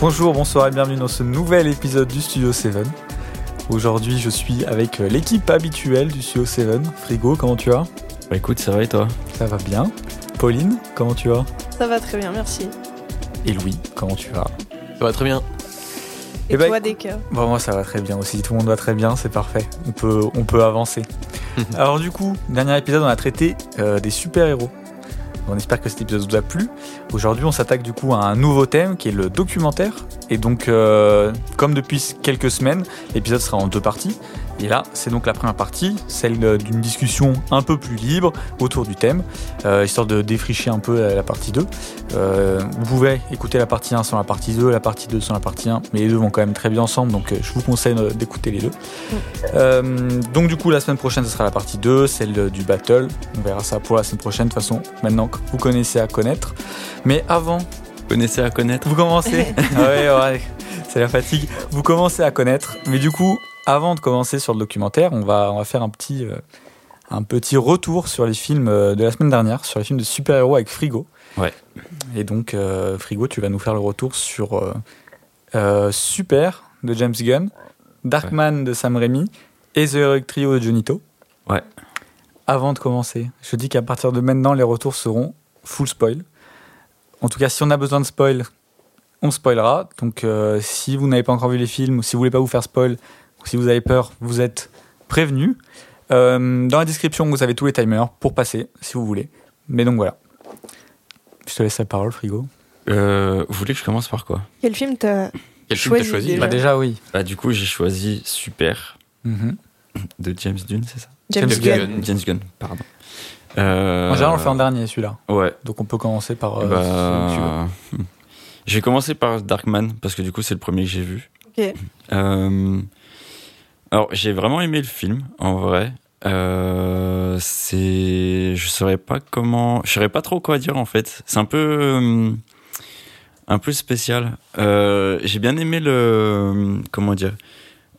Bonjour, bonsoir et bienvenue dans ce nouvel épisode du Studio 7. Aujourd'hui, je suis avec euh, l'équipe habituelle du Studio 7. Frigo, comment tu vas? Bah écoute, ça va et toi? Ça va bien. Pauline, comment tu vas? Ça va très bien, merci. Et Louis, comment tu vas? Ça va très bien. Et, Eh ben, toi, Deka Bon, moi ça va très bien aussi, tout le monde va très bien, c'est parfait. On peut, on peut avancer. Alors du coup, dernier épisode, on a traité euh, des super-héros. On espère que cet épisode vous a plu. Aujourd'hui, on s'attaque du coup à un nouveau thème qui est le documentaire. Et donc, euh, comme depuis quelques semaines, l'épisode sera en deux parties. Et là, c'est donc la première partie, celle d'une discussion un peu plus libre autour du thème, euh, histoire de défricher un peu la, la partie 2. Euh, vous pouvez écouter la partie 1 sans la partie 2, la partie 2 sans la partie 1, mais les deux vont quand même très bien ensemble, donc euh, je vous conseille d'écouter les deux. Euh, donc du coup, la semaine prochaine, ce sera la partie 2, celle du battle. On verra ça pour la semaine prochaine, de toute façon, maintenant que vous connaissez à connaître. Mais avant, Connaissez à connaître vous commencez. Ah ouais, ouais, c'est la fatigue. Vous commencez à connaître. Mais du coup, avant de commencer sur le documentaire, on va, on va faire un petit, euh, un petit retour sur les films euh, de la semaine dernière, sur les films de super-héros avec Frigo. Ouais. Et donc, euh, Frigo, tu vas nous faire le retour sur euh, Super de James Gunn, Darkman de Sam Raimi et The Heroic Trio de Jonito. Ouais. Avant de commencer, je dis qu'à partir de maintenant, les retours seront full spoil. En tout cas, si on a besoin de spoil, on spoilera. Donc, si vous n'avez pas encore vu les films ou si vous voulez pas vous faire spoil, si vous avez peur, vous êtes prévenus. Euh, dans la description, vous avez tous les timers pour passer, si vous voulez. Mais donc voilà. Je te laisse la parole, frigo. Euh, vous voulez que je commence par quoi? Quel film t'as Quel film t'as Choisi choisi déjà? Bah déjà, oui. Bah du coup, j'ai choisi Super Mhm. de James Dunn, c'est ça? James, James Gunn. Gunn. James Gunn, pardon. Euh, En général, on le fait en dernier, celui-là. Ouais. Donc on peut commencer par euh, bah, hmm. Je vais commencer par Darkman parce que du coup, c'est le premier que j'ai vu. Ok. Alors, j'ai vraiment aimé le film, en vrai. Euh, c'est, je saurais pas comment, je saurais pas trop quoi dire en fait. C'est un peu, euh, un peu spécial. Euh, j'ai bien aimé le, comment dire,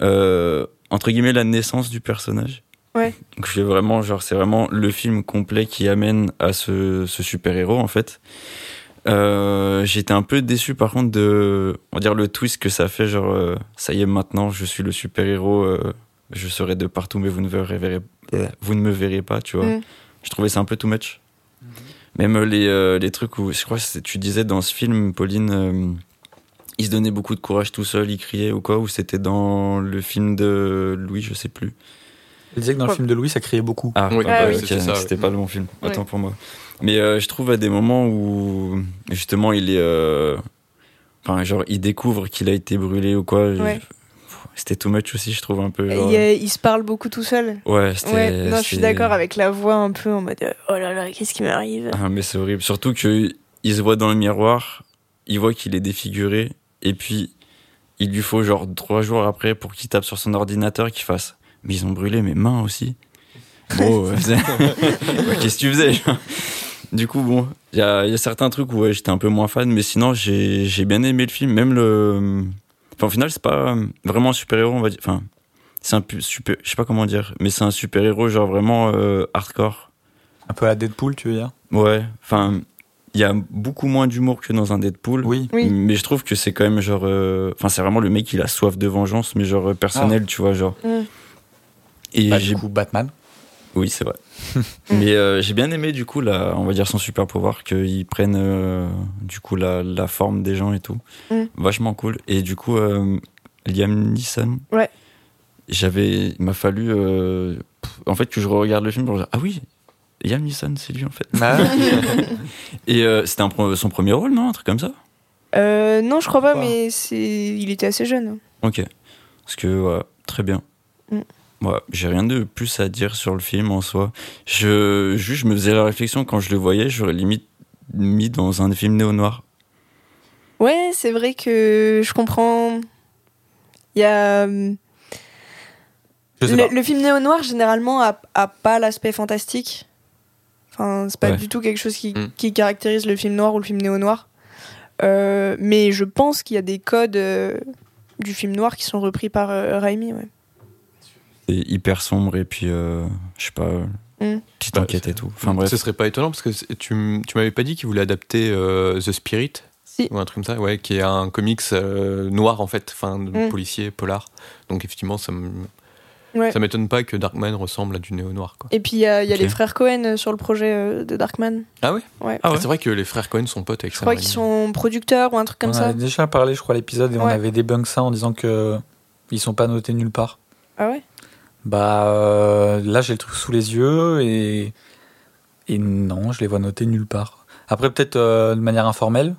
euh, entre guillemets la naissance du personnage. Ouais. Donc je vraiment genre c'est vraiment le film complet qui amène à ce, ce super héros en fait. Euh, J'étais un peu déçu par contre de, on va dire le twist que ça fait genre euh, ça y est maintenant je suis le super héros, je serai de partout mais vous ne me verrez, vous ne me verrez pas tu vois. Mm. Je trouvais ça un peu too much. Même les euh, les trucs où je crois que tu disais dans ce film Pauline, euh, il se donnait beaucoup de courage tout seul, il criait ou quoi ou c'était dans le film de Louis je sais plus. Il disait que dans le film de Louis, ça criait beaucoup. Ah, Oui, Ah oui. c'est ça, c'était oui. pas le bon film. Autant pour moi. Mais euh, je trouve à des moments où justement il est, euh, enfin genre il découvre qu'il a été brûlé ou quoi. je-. C'était too much aussi, je trouve un peu. Il, genre- a- il se parle beaucoup tout seul. Ouais, c'était. Ouais, non, je suis d'accord avec la voix un peu en mode euh, oh là là, qu'est-ce qui m'arrive? Ah, mais c'est horrible. Surtout que il se voit dans le miroir, il voit qu'il est défiguré, et puis il lui faut genre trois jours après pour qu'il tape sur son ordinateur qu'il fasse. Mais ils ont brûlé mes mains aussi. Ouais, qu'est-ce que tu faisais Du coup, bon, il y a, y a certains trucs où ouais, j'étais un peu moins fan, mais sinon j'ai j'ai bien aimé le film. Même le. Enfin, au final, c'est pas vraiment un super-héros, on va dire. Enfin, c'est un super. Je sais pas comment dire, mais c'est un super-héros, genre vraiment euh, hardcore. Un peu à Deadpool, tu veux dire? Ouais, enfin, il y a beaucoup moins d'humour que dans un Deadpool. Oui. Oui. Mais je trouve que c'est quand même genre. euh, Enfin, c'est vraiment le mec, il a soif de vengeance, mais genre euh, personnel, tu vois, genre. Mm. Et Bah, j'ai. du coup, Batman. Oui, c'est vrai. mais euh, j'ai bien aimé, du coup, la, on va dire son super pouvoir, qu'ils prennent, euh, du coup, la, la forme des gens et tout. Mm. Vachement cool. Et du coup, euh, Liam Neeson. Ouais. J'avais. Il m'a fallu. euh, en fait, que je regarde le film pour dire Ah oui, Liam Neeson, c'est lui, en fait. Bah, Et euh, c'était son premier rôle, non Un truc comme ça? Euh, Non, je crois pas, mais c'est il était assez jeune. Ok. Parce que, ouais, très bien. Mm. Ouais, j'ai rien de plus à dire sur le film en soi. Je, juste, je me faisais la réflexion quand je le voyais, j'aurais limite mis dans un film néo-noir. Ouais, c'est vrai que je comprends. Il y a. sais Le, film néo-noir, généralement, a, a pas l'aspect fantastique. Enfin, c'est pas Ouais. du tout quelque chose qui, Mm. qui caractérise le film noir ou le film néo-noir. Euh, mais je pense qu'il y a des codes euh, du film noir qui sont repris par euh, Raimi. Ouais. C'est hyper sombre et puis, euh, je sais pas, Mm. petite Bah, enquête et tout. Enfin bref. Ce serait pas étonnant parce que tu, tu m'avais pas dit qu'il voulait adapter euh, The Spirit Si. ou un truc comme ça, ouais, qui est un comics euh, noir en fait, enfin de Mm. policier polar. Donc effectivement, ça me- Ouais. ça m'étonne pas que Darkman ressemble à du néo noir quoi. Et puis il y a, il y a les frères Cohen sur le projet euh, de Darkman. Ah ouais? Ouais. Ah ouais. C'est vrai que les frères Cohen sont potes avec Je crois qu'ils sont producteurs ou un truc comme on ça. avait déjà parlé, je crois, à l'épisode et on avait débunk ça en disant que ils sont pas notés nulle part. Ah ouais? Bah euh, là j'ai le truc sous les yeux et et non, je les vois notés nulle part. Après peut-être euh, de manière informelle,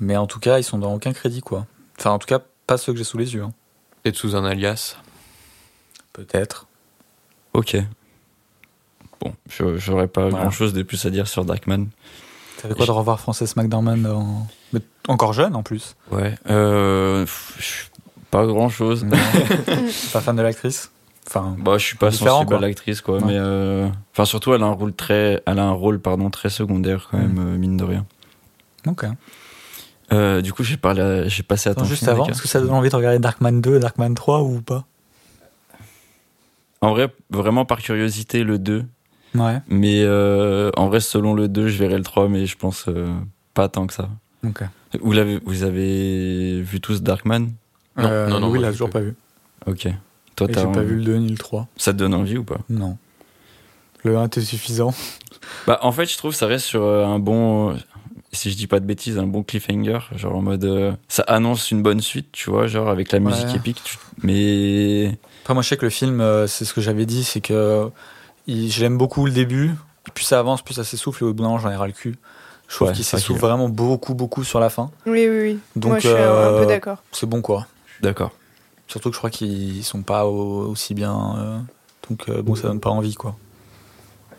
mais en tout cas ils sont dans aucun crédit quoi. Enfin en tout cas pas ceux que j'ai sous les yeux. hein. Peut-être sous un alias. Peut-être. Ok. Bon, j'aurais pas Voilà. grand chose de plus à dire sur Darkman. Ça fait quoi de revoir Frances McDormand en... mais encore jeune en plus Ouais. Euh, pas grand chose. Pas fan de l'actrice Enfin, Bah, je suis pas sensible à l'actrice, quoi. Ouais. Mais euh, enfin, surtout, elle a un rôle très, elle a un rôle, pardon, très secondaire quand Mm. même, euh, mine de rien. ok. Euh, du coup, j'ai parlé, j'ai passé ton juste avant, est-ce que ça donne envie de regarder Darkman 2 Darkman 3 ou pas? En vrai, vraiment par curiosité, le 2. Ouais. Mais euh, en vrai, selon le 2, je verrai le 3, mais je pense euh, pas tant que ça. Ok. Vous, l'avez, vous avez vu tous Darkman? Non, Euh, non, non, Louis moi, l'a j'ai toujours pas pas vu. Ok. Toi, j'ai pas vu le 2 ni le 3. Ça te donne envie ou pas? Non. Le 1 était suffisant. Bah, en fait, je trouve que ça reste sur euh, un bon, euh, si je dis pas de bêtises, un bon cliffhanger. Genre en mode, euh, ça annonce une bonne suite, tu vois, genre avec la musique Ouais. épique. tu- Mais Après, moi, je sais que le film, c'est ce que j'avais dit, c'est que il- j'aime beaucoup le début. Plus ça avance, plus ça s'essouffle. Et au bout d'un moment, j'en ai ras le cul. Je trouve Ouais, qu'il s'essouffle vraiment beaucoup, beaucoup sur la fin. Oui, oui, oui. Donc, Moi, je suis euh, un peu d'accord. C'est bon, quoi. d'accord. Surtout que je crois qu'ils sont pas au- aussi bien. euh, donc, euh, bon, ça donne pas envie, quoi.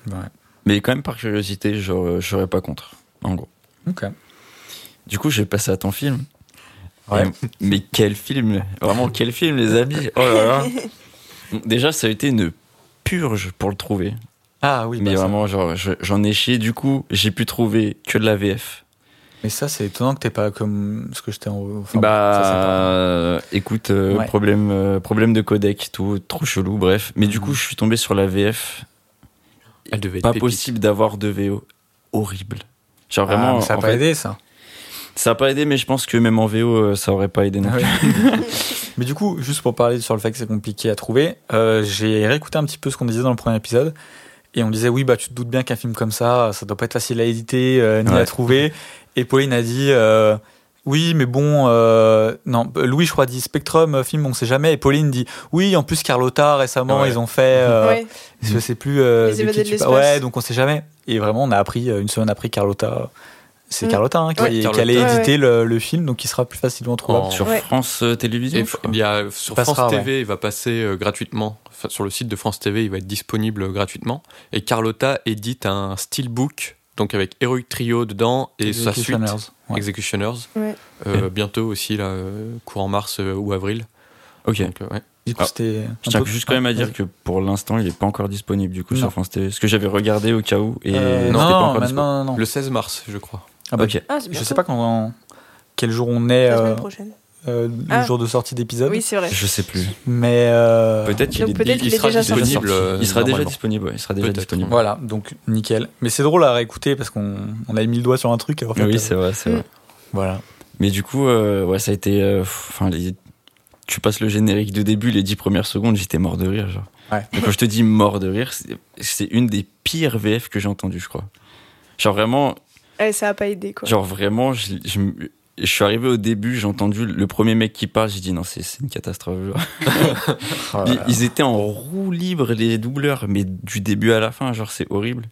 Ouais. Mais quand même par curiosité, je serais pas contre. En gros. Ok. Du coup, j'ai passé à ton film. Ouais. Mais quel film Vraiment, quel film, les amis Oh là là Déjà, ça a été une purge pour le trouver. Ah oui, mais bah, ça- vraiment, genre, je- j'en ai chié. Du coup, j'ai pu trouver que de la VF. Mais ça, c'est étonnant que t'aies pas comme ce que j'étais en. enfin, bah, ça, c'est pas- euh, écoute, euh, Ouais. problème, euh, problème de codec, tout, trop chelou, bref. Mais du Mhm. coup, je suis tombé sur la VF. Elle devait être Pas pépite. possible d'avoir de VO. Horrible. Genre Ah, vraiment. ça a pas fait, aidé, ça. Ça a pas aidé, mais je pense que même en VO, ça aurait pas aidé non Ah plus. Mais du coup, juste pour parler sur le fait que c'est compliqué à trouver, euh, j'ai réécouté un petit peu ce qu'on disait dans le premier épisode. Et on disait, oui, bah, tu te doutes bien qu'un film comme ça, ça doit pas être facile à éditer euh, ni Ouais. à trouver. Et Pauline a dit, euh, oui, mais bon, euh, non, Louis, je crois, dit Spectrum, euh, film, on sait jamais. Et Pauline dit, oui, en plus, Carlotta, récemment, Ouais. ils ont fait, euh, Ouais. je sais plus, euh, Les de évadés qui de tu. Ouais, donc on sait jamais. Et vraiment, on a appris, une semaine après, Carlotta. C'est Mm. Carlotta hein, qui, Ouais, qui allait Ouais, éditer le, le film, donc il sera plus facilement trouvable. En- Sur Ouais. France Télévisions a, sur passera, France ouais. TV, il va passer euh, gratuitement. Enfin, sur le site de France TV, il va être disponible gratuitement. Et Carlotta édite un steelbook, donc avec Heroic Trio dedans et sa suite Executioners. Ouais. Executioners. Ouais. Euh, Bientôt aussi, là, euh, courant mars euh, ou avril. Ok. Donc, euh, ouais. Du coup, Ah, c'était. Je tiens peu- juste quand même à dire que pour l'instant, il est pas encore disponible du coup Non. sur France TV. Parce que j'avais regardé au cas où et Euh, non, pas encore non, non, non. Le 16 mars, je crois. Ah bah, Ok. Ah, Je sais pas quand, quel jour on est, La euh, semaine prochaine. Euh, le Ah. jour de sortie d'épisode. Oui, c'est vrai. Je sais plus. Mais euh, Peut-être qu'il peut-être il sera disponible. euh, il sera déjà disponible. ouais, il sera déjà disponible. voilà, donc nickel. Mais c'est drôle à réécouter parce qu'on on avait mis le doigt sur un truc. En fait, Oui, euh, c'est vrai, c'est Mm. vrai. Voilà. Mais du coup, euh, ouais, ça a été. euh, Enfin, les... tu passes le générique de début, les dix premières secondes, j'étais mort de rire. Genre. Ouais. Quand je te dis mort de rire, c'est- une des pires VF que j'ai entendues, je crois. Genre vraiment, Ouais, ça a pas aidé, quoi. genre vraiment, je, je suis arrivé au début, j'ai entendu le premier mec qui parle, j'ai dit non, c'est une catastrophe. Oh là Ils, là. ils étaient en roue libre, les doubleurs, mais du début à la fin, genre c'est horrible.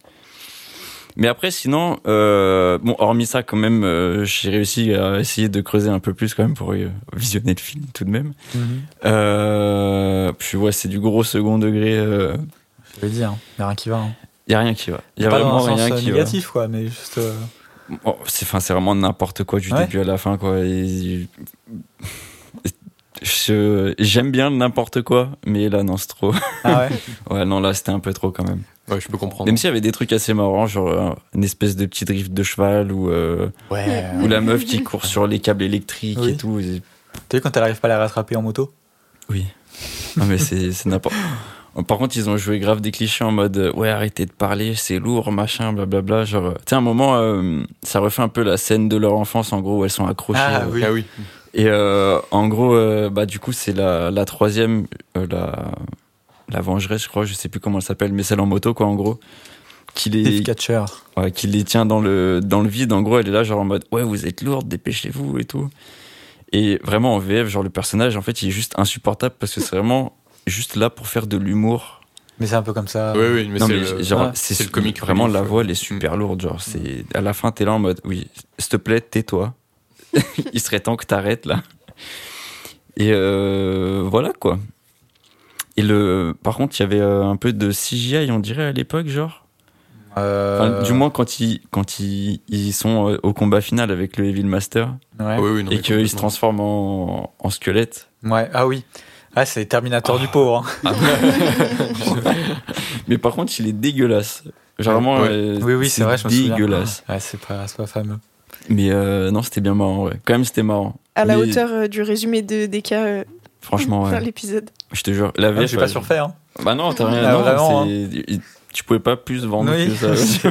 Mais après, sinon, euh, bon, hormis ça, quand même, euh, j'ai réussi à essayer de creuser un peu plus quand même pour euh, visionner le film tout de même. Mhm. Puis ouais, c'est du gros second degré. Je vais dire, il n'y a rien qui va. hein. y a rien qui va. Y a Pas vraiment dans un rien sens qui négatif, quoi, mais juste. Oh, c'est, enfin, vraiment n'importe quoi du Ouais. début à la fin, quoi. Et- j'aime bien n'importe quoi, mais là, non, c'est trop. Ah ouais Ouais, non, là, c'était un peu trop quand même. Ouais, je peux comprendre. Même s'il y avait des trucs assez marrants, genre euh, une espèce de petit drift de cheval ou, euh, Ouais. ou la meuf qui court sur les câbles électriques Oui. et tout. T'as vu quand elle arrive pas à la rattraper en moto? Oui. Non, mais c'est, c'est n'importe. Par contre, ils ont joué grave des clichés en mode euh, ouais, arrêtez de parler, c'est lourd, machin, blablabla. Genre, euh, tu sais, à un moment, euh, ça refait un peu la scène de leur enfance, en gros, où elles sont accrochées. Ah, euh, oui. Ah oui. Et euh, en gros, euh, bah du coup, c'est la, la troisième, euh, la, la vengeresse, je crois, je sais plus comment elle s'appelle, mais celle en moto, quoi, en gros, qui les, Catcher. ouais, qui les tient dans le, dans le vide. En gros, elle est là, genre en mode, ouais, vous êtes lourde, dépêchez-vous et tout. Et vraiment, en VF, genre, le personnage, en fait, il est juste insupportable parce que c'est vraiment juste là pour faire de l'humour. Mais c'est un peu comme ça. Oui, oui, mais non, c'est mais le- genre, ouais, c'est c'est le comique Vraiment, relief, la voix, elle est super lourde. Genre, c'est, à la fin, t'es là en mode, oui, s'il te plaît, tais-toi. il serait temps que t'arrêtes, là. Et euh, voilà, quoi. Et le, par contre, il y avait euh, un peu de CGI, on dirait, à l'époque, genre. Euh, Enfin, du moins, quand ils, quand ils, ils sont au combat final avec le Evil Master Ouais. Ah oui, oui, non, et mais qu'ils se transforment en, en squelette. Ouais. Ah oui. Ah, c'est Terminator du pauvre. hein. Mais par contre, il est dégueulasse. Genre, vraiment, Ouais. euh, Oui, oui, c'est vrai, je dégueulasse. Ouais, c'est pas, c'est pas fameux. Mais euh, non, c'était bien marrant, ouais. Quand même, c'était marrant. À la Mais hauteur euh, du résumé de, des cas euh, Franchement, ouais. l'épisode. Je te jure. La Ouais, VF, je suis pas surfait. Hein. Bah non, t'as rien. Ah, non, vraiment, c'est- Tu pouvais pas plus vendre Oui. que ça.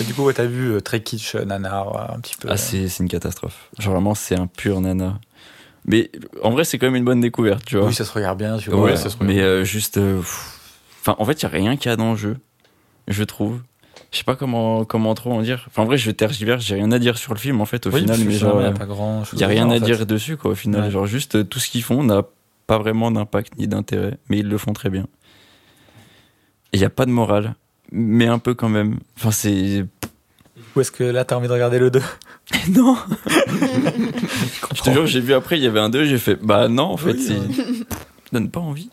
Et du coup, ouais, t'as vu euh, très kitsch, nanar, un petit peu. ah, c'est c'est une catastrophe. Genre, vraiment, c'est un pur nana. Mais en vrai, c'est quand même une bonne découverte, tu vois. oui, ça se regarde bien, tu Ouais, vois. ça se mais euh, juste. euh, pff. Enfin, en fait, il y a rien qui a dans le jeu, je trouve. Je sais pas comment, comment trop en dire. Enfin, en vrai, je tergiverse, j'ai rien à dire sur le film, en fait, au Oui, final, parce que mais finalement, genre. il y a euh, pas grand Il y a rien à dire dessus, quoi, au final. Ouais. Genre, juste euh, tout ce qu'ils font n'a pas vraiment d'impact ni d'intérêt, mais ils le font très bien. Il n'y a pas de morale, mais un peu quand même. Enfin, c'est. Ou est-ce que là, t'as envie de regarder le 2 non Je te jure, j'ai vu après, il y avait un 2, j'ai fait, bah non, en fait, Oui, c'est. ouais. donne pas envie.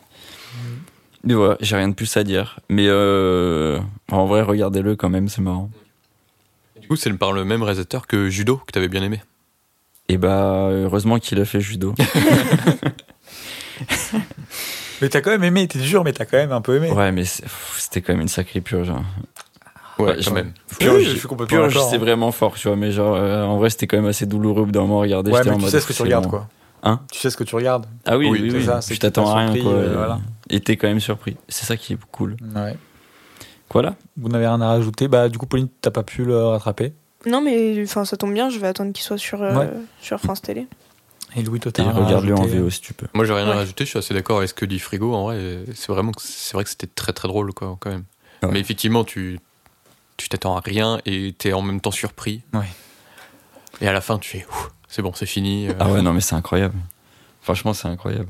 Mais voilà, j'ai rien de plus à dire. Mais euh, en vrai, regardez-le quand même, c'est marrant. Du coup, c'est par le même réalisateur que Judo, que t'avais bien aimé. Et bah, heureusement qu'il a fait judo. Mais t'as quand même aimé, t'es dur, mais t'as quand même un peu aimé. Ouais, mais c'était quand même une sacrée purge. hein. Ouais, quand même. Purge, Oui, je suis complètement purge d'accord, c'est hein. vraiment fort, tu vois. Mais genre, euh, en vrai, c'était quand même assez douloureux d'un moment à regarder. Ouais, j'étais mais en tu mode, sais ce que tu regardes, bon. quoi. Hein Tu sais ce que tu regardes. Ah oui, Oui, oui, c'est oui. ça, je t'attends à rien, surpris, quoi. euh, voilà. Et t'es quand même surpris. C'est ça qui est cool. Ouais. Voilà. Vous n'avez rien à rajouter. Bah, du coup, Pauline, t'as pas pu le rattraper. Non, mais enfin, ça tombe bien, je vais attendre qu'il soit sur, euh, Ouais. sur France Télé. Et Louis, toi, Et t'as rien à regarde-le en VO si tu peux. Moi, j'ai rien à rajouter. Je suis assez d'accord avec ce que dit Frigo. En vrai, c'est vraiment, c'est vrai que c'était très très drôle, quoi, quand même. Ouais. Mais effectivement, tu, tu t'attends à rien et t'es en même temps surpris. Ouais. Et à la fin, tu fais, c'est bon, c'est fini. euh. Ah ouais, non, mais c'est incroyable. Franchement, c'est incroyable.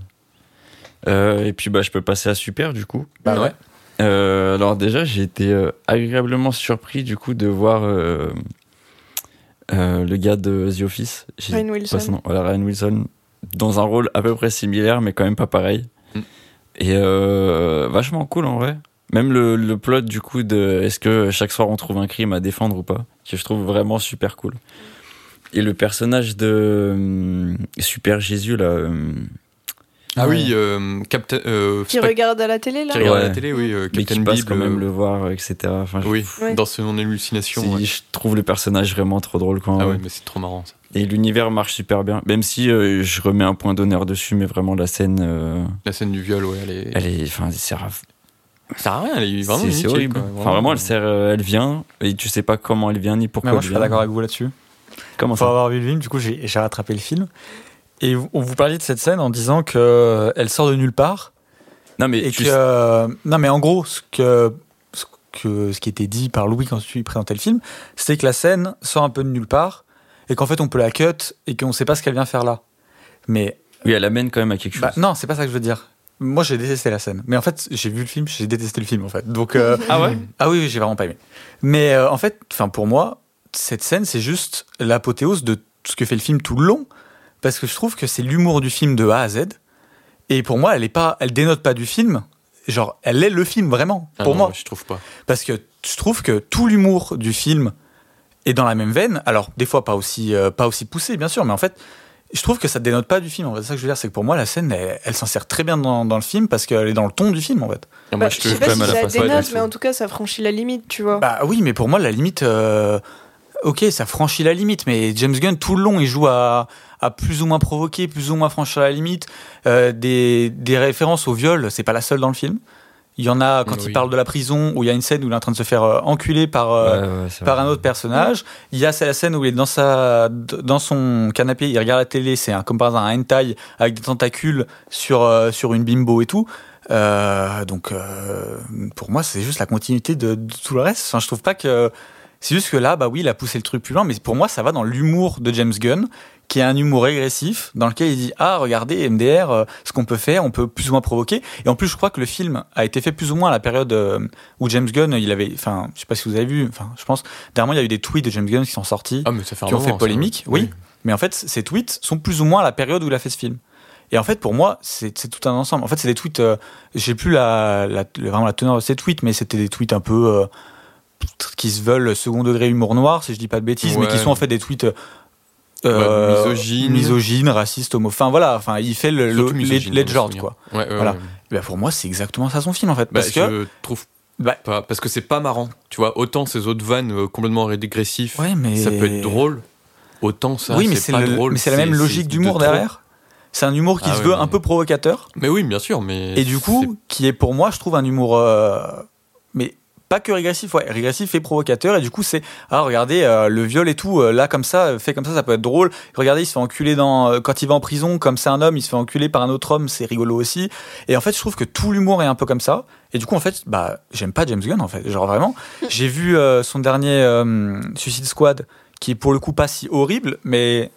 Euh, et puis, bah, je peux passer à Super, du coup. Bah ouais. Euh, alors déjà, j'ai été euh, agréablement surpris du coup de voir euh, euh, le gars de The Office, j'ai Ryan Wilson. Voilà, Ryan Wilson, dans un rôle à peu près similaire, mais quand même pas pareil. Mm. Et euh, vachement cool en vrai. Même le, le plot du coup de est-ce que chaque soir on trouve un crime à défendre ou pas, que je trouve vraiment super cool. Et le personnage de hum, Super Jésus là, hum, Ah Ouais. oui, euh, Captain. euh, Qui regarde à la télé, là qui regarde Ouais. la télé, oui. euh, mais Captain qui passe Bible, quand même euh, le voir, etc. Enfin, je- Oui, Ouais. dans son hallucination. Je trouve le personnage vraiment trop drôle quand Ah ouais, mais c'est trop marrant ça. Et l'univers marche super bien. Même si euh, je remets un point d'honneur dessus, mais vraiment la scène, euh, La scène du viol, ouais, elle est. elle est, enfin, c'est Ça sert à rien, elle est vraiment c'est- horrible. quoi, Enfin, vraiment, elle sert, euh, elle vient et tu sais pas comment elle vient ni pourquoi. Mais moi, elle je suis vient. pas d'accord avec vous là-dessus. Comment Faut ça avoir vu le film, du coup, j'ai rattrapé le film. Et vous, vous parliez de cette scène en disant que euh, elle sort de nulle part. Non mais Et tu que. euh, non, mais en gros, ce que, ce que. Ce qui était dit par Louis quand tu présentais le film, c'était que la scène sort un peu de nulle part. Et qu'en fait, on peut la cut et qu'on sait pas ce qu'elle vient faire là. Mais. oui, elle amène quand même à quelque chose. Bah, non, c'est pas ça que je veux dire. Moi, j'ai détesté la scène. Mais en fait, j'ai vu le film, j'ai détesté le film, en fait. Donc. euh, ah ouais? Ah oui, oui, j'ai vraiment pas aimé. Mais euh, en fait, enfin pour moi, cette scène, c'est juste l'apothéose de ce que fait le film tout le long, parce que je trouve que c'est l'humour du film de A à Z. Et pour moi, elle est pas, elle dénote pas du film. Genre, elle est le film vraiment. Ah pour non, moi, Je trouve pas. parce que je trouve que tout l'humour du film est dans la même veine. Alors, des fois pas aussi, euh, pas aussi poussé, bien sûr, mais en fait, je trouve que ça dénote pas du film. En fait, c'est ça que je veux dire, c'est que pour moi, la scène, elle, elle s'en sert très bien dans, dans le film parce qu'elle est dans le ton du film, en fait. Ah, Bah, moi, je je sais te pas si ça dénote, mais en tout cas, ça franchit la limite, tu vois. Bah oui, mais pour moi, la limite, euh, ok, ça franchit la limite, mais James Gunn, tout le long, il joue à, à plus ou moins provoquer, plus ou moins franchir la limite. Euh, des, des références au viol, c'est pas la seule dans le film. Il y en a quand Oui. il parle de la prison où il y a une scène où il est en train de se faire euh, enculer par euh, Ouais, ouais, c'est par vrai. un autre personnage. Il y a la scène où il est dans sa dans son canapé, il regarde la télé, c'est un, comme par hasard un hentai avec des tentacules sur euh, sur une bimbo et tout. Euh, donc euh, pour moi c'est juste la continuité de, de tout le reste. Enfin, je trouve pas que c'est juste que là bah oui il a poussé le truc plus loin, mais pour moi ça va dans l'humour de James Gunn qui est un humour régressif dans lequel il dit ah regardez MDR euh, ce qu'on peut faire on peut plus ou moins provoquer et en plus je crois que le film a été fait plus ou moins à la période euh, où James Gunn il avait enfin je sais pas si vous avez vu enfin je pense dernièrement il y a eu des tweets de James Gunn qui sont sortis Ah, mais ça fait un qui ont moment, fait polémique oui. Mais en fait ces tweets sont plus ou moins à la période où il a fait ce film. Et en fait pour moi c'est tout un ensemble. En fait c'est des tweets euh, j'ai plus la, vraiment la teneur de ces tweets mais c'était des tweets un peu euh, qui se veulent second degré humour noir si je dis pas de bêtises mais qui sont en fait des tweets euh, Ouais, misogynes, racistes, homo. Enfin voilà, enfin il fait le, le Ledger quoi. Ouais, ouais, Voilà. ouais. Bah, pour moi c'est exactement ça son film en fait, Bah, parce que je trouve Bah. pas parce que c'est pas marrant. Tu vois, autant ces autres vannes euh, complètement régressifs, mais ça peut être drôle. Autant ça, oui mais c'est pas le- drôle. mais c'est la même logique d'humour derrière. C'est un humour qui Ah se veut mais- un peu provocateur Mais oui, bien sûr, mais et du coup qui est pour moi je trouve un humour euh, mais pas que régressif, ouais, régressif et provocateur. Et du coup, c'est ah regardez euh, le viol et tout, euh, là comme ça, euh, fait comme ça, ça peut être drôle. Regardez, il se fait enculer dans quand il va en prison, comme c'est un homme, il se fait enculer par un autre homme, c'est rigolo aussi. Et en fait, je trouve que tout l'humour est un peu comme ça. Et du coup, en fait, bah j'aime pas James Gunn en fait, genre vraiment. J'ai vu euh, son dernier Suicide Squad, qui est pour le coup pas si horrible, mais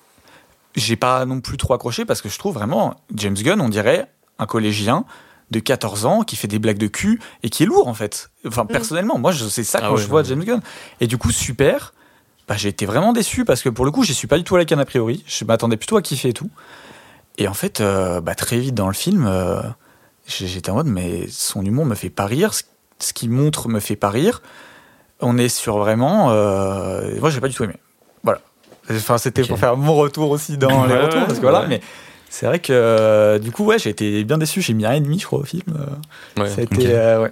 j'ai pas non plus trop accroché parce que je trouve vraiment James Gunn, on dirait un collégien de 14 ans qui fait des blagues de cul et qui est lourd en fait. Enfin, personnellement, moi, je- c'est ça Ah quand ouais, je vois James Gunn. Et du coup, super. Bah, j'ai été vraiment déçu parce que pour le coup, j'y suis pas du tout allé can a priori. Je m'attendais plutôt à kiffer et tout. Et en fait, euh, bah, très vite dans le film, euh, j'ai- j'étais en mode, mais son humour me fait pas rire. Ce, qu'il montre me fait pas rire. On est sur vraiment. Euh, moi, j'ai pas du tout aimé. Voilà. Enfin, c'était pour faire mon retour aussi dans les retours parce que voilà, ouais. mais. C'est vrai que euh, du coup ouais j'ai été bien déçu j'ai mis un et demi je crois au film euh, Ouais. ça a été, ok. euh, ouais.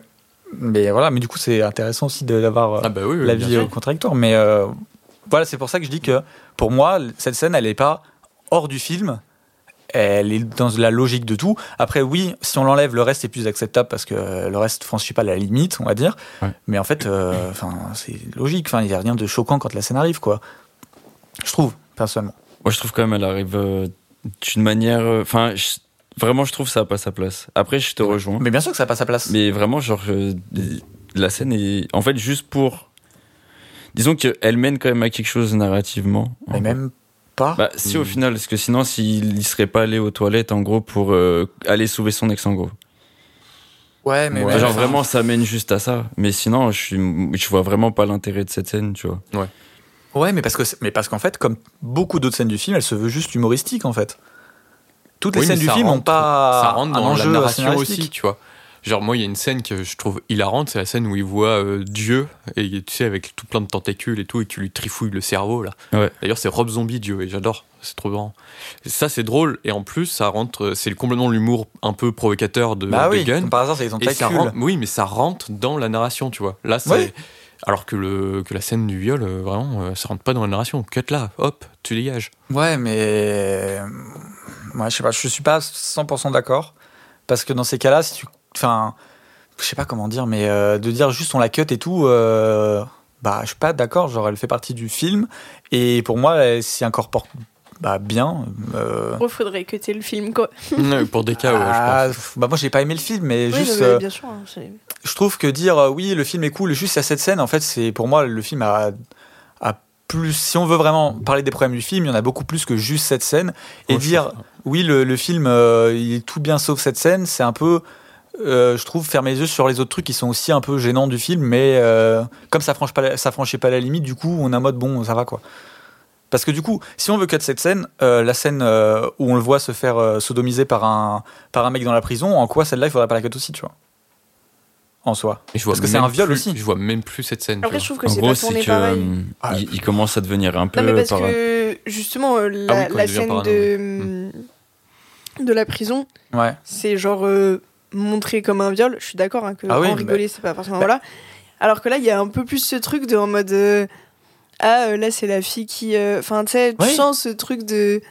Mais voilà, mais du coup, c'est intéressant aussi d'avoir euh, Ah bah oui, oui, l'avis bien euh, sûr. contradictoire. Mais voilà, c'est pour ça que je dis que pour moi, cette scène, elle n'est pas hors du film. Elle est dans la logique de tout. Après, oui, si on l'enlève, le reste est plus acceptable parce que le reste franchit pas la limite, on va dire. Ouais. Mais en fait, enfin, c'est logique. Enfin, il n'y a rien de choquant quand la scène arrive, quoi. Je trouve, personnellement. Moi, je trouve quand même elle arrive d'une manière. euh, Enfin, je- vraiment, je trouve ça a pas sa place. Après, je te rejoins. Mais bien sûr que ça passe sa place. Mais vraiment, genre, euh, la scène est. En fait, juste pour. Disons qu'elle mène quand même à quelque chose narrativement. Mais même pas. Bah, si, au Mm. final, parce que sinon, s'il y serait pas allé aux toilettes, en gros, pour euh, aller sauver son ex, en gros. ouais, mais Ouais, genre, enfin, vraiment, ça mène juste à ça. Mais sinon, je, suis, je vois vraiment pas l'intérêt de cette scène, tu vois. Ouais, mais parce que mais parce qu'en fait, comme beaucoup d'autres scènes du film, elle se veut juste humoristique en fait. Toutes les Oui, scènes du film n'ont rentre- pas ça rentre un dans enjeu la narration aussi, tu vois. Genre moi, il y a une scène que je trouve hilarante, c'est la scène où il voit euh, Dieu et tu sais avec tout plein de tentacules et tout et tu lui trifouilles le cerveau là. Ouais. D'ailleurs, c'est Rob Zombie Dieu et j'adore, c'est trop marrant. Ça c'est drôle et en plus ça rentre, c'est complètement l'humour un peu provocateur de, Bah de oui, Gunn. comme par hasard, c'est les tentacules. rentre, oui, mais ça rentre dans la narration, tu vois. Là, c'est. Ouais. Alors que, la scène du viol, euh, vraiment, euh, ça rentre pas dans la narration. Cut là, hop, tu dégages. Ouais, mais moi, je sais pas, je suis pas 100% d'accord parce que dans ces cas-là, si tu, enfin, je sais pas comment dire, mais euh, de dire juste on la cut et tout, euh, bah, je suis pas d'accord. Genre, elle fait partie du film et pour moi, elle s'y incorpore bah, bien. euh, Il faudrait que tu le film, quoi. Pour des cas, ouais, ah, je pense. bah moi j'ai pas aimé le film mais Oui, juste mais euh, bien sûr. hein, je trouve que dire euh, oui le film est cool juste à cette scène en fait c'est pour moi le film a, a plus si on veut vraiment parler des problèmes du film il y en a beaucoup plus que juste cette scène et Oh, dire oui le, le film euh, il est tout bien sauf cette scène c'est un peu euh, je trouve fermer les yeux sur les autres trucs qui sont aussi un peu gênants du film mais euh, comme ça franchit pas ça franchit pas la limite du coup on a mode bon ça va quoi parce que du coup, si on veut cut cette scène, euh, la scène euh, où on le voit se faire euh, sodomiser par un, par un mec dans la prison, en quoi celle-là, il faudrait pas la cut aussi, tu vois? En soi. Et je vois Parce que c'est un viol plus- aussi. Je vois même plus cette scène. Après, vois. je trouve que En gros, c'est que. euh, Ah. il, il commence à devenir un peu. Non, mais parce que justement, euh, la, Ah oui, quand la il devient scène parano, de, de la prison, Ouais. c'est genre euh, montré comme un viol. Je suis d'accord hein, que Ah oui, en rigoler, c'est pas forcément Bah- voilà. Alors que là, il y a un peu plus ce truc de en mode euh, ah euh, là c'est la fille qui, euh, enfin tu sais, tu Oui. sens ce truc de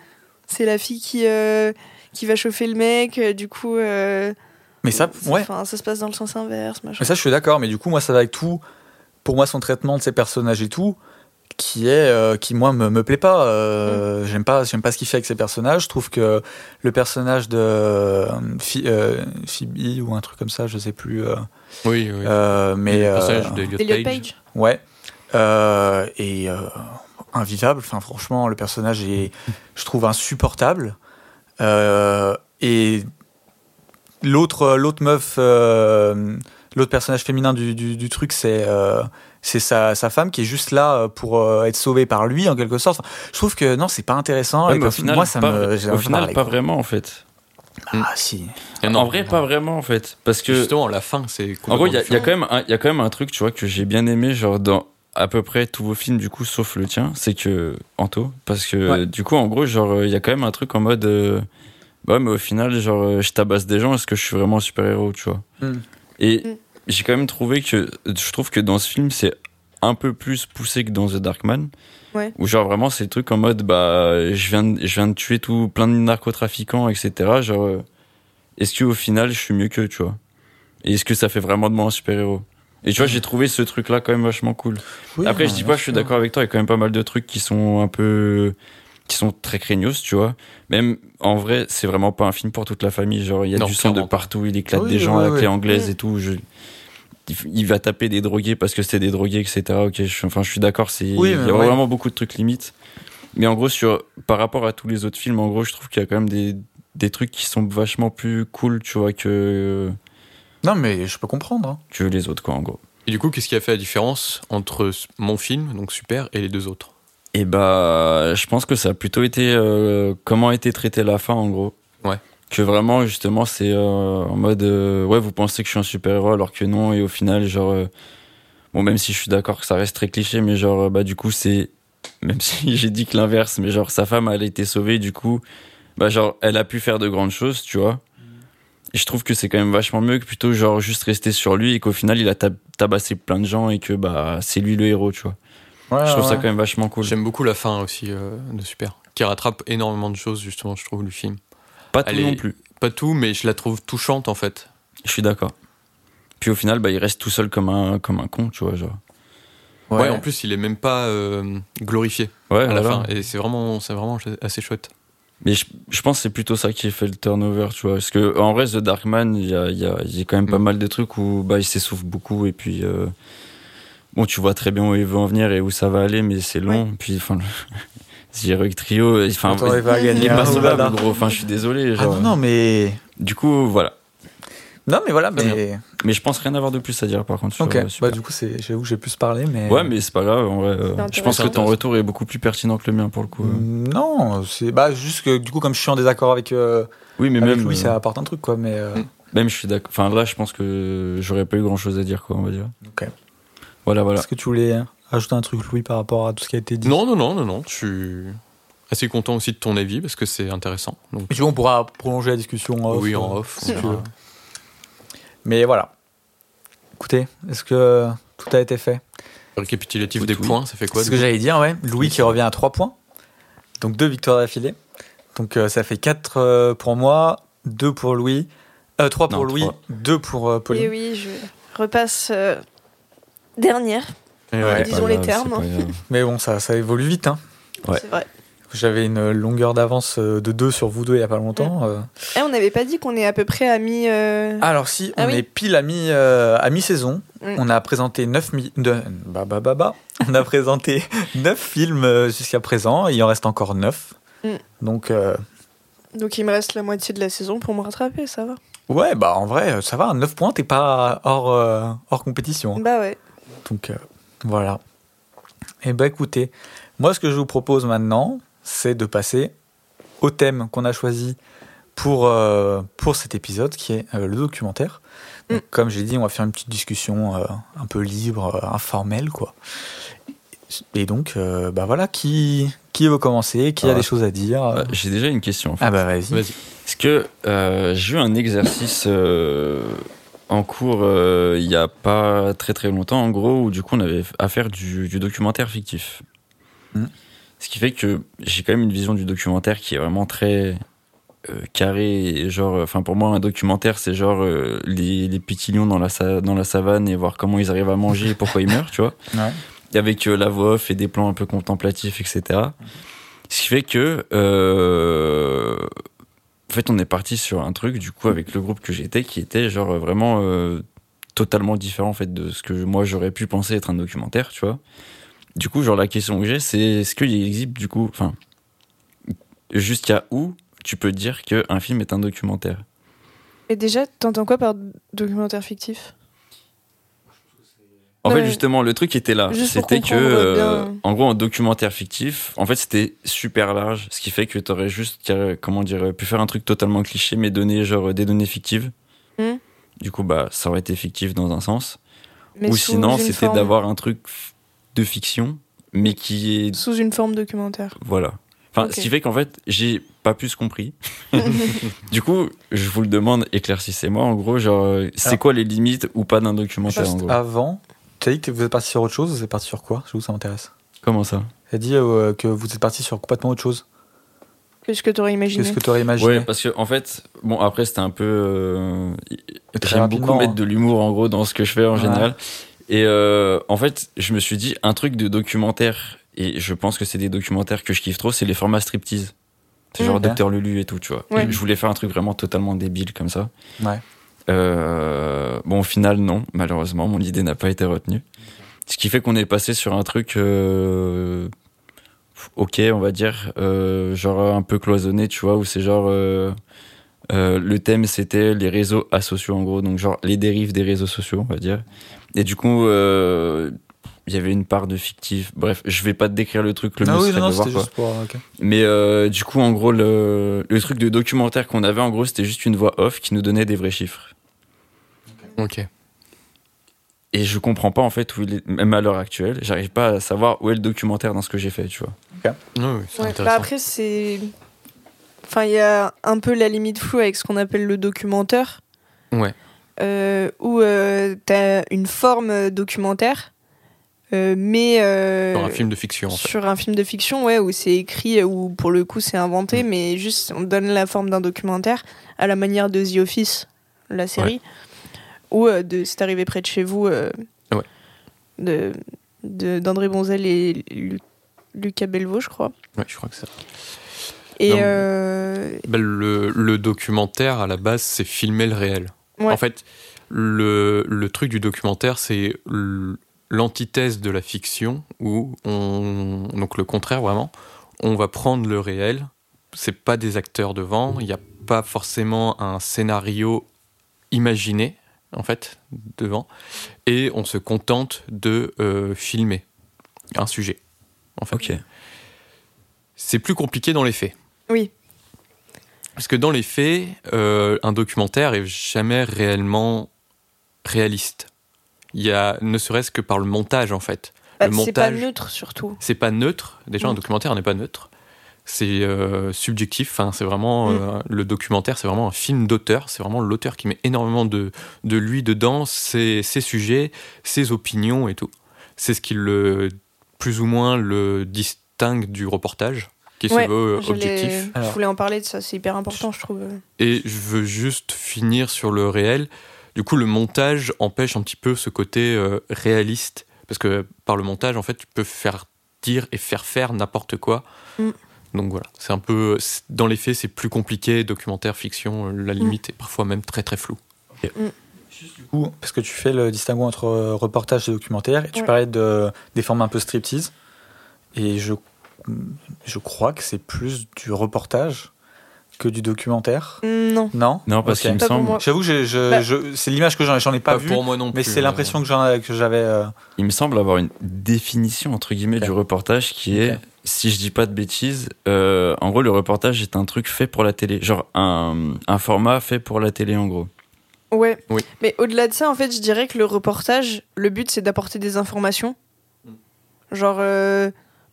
c'est la fille qui euh, qui va chauffer le mec. euh, du coup, euh, Mais ça, ouais. Enfin, ça se passe dans le sens inverse, machin. Mais ça, je suis d'accord. Mais du coup, moi, ça va avec tout. Pour moi, son traitement de ses personnages et tout, qui est, euh, qui moi me, me plaît pas. Euh, J'aime pas, j'aime pas ce qu'il fait avec ses personnages. Je trouve que le personnage de euh, Phi- euh, Phoebe ou un truc comme ça, je sais plus. euh, Oui, oui. euh, mais le personnage euh, d'Elliot Elliot Page. Page. ouais. Euh, et euh, invivable. Enfin, franchement, le personnage est, je trouve, insupportable. Euh, et l'autre, l'autre meuf, euh, l'autre personnage féminin du, du, du truc, c'est euh, c'est sa, sa femme qui est juste là pour euh, être sauvée par lui en quelque sorte. Enfin, je trouve que non, c'est pas intéressant. Ouais, au final, moi, ça pas, me. au final, vraiment en fait. Ah si. Et non, en vrai, pas vraiment en fait. Parce que Justement, la fin, c'est. En gros, il y, a- y quand même un- il y a quand même un truc, tu vois, que j'ai bien aimé, genre dans à peu près tous vos films, du coup, sauf le tien, c'est que Anto, parce que Ouais. du coup, en gros, genre, il y a quand même un truc en mode, euh, bah, ouais, mais au final, genre, euh, je tabasse des gens, est-ce que je suis vraiment un super héros, tu vois Mm. Et Mm. j'ai quand même trouvé que, je trouve que dans ce film, c'est un peu plus poussé que dans The Darkman. Ouais. Où genre vraiment c'est le truc en mode bah je viens de, je viens de tuer tout plein de narcotrafiquants etc genre euh, est-ce que au final je suis mieux qu'eux tu vois? Et est-ce que ça fait vraiment de moi un super héros et tu vois j'ai trouvé ce truc là quand même vachement cool. Oui, après non, je dis pas je suis d'accord avec toi il y a quand même pas mal de trucs qui sont un peu qui sont très craignos tu vois. Même en vrai c'est vraiment pas un film pour toute la famille. Genre il y a Non, du sang de partout il éclate Oui, des gens oui, à la oui. clé anglaise Mm. et tout. Je il va taper des drogués parce que c'est des drogués etc ok je, suis- enfin je suis d'accord c'est Oui, il y a ouais. vraiment beaucoup de trucs limites. Mais en gros sur par rapport à tous les autres films en gros je trouve qu'il y a quand même des des trucs qui sont vachement plus cool tu vois que Non, mais je peux comprendre. hein. que les autres quoi en gros Et du coup, qu'est-ce qui a fait la différence entre mon film, donc Super, et les deux autres? Et bah, je pense que ça a plutôt été euh, comment a été traitée la fin en gros. Ouais. Que vraiment, justement, c'est euh, en mode euh, ouais, vous pensez que je suis un super héros alors que non, et au final, genre, euh, bon, même si je suis d'accord que ça reste très cliché, mais genre, bah, du coup, c'est même si j'ai dit que l'inverse, mais genre, sa femme, elle a été sauvée, du coup, bah, genre, elle a pu faire de grandes choses, tu vois. Je trouve que c'est quand même vachement mieux que plutôt, genre, juste rester sur lui et qu'au final, il a tab- tabassé plein de gens et que, bah, c'est lui le héros, tu vois. Ouais, je trouve ça quand même vachement cool. J'aime beaucoup la fin aussi euh, de Super, qui rattrape énormément de choses, justement, je trouve, du film. Pas tout est- non plus. Pas tout, mais je la trouve touchante, en fait. Je suis d'accord. Puis au final, bah, il reste tout seul comme un, comme un con, tu vois. Genre. Ouais, en plus, il est même pas euh, glorifié Ouais, à la fin. Et c'est vraiment, c'est vraiment assez chouette. Mais je, je pense que c'est plutôt ça qui fait le turnover, tu vois. Parce que en vrai, The Darkman, il y a, il y, a, il y a quand même pas Mm. mal de trucs où bah, il s'essouffle beaucoup. Et puis, euh, bon, tu vois très bien où il veut en venir et où ça va aller, mais c'est long. Puis, enfin, Heroic Trio, enfin, va il gagner est pas sauvable, gros. Enfin, je suis désolé. Ah Genre. non, non, mais. Du coup, voilà. Non, mais voilà, mais. Mais je pense rien avoir de plus à dire, par contre. Sur, Ok, euh, bah du coup, c'est- j'avoue que j'ai plus parlé, mais. Ouais, mais c'est pas grave. En vrai, euh, je pense que ton retour est beaucoup plus pertinent que le mien pour le coup. euh. Mm, Non, c'est bah, juste que du coup, comme je suis en désaccord avec, euh, Oui, mais avec même. Louis, euh, ça apporte un truc, quoi, mais. Mm. Même je suis d'accord. Enfin là, je pense que j'aurais pas eu grand chose à dire, quoi, on va dire. Ok. Voilà, voilà. Est-ce que tu voulais euh, ajouter un truc, Louis, par rapport à tout ce qui a été dit? Non, non, non, non, non. Je suis assez content aussi de ton avis parce que c'est intéressant. Donc, Et tu vois, on pourra prolonger la discussion en off. oui, en off. si on tu verra. veux. Mais voilà. Écoutez, est-ce que tout a été fait? Récapitulatif des oui. points, ça fait quoi C'est ce que j'allais dire, ouais. Louis qui revient à 3 points. Donc deux victoires d'affilée. Donc euh, ça fait 4 pour moi, 2 pour Louis, 3 pour Non, Louis, trois. 2 pour euh, Pauline. Et oui, je repasse euh, dernière. Et ouais. Disons les termes. grave. Mais bon, ça, ça évolue vite. Hein. Ouais. C'est vrai. J'avais une longueur d'avance euh, de 2 sur vous deux il y a pas longtemps. euh. Eh, on n'avait pas dit qu'on est à peu près à mi. euh, Alors si, on Ah oui. est pile à mi euh, à mi-saison. Mm. On a présenté 9 mi de... bah, bah, bah, bah. On a présenté 9 films jusqu'à présent, il en reste encore 9. Mm. Donc euh, Donc il me reste la moitié de la saison pour me rattraper, ça va. ouais, bah en vrai, ça va, 9 points, t'es pas hors hors compétition. hein. Bah ouais. Donc voilà. Et bah écoutez, moi ce que je vous propose maintenant, c'est de passer au thème qu'on a choisi pour, euh, pour cet épisode, qui est euh, le documentaire. Donc, Comme j'ai dit, on va faire une petite discussion euh, un peu libre, euh, informelle, quoi. Et donc, euh, bah voilà, qui, qui veut commencer Qui a des choses à dire J'ai déjà une question. En fait. Ah bah vas-y. Vas-y. Est-ce que euh, j'ai eu un exercice euh, en cours euh, il y a pas très très longtemps, en gros, où du coup on avait à faire du, du documentaire fictif. Mhm. Ce qui fait que j'ai quand même une vision du documentaire qui est vraiment très euh, carré. Genre, enfin pour moi, un documentaire, c'est genre euh, les, les petits lions dans la, dans la savane et voir comment ils arrivent à manger et pourquoi ils meurent, tu vois. Ouais. Avec euh, la voix off et des plans un peu contemplatifs, etc. Ce qui fait que, euh, en fait, on est parti sur un truc, du coup, avec le groupe que j'étais, qui était genre vraiment euh, totalement différent, en fait, de ce que moi j'aurais pu penser être un documentaire, tu vois. Du coup, genre, la question que j'ai, c'est est-ce qu'il existe, du coup, enfin, jusqu'à où tu peux dire qu'un film est un documentaire? Et déjà, t'entends quoi par documentaire fictif? En fait, justement, le truc était là. C'était que, euh, bien. en gros, en documentaire fictif, en fait, c'était super large, ce qui fait que t'aurais juste, euh, comment dire, pu faire un truc totalement cliché, mais donner genre des données fictives. Hmm. Du coup, bah, ça aurait été fictif dans un sens. Mais Ou sinon, c'était d'avoir un truc de fiction, mais qui est, Sous une forme documentaire. voilà. Enfin, ce qui fait qu'en fait, j'ai pas plus compris. du coup, je vous le demande, éclaircissez-moi. En gros, genre, c'est Alors- quoi les limites ou pas d'un documentaire, en Juste gros? avant, tu as dit que vous êtes parti sur autre chose, vous êtes parti sur quoi? Je vous ça m'intéresse. Comment ça? Tu as dit euh, que vous êtes parti sur complètement autre chose. Qu'est-ce que t'aurais imaginé Qu'est-ce que tu aurais imaginé Ouais, parce que en fait, bon après c'était un peu. euh, J'aime beaucoup mettre hein. de l'humour en gros dans ce que je fais en Ouais. général. Et euh, en fait, je me suis dit un truc de documentaire et je pense que c'est des documentaires que je kiffe trop, c'est les formats striptease. C'est genre Ok. Docteur Lulu et tout, tu vois. Ouais. Je voulais faire un truc vraiment totalement débile comme ça. Ouais. Euh, bon, au final, non, malheureusement, mon idée n'a pas été retenue. Ce qui fait qu'on est passé sur un truc, euh, ok, on va dire, euh, genre un peu cloisonné, tu vois, où c'est genre. le thème c'était les réseaux asociaux en gros, donc genre les dérives des réseaux sociaux, on va dire. Et du coup, euh, il y avait une part de fictif. Bref, je vais pas te décrire le truc, le Ah mieux oui, serait non, non, de voir, quoi. juste pour. euh, ok. Mais euh, du coup, en gros, le, le truc de documentaire qu'on avait, en gros, c'était juste une voix off qui nous donnait des vrais chiffres. Ok. Et je comprends pas en fait où il est, même à l'heure actuelle, j'arrive pas à savoir où est le documentaire dans ce que j'ai fait, tu vois. Oui, oui, c'est Ouais, intéressant. bah après, c'est. Enfin, il y a un peu la limite floue avec ce qu'on appelle le documentaire. Ouais. Euh, où euh, t'as une forme documentaire, euh, mais. Dans un film de fiction, en fait. Sur un film de fiction, ouais, où c'est écrit, où pour le coup c'est inventé, mais juste on donne la forme d'un documentaire à la manière de The Office, la série, ou euh, de C'est arrivé près de chez vous, euh, Ouais. de d'André Bonzel et Lu- Lucas Belvaux, je crois. Ouais, je crois que c'est ça. Et Non. euh, Bah, le, le documentaire, à la base, c'est filmer le réel. Ouais. En fait, le, le truc du documentaire, c'est l'antithèse de la fiction, où on. Donc le contraire, vraiment. On va prendre le réel. C'est pas des acteurs devant. Il n'y a pas forcément un scénario imaginé, en fait, devant. Et on se contente de euh, filmer un sujet. En fait. Ok. C'est plus compliqué dans les faits. oui, Parce que dans les faits, euh, un documentaire est jamais réellement réaliste. Il y a, ne serait-ce que par le montage en fait. Bah, c'est pas neutre surtout. c'est pas neutre. Déjà, un documentaire n'est pas neutre. C'est euh, subjectif. Enfin, c'est vraiment Mm. euh, le documentaire, c'est vraiment un film d'auteur. C'est vraiment l'auteur qui met énormément de, de lui dedans, ses, ses sujets, ses opinions et tout. C'est ce qui le plus ou moins le distingue du reportage, qui Ouais, veut euh, Je, l'ai- objectif. je Alors. voulais en parler de ça, c'est hyper important, je trouve. Et je veux juste finir sur le réel. Du coup, le montage empêche un petit peu ce côté euh, réaliste. Parce que par le montage, en fait, tu peux faire dire et faire faire n'importe quoi. Mm. Donc voilà, c'est un peu. Dans les faits, c'est plus compliqué. Documentaire, fiction, euh, la limite est parfois même très très floue. Du coup, parce que tu fais le distinguo entre reportage et documentaire, et tu Ouais. parlais de, des formes un peu striptease, et je, je crois que c'est plus du reportage que du documentaire. Non. Non Non, parce Ok. qu'il me semble. J'avoue que je- je- Bah. je- c'est l'image que j'en j'en ai pas, vu, pour moi non mais plus. c'est l'impression que j'en- que j'avais. euh, il me semble avoir une définition entre guillemets du reportage qui est, si je dis pas de bêtises, euh, en gros le reportage est un truc fait pour la télé, genre un, un format fait pour la télé en gros. Ouais. Oui. Mais au-delà de ça, en fait, je dirais que le reportage, le but, c'est d'apporter des informations. Genre, euh,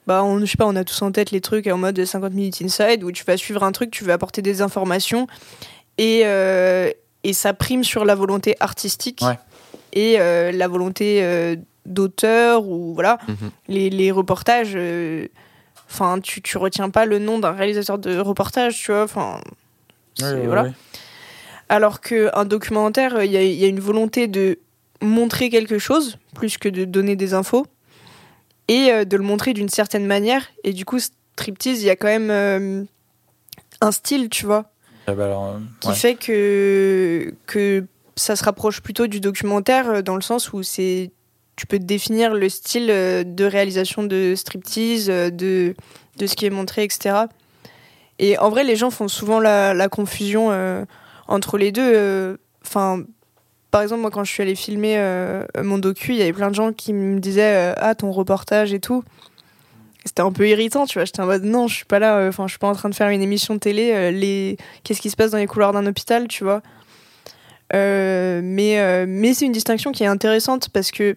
bah, on, je sais pas, on a tous en tête les trucs en mode 50 minutes inside où tu vas suivre un truc, tu vas apporter des informations et, euh, et ça prime sur la volonté artistique Ouais. et euh, la volonté euh, d'auteur ou voilà. Mhm. Les, les reportages, enfin, tu, tu retiens pas le nom d'un réalisateur de reportage, tu vois, enfin. Ouais, voilà. ouais. Alors qu'un documentaire, il y, a- il y a une volonté de montrer quelque chose, plus que de donner des infos, et euh, de le montrer d'une certaine manière. Et du coup, striptease, il y a quand même euh, un style, tu vois, Ah bah alors, euh, qui fait que, que ça se rapproche plutôt du documentaire, dans le sens où c'est tu peux définir le style de réalisation de striptease, de, de ce qui est montré, etc. Et en vrai, les gens font souvent la, la confusion euh, entre les deux. Enfin, par exemple, moi, quand je suis allée filmer euh, mon docu, il y avait plein de gens qui me disaient euh, Ah, ton reportage et tout. C'était un peu irritant, tu vois. J'étais en mode Non, je suis pas là, euh, enfin, je suis pas en train de faire une émission de télé. les... Qu'est-ce qui se passe dans les couloirs d'un hôpital, tu vois mais mais c'est une distinction qui est intéressante parce que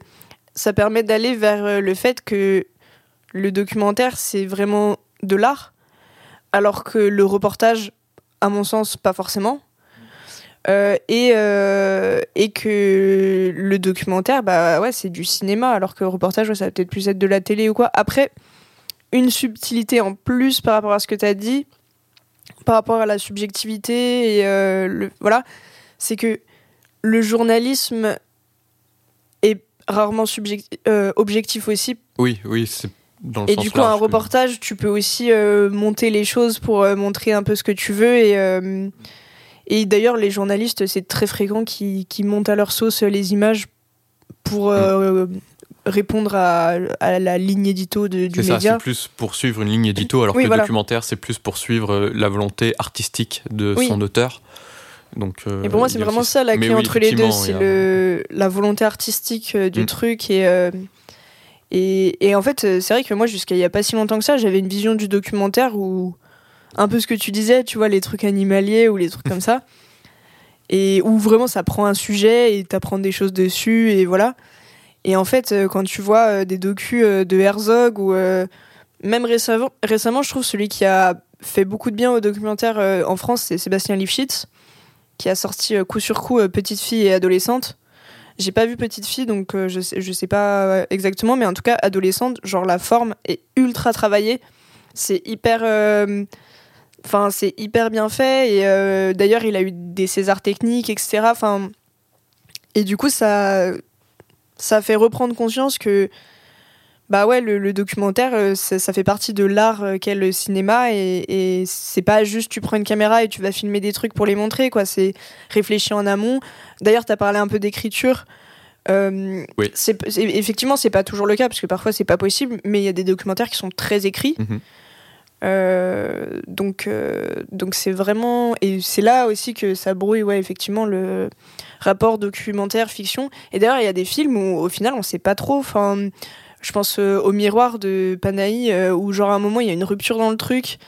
ça permet d'aller vers le fait que le documentaire, c'est vraiment de l'art, alors que le reportage, à mon sens, pas forcément. Euh, et, euh, et que le documentaire, bah ouais, c'est du cinéma, alors que le reportage, ouais, ça va peut-être plus être de la télé ou quoi. Après, une subtilité en plus par rapport à ce que tu as dit, par rapport à la subjectivité, et euh, le, voilà, c'est que le journalisme est rarement subject- objectif aussi Oui, oui, c'est dans le et du coup, un que- reportage, tu peux aussi euh, monter les choses pour euh, montrer un peu ce que tu veux. Et, euh, et d'ailleurs, les journalistes, c'est très fréquent qu'ils qu'ils montent à leur sauce les images pour euh, répondre à, à la ligne édito de- du C'est ça, média. c'est plus pour suivre une ligne édito, alors Oui, que voilà. le documentaire, c'est plus pour suivre euh, la volonté artistique de Oui. son auteur. Donc, euh, Et pour moi, c'est vraiment ça la clé oui, entre les deux, c'est a- le la volonté artistique euh, du Mm. truc et euh, et, et en fait, c'est vrai que moi, jusqu'à il y a pas si longtemps que ça, j'avais une vision du documentaire où un peu ce que tu disais, tu vois, les trucs animaliers ou les trucs comme ça, et où vraiment ça prend un sujet et t'apprends des choses dessus et voilà. Et en fait, euh, quand tu vois euh, des docus euh, de Herzog ou même récemment, récemment, je trouve celui qui a fait beaucoup de bien au documentaire en France, c'est Sébastien Lifshitz, qui a sorti coup sur coup Petite fille et adolescente. J'ai pas vu Petite fille, donc je, sais, je sais pas exactement, mais en tout cas, adolescente, genre la forme est ultra travaillée. C'est hyper. Enfin, c'est hyper bien fait. Et euh, d'ailleurs, il a eu des Césars techniques, etc. Enfin, et du coup, ça, ça fait reprendre conscience que bah ouais, le, le documentaire, euh, ça, ça fait partie de l'art euh, qu'est le cinéma et, et c'est pas juste tu prends une caméra et tu vas filmer des trucs pour les montrer, quoi. C'est réfléchi en amont. D'ailleurs, t'as parlé un peu d'écriture. Euh, Oui. c'est, effectivement, c'est pas toujours le cas parce que parfois c'est pas possible, mais il y a des documentaires qui sont très écrits. Mhm. Euh, donc, euh, donc c'est vraiment et c'est là aussi que ça brouille, ouais, effectivement le rapport documentaire fiction. Et d'ailleurs, il y a des films où au final on sait pas trop. Enfin, je pense euh, au miroir de Panahi euh, où genre à un moment il y a une rupture dans le truc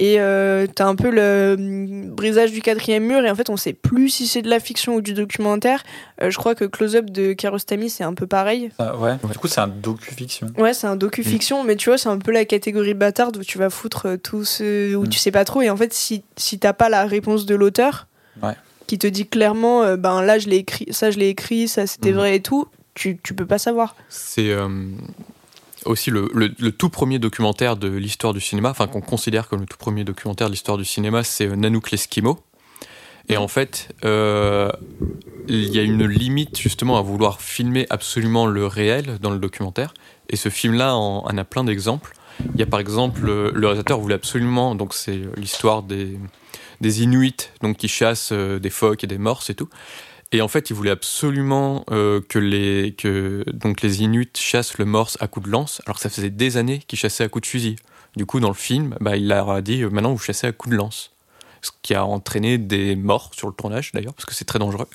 et euh, t'as un peu le hum, brisage du quatrième mur et en fait on sait plus si c'est de la fiction ou du documentaire. Euh, je crois que Close Up de Kiarostami c'est un peu pareil. Ah, ouais. Du coup, c'est un docu-fiction. Ouais, c'est un docu-fiction, mais tu vois, c'est un peu la catégorie bâtarde où tu vas foutre euh, tout ce. où Mm. tu sais pas trop. Et en fait, si, si t'as pas la réponse de l'auteur, Ouais. qui te dit clairement, euh, ben là, je l'ai écrit, ça, je l'ai écrit, ça, c'était Mhm. vrai et tout, tu, tu peux pas savoir. C'est euh, aussi le, le- tout premier documentaire de l'histoire du cinéma, enfin qu'on considère comme le tout premier documentaire de l'histoire du cinéma, c'est euh, Nanook l'Esquimau. Et en fait, euh, il y a une limite justement à vouloir filmer absolument le réel dans le documentaire. Et ce film-là en, en a plein d'exemples. Il y a par exemple, le, le réalisateur voulait absolument, donc c'est l'histoire des, des Inuits donc qui chassent euh, des phoques et des morses et tout. Et en fait, il voulait absolument euh, que les que donc les Inuits chassent le morse à coups de lance, alors que ça faisait des années qu'ils chassaient à coups de fusil. Du coup, dans le film, bah, il leur a dit euh, maintenant vous chassez à coups de lance, ce qui a entraîné des morts sur le tournage d'ailleurs, parce que c'est très dangereux.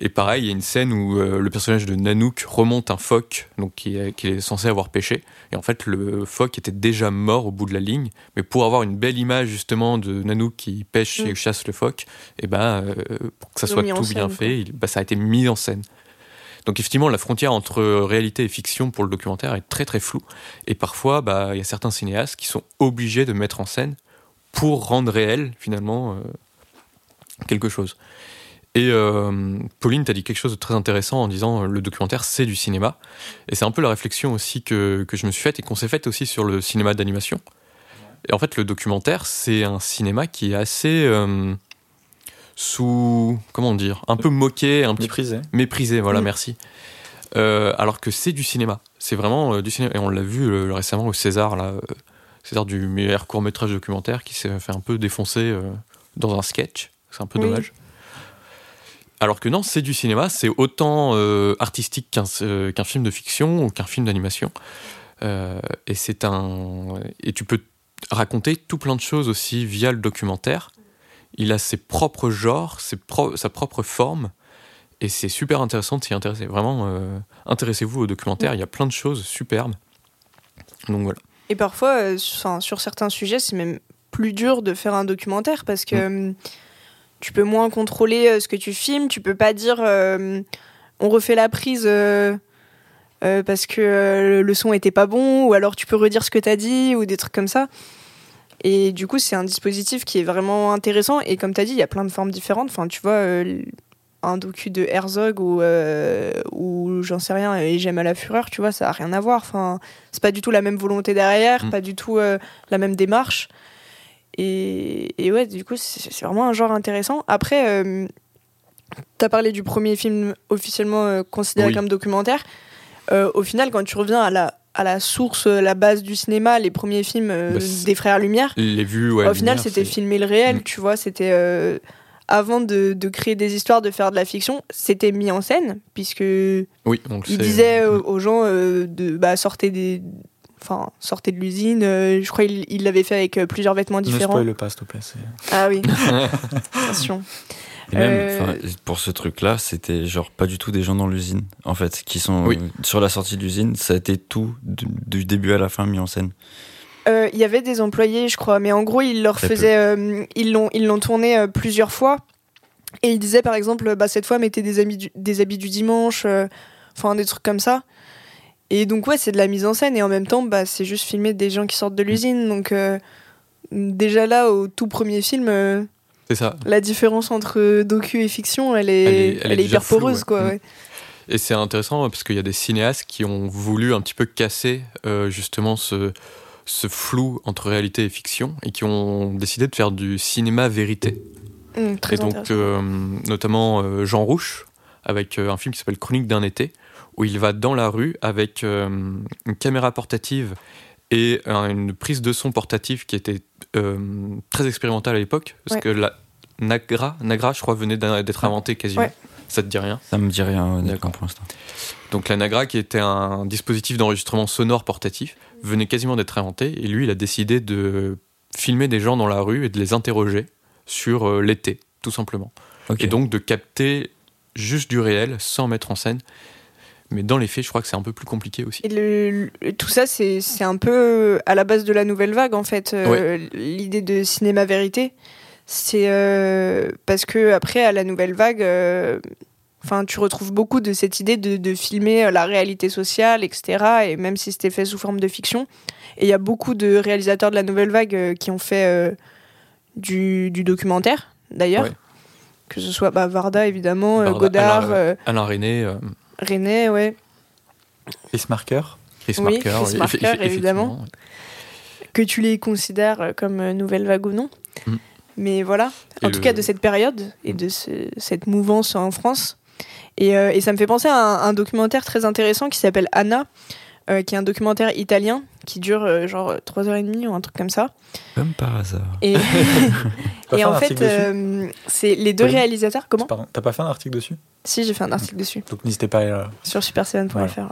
Et pareil, il y a une scène où euh, le personnage de Nanook remonte un phoque, donc qui est, qui est censé avoir pêché. Et en fait, le phoque était déjà mort au bout de la ligne. Mais pour avoir une belle image justement de Nanook qui pêche et Mm. chasse le phoque, et ben euh, pour que ça soit tout bien fait, il- bah, ça a été mis en scène. Donc effectivement, la frontière entre réalité et fiction pour le documentaire est très très floue. Et parfois, bah, il y a certains cinéastes qui sont obligés de mettre en scène pour rendre réel finalement euh, quelque chose. Et euh, Pauline, tu as dit quelque chose de très intéressant en disant euh, le documentaire, c'est du cinéma. Et c'est un peu la réflexion aussi que, que je me suis faite et qu'on s'est faite aussi sur le cinéma d'animation. Et en fait, le documentaire, c'est un cinéma qui est assez euh, sous, comment dire, un peu moqué, un petit Méprisé. méprisé. Voilà, Mm. merci. Euh, alors que c'est du cinéma. C'est vraiment du cinéma. Et on l'a vu récemment au César, là, César du meilleur court métrage documentaire, qui s'est fait un peu défoncer dans un sketch. C'est un peu Oui. dommage. Alors que non, c'est du cinéma, c'est autant euh, artistique qu'un euh, qu'un film de fiction ou qu'un film d'animation. Euh, et c'est un et tu peux raconter tout plein de choses aussi via le documentaire. Il a ses propres genres, ses pro- sa propre forme, et c'est super intéressant de s'y intéresser. Vraiment, intéressez-vous au documentaire. Il y a plein de choses superbes. Donc voilà. Et parfois, sur, certains sujets, c'est même plus dur de faire un documentaire parce que euh, tu peux moins contrôler euh, ce que tu filmes. Tu peux pas dire euh, on refait la prise euh, parce que le son était pas bon, ou alors tu peux redire ce que tu as dit, ou des trucs comme ça. Et du coup, c'est un dispositif qui est vraiment intéressant. Et comme tu as dit, il y a plein de formes différentes. Enfin, tu vois, euh, un docu de Herzog ou, euh, ou j'en sais rien, et j'aime à la fureur, tu vois, ça a rien à voir. Enfin, c'est pas du tout la même volonté derrière, Mm. pas du tout euh, la même démarche. Et, et ouais, du coup, c'est vraiment un genre intéressant. Après, euh, t'as parlé du premier film officiellement euh, considéré Oui. comme documentaire. Euh, au final, quand tu reviens à la, à la source, euh, la base du cinéma, les premiers films Bah, des frères Lumière, Les vues, ouais. au final, c'était filmer le réel, Mm. tu vois. C'était avant de, de créer des histoires, de faire de la fiction, c'était mis en scène, puisque Oui, donc il disait aux, gens de bah, sortez des, enfin sortez de l'usine. euh, je crois qu'il il l'avait fait avec euh, plusieurs vêtements Ne différents. spoil pas, s'il te plaît. Ah oui, attention. Et même, Euh, pour ce truc-là, c'était genre pas du tout des gens dans l'usine, en fait, qui sont Oui. sur la sortie de l'usine. Ça a été tout du, du début à la fin mis en scène. Euh, Il y avait des employés, je crois, mais en gros, ils leur Très faisaient, euh, ils l'ont, ils l'ont tourné euh, plusieurs fois. Et ils disaient, par exemple, bah, cette fois, mettez des, habits du, des habits du dimanche, euh, enfin des trucs comme ça. Et donc, ouais, c'est de la mise en scène. Et en même temps, bah, c'est juste filmer des gens qui sortent de l'usine. Donc, euh, déjà là, au tout premier film, euh, C'est ça. la différence entre docu et fiction, elle est, Elle est- elle elle est est déjà hyper poreuse, ouais. quoi. Mm. ouais. Et c'est intéressant parce qu'il y a des cinéastes qui ont voulu un petit peu casser euh, justement ce, ce flou entre réalité et fiction et qui ont décidé de faire du cinéma vérité. Mm, très et donc, euh, notamment euh, Jean Rouche, avec un film qui s'appelle Chronique d'un été, où il va dans la rue avec euh, une caméra portative et euh, une prise de son portative qui était euh, très expérimentale à l'époque, parce Ouais. que la Nagra, Nagra, je crois, venait d'être inventée quasiment. Ouais. Ça te dit rien? Ça me dit rien, D'accord. pour l'instant. donc la Nagra, qui était un dispositif d'enregistrement sonore portatif, venait quasiment d'être inventé, et lui, il a décidé de filmer des gens dans la rue et de les interroger sur euh, l'été, tout simplement. Et donc de capter juste du réel sans mettre en scène. Mais dans les faits, je crois que c'est un peu plus compliqué aussi. Et le- le- tout ça, c'est un peu à la base de la nouvelle vague, en fait. euh, L'idée de cinéma vérité, c'est euh, parce que après, à la nouvelle vague, euh, tu retrouves beaucoup de cette idée de, de filmer la réalité sociale, etc. Et même si c'était fait sous forme de fiction, et il y a beaucoup de réalisateurs de la nouvelle vague euh, qui ont fait euh, du, du documentaire, d'ailleurs. Ouais. Que ce soit bah, Varda, évidemment, euh, Varda, Godard, Alain- euh, Alain René, euh, René, ouais. Chris Marker. Chris Oui, Marker, Chris oui, Marker, effe- évidemment. que tu les considères comme euh, nouvelle vague ou non. Mm. Mais voilà, Et en tout cas de cette période et de ce- cette mouvance en France. Et, euh, et ça me fait penser à un, un documentaire très intéressant qui s'appelle Anna, euh, qui est un documentaire italien qui dure euh, genre 3h30 ou un truc comme ça. Comme par hasard. Et, en fait, euh, c'est les deux réalisateurs. Comment t'as pas fait un article dessus Si, j'ai fait un article dessus Donc n'hésitez pas à aller là. sur super7.fr. voilà.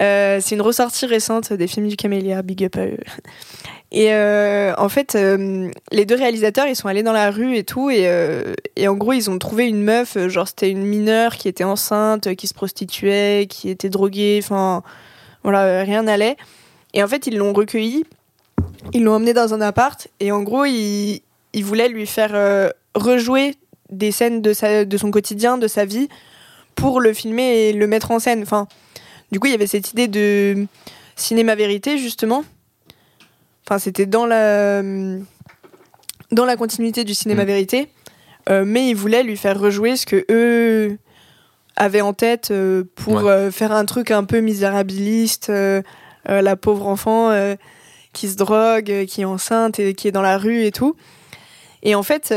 Euh, c'est une ressortie récente des films du Camélia, big up à eux. Et euh, en fait, euh, les deux réalisateurs, ils sont allés dans la rue et tout, et, euh, et en gros, ils ont trouvé une meuf, euh, genre c'était une mineure qui était enceinte, euh, qui se prostituait, qui était droguée, enfin voilà, euh, rien n'allait. Et en fait, ils l'ont recueillie, ils l'ont emmenée dans un appart, et en gros, ils, ils voulaient lui faire euh, rejouer des scènes de, sa, de son quotidien, de sa vie, pour le filmer et le mettre en scène. Enfin, du coup, il y avait cette idée de cinéma vérité, justement. Enfin, c'était dans la, dans la continuité du cinéma Mm. vérité. Euh, mais ils voulaient lui faire rejouer ce que eux avaient en tête euh, pour Ouais. euh, faire un truc un peu misérabiliste. Euh, la pauvre enfant euh, qui se drogue, euh, qui est enceinte et qui est dans la rue et tout. Et en fait,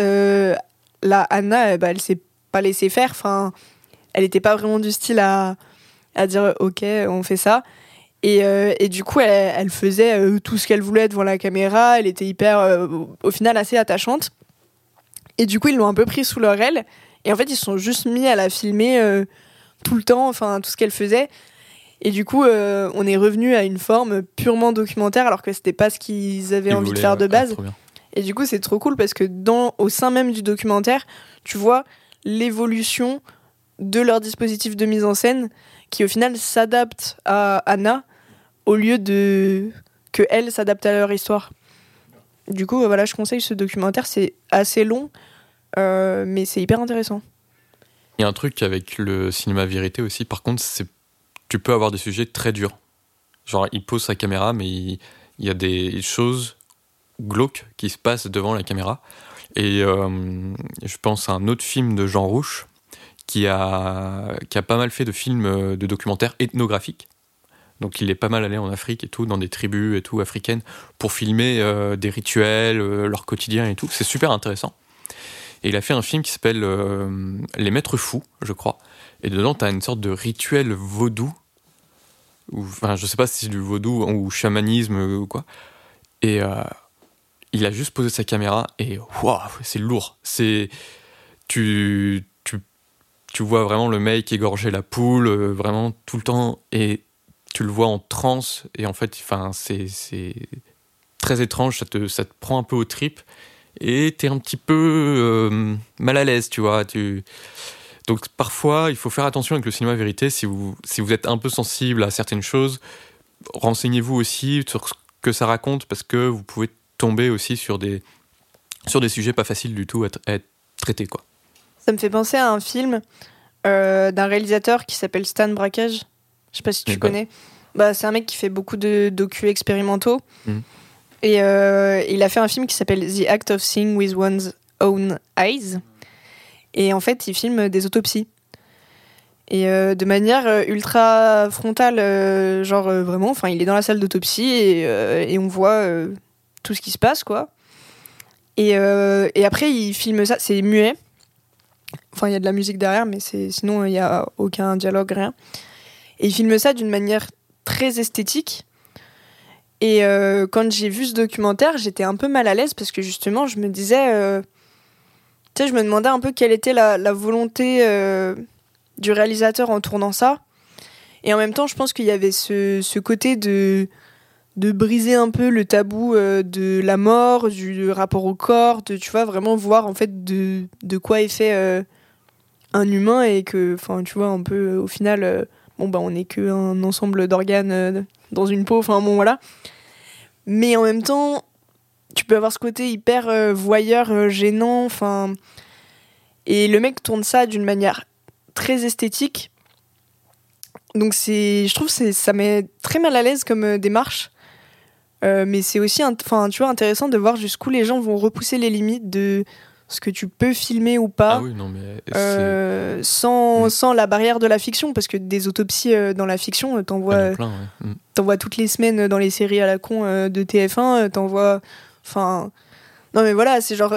la Anna, bah, elle s'est pas laissée faire. Enfin, elle était pas vraiment du style à, à dire ok, on fait ça. Et, et du coup, elle, faisait tout ce qu'elle voulait devant la caméra. Elle était hyper, au final, assez attachante. Et du coup, ils l'ont un peu pris sous leur aile. Et en fait, ils se sont juste mis à la filmer tout le temps, enfin, tout ce qu'elle faisait. Et du coup, euh, on est revenu à une forme purement documentaire, alors que c'était pas ce qu'ils avaient Ils envie de faire de ouais, base. Et du coup, c'est trop cool parce que dans, au sein même du documentaire, tu vois l'évolution de leur dispositif de mise en scène qui, au final, s'adapte à Anna au lieu de que elle s'adapte à leur histoire. Du coup, voilà, je conseille ce documentaire. C'est assez long, euh, mais c'est hyper intéressant. Il y a un truc avec le cinéma vérité aussi, par contre, c'est tu peux avoir des sujets très durs. Genre, il pose sa caméra, mais il, y a des choses glauques qui se passent devant la caméra. Et euh, je pense à un autre film de Jean Rouche qui a, qui a pas mal fait de films euh, de documentaires ethnographiques. Donc il est pas mal allé en Afrique et tout, dans des tribus et tout africaines, pour filmer euh, des rituels, leur quotidien et tout. C'est super intéressant. Et il a fait un film qui s'appelle Les Maîtres Fous, je crois. Et dedans, tu as une sorte de rituel vaudou. Ou, enfin, je sais pas si c'est du vaudou ou chamanisme ou quoi. Et euh, il a juste posé sa caméra et waouh, c'est lourd. C'est tu, tu tu vois vraiment le mec égorger la poule euh, vraiment tout le temps et tu le vois en transe et en fait enfin c'est c'est très étrange, ça te ça te prend un peu aux tripes et t'es un petit peu euh, mal à l'aise, tu vois, tu donc parfois, il faut faire attention avec le cinéma vérité. Si vous, si vous êtes un peu sensible à certaines choses, renseignez-vous aussi sur ce que ça raconte parce que vous pouvez tomber aussi sur des, sur des sujets pas faciles du tout à, à être traités. Quoi. Ça me fait penser à un film euh, d'un réalisateur qui s'appelle Stan Brakhage. Je sais pas si tu connais. Bah, c'est un mec qui fait beaucoup de docu expérimentaux. Mhm. Et euh, il a fait un film qui s'appelle The Act of Seeing with One's Own Eyes. Et en fait, il filme des autopsies. Et euh, de manière euh, ultra frontale, euh, genre vraiment, enfin, il est dans la salle d'autopsie et, on voit tout ce qui se passe, quoi. Et, et après, il filme ça, c'est muet. Enfin, il y a de la musique derrière, mais sinon, il n'y a aucun dialogue, rien. Et il filme ça d'une manière très esthétique. Et quand j'ai vu ce documentaire, j'étais un peu mal à l'aise parce que justement, je me disais. Tu sais, je me demandais un peu quelle était la, la volonté euh, du réalisateur en tournant ça. Et en même temps, je pense qu'il y avait ce, ce côté de, de briser un peu le tabou euh, de la mort, du rapport au corps, de, tu vois, vraiment voir en fait de, de quoi est fait euh, un humain et que, enfin, tu vois, un peu au final, bon, bah, on n'est qu'un ensemble d'organes dans une peau, enfin, bon, voilà. Mais en même temps, tu peux avoir ce côté hyper euh, voyeur, euh, gênant, enfin. Et le mec tourne ça d'une manière très esthétique. Donc c'est, je trouve que c'est- ça met très mal à l'aise comme euh, démarche. Mais c'est aussi, enfin, tu vois, intéressant de voir jusqu'où les gens vont repousser les limites de ce que tu peux filmer ou pas. Ah oui, non, mais euh, sans, Mm. sans la barrière de la fiction, parce que des autopsies euh, dans la fiction, euh, t'en vois, ouais. Mm. t'en vois toutes les semaines dans les séries à la con de TF1, euh, t'en vois. Enfin. Non, mais voilà, c'est genre.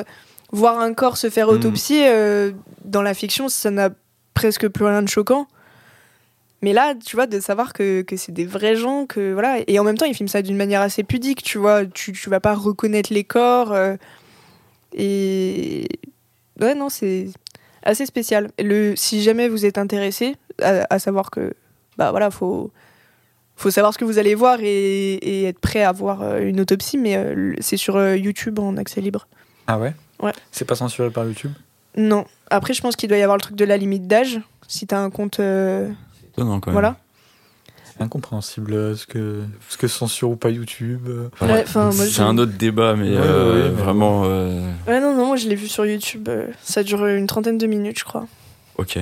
Voir un corps se faire Mm. autopsier euh, dans la fiction, ça n'a presque plus rien de choquant. Mais là, tu vois, de savoir que, que c'est des vrais gens, que voilà. Et en même temps, ils filment ça d'une manière assez pudique, tu vois. Tu, tu vas pas reconnaître les corps. euh, et. Ouais, non, c'est assez spécial. Le, si jamais vous êtes intéressé, à, à savoir que. Bah voilà, faut faut savoir ce que vous allez voir et, et être prêt à voir euh, une autopsie, mais euh, c'est sur euh, YouTube en accès libre. Ah ouais? Ouais. C'est pas censuré par YouTube? Non. Après, je pense qu'il doit y avoir le truc de la limite d'âge. Si t'as un compte. euh, Étonnant, quand même. voilà. C'est incompréhensible ce que, ce que censure ou pas YouTube. Ouais. Ouais, c'est un autre débat, mais Ouais, euh, ouais, mais vraiment. euh, Ouais, non, non, moi je l'ai vu sur YouTube. ça dure une trentaine de minutes, je crois. Ok.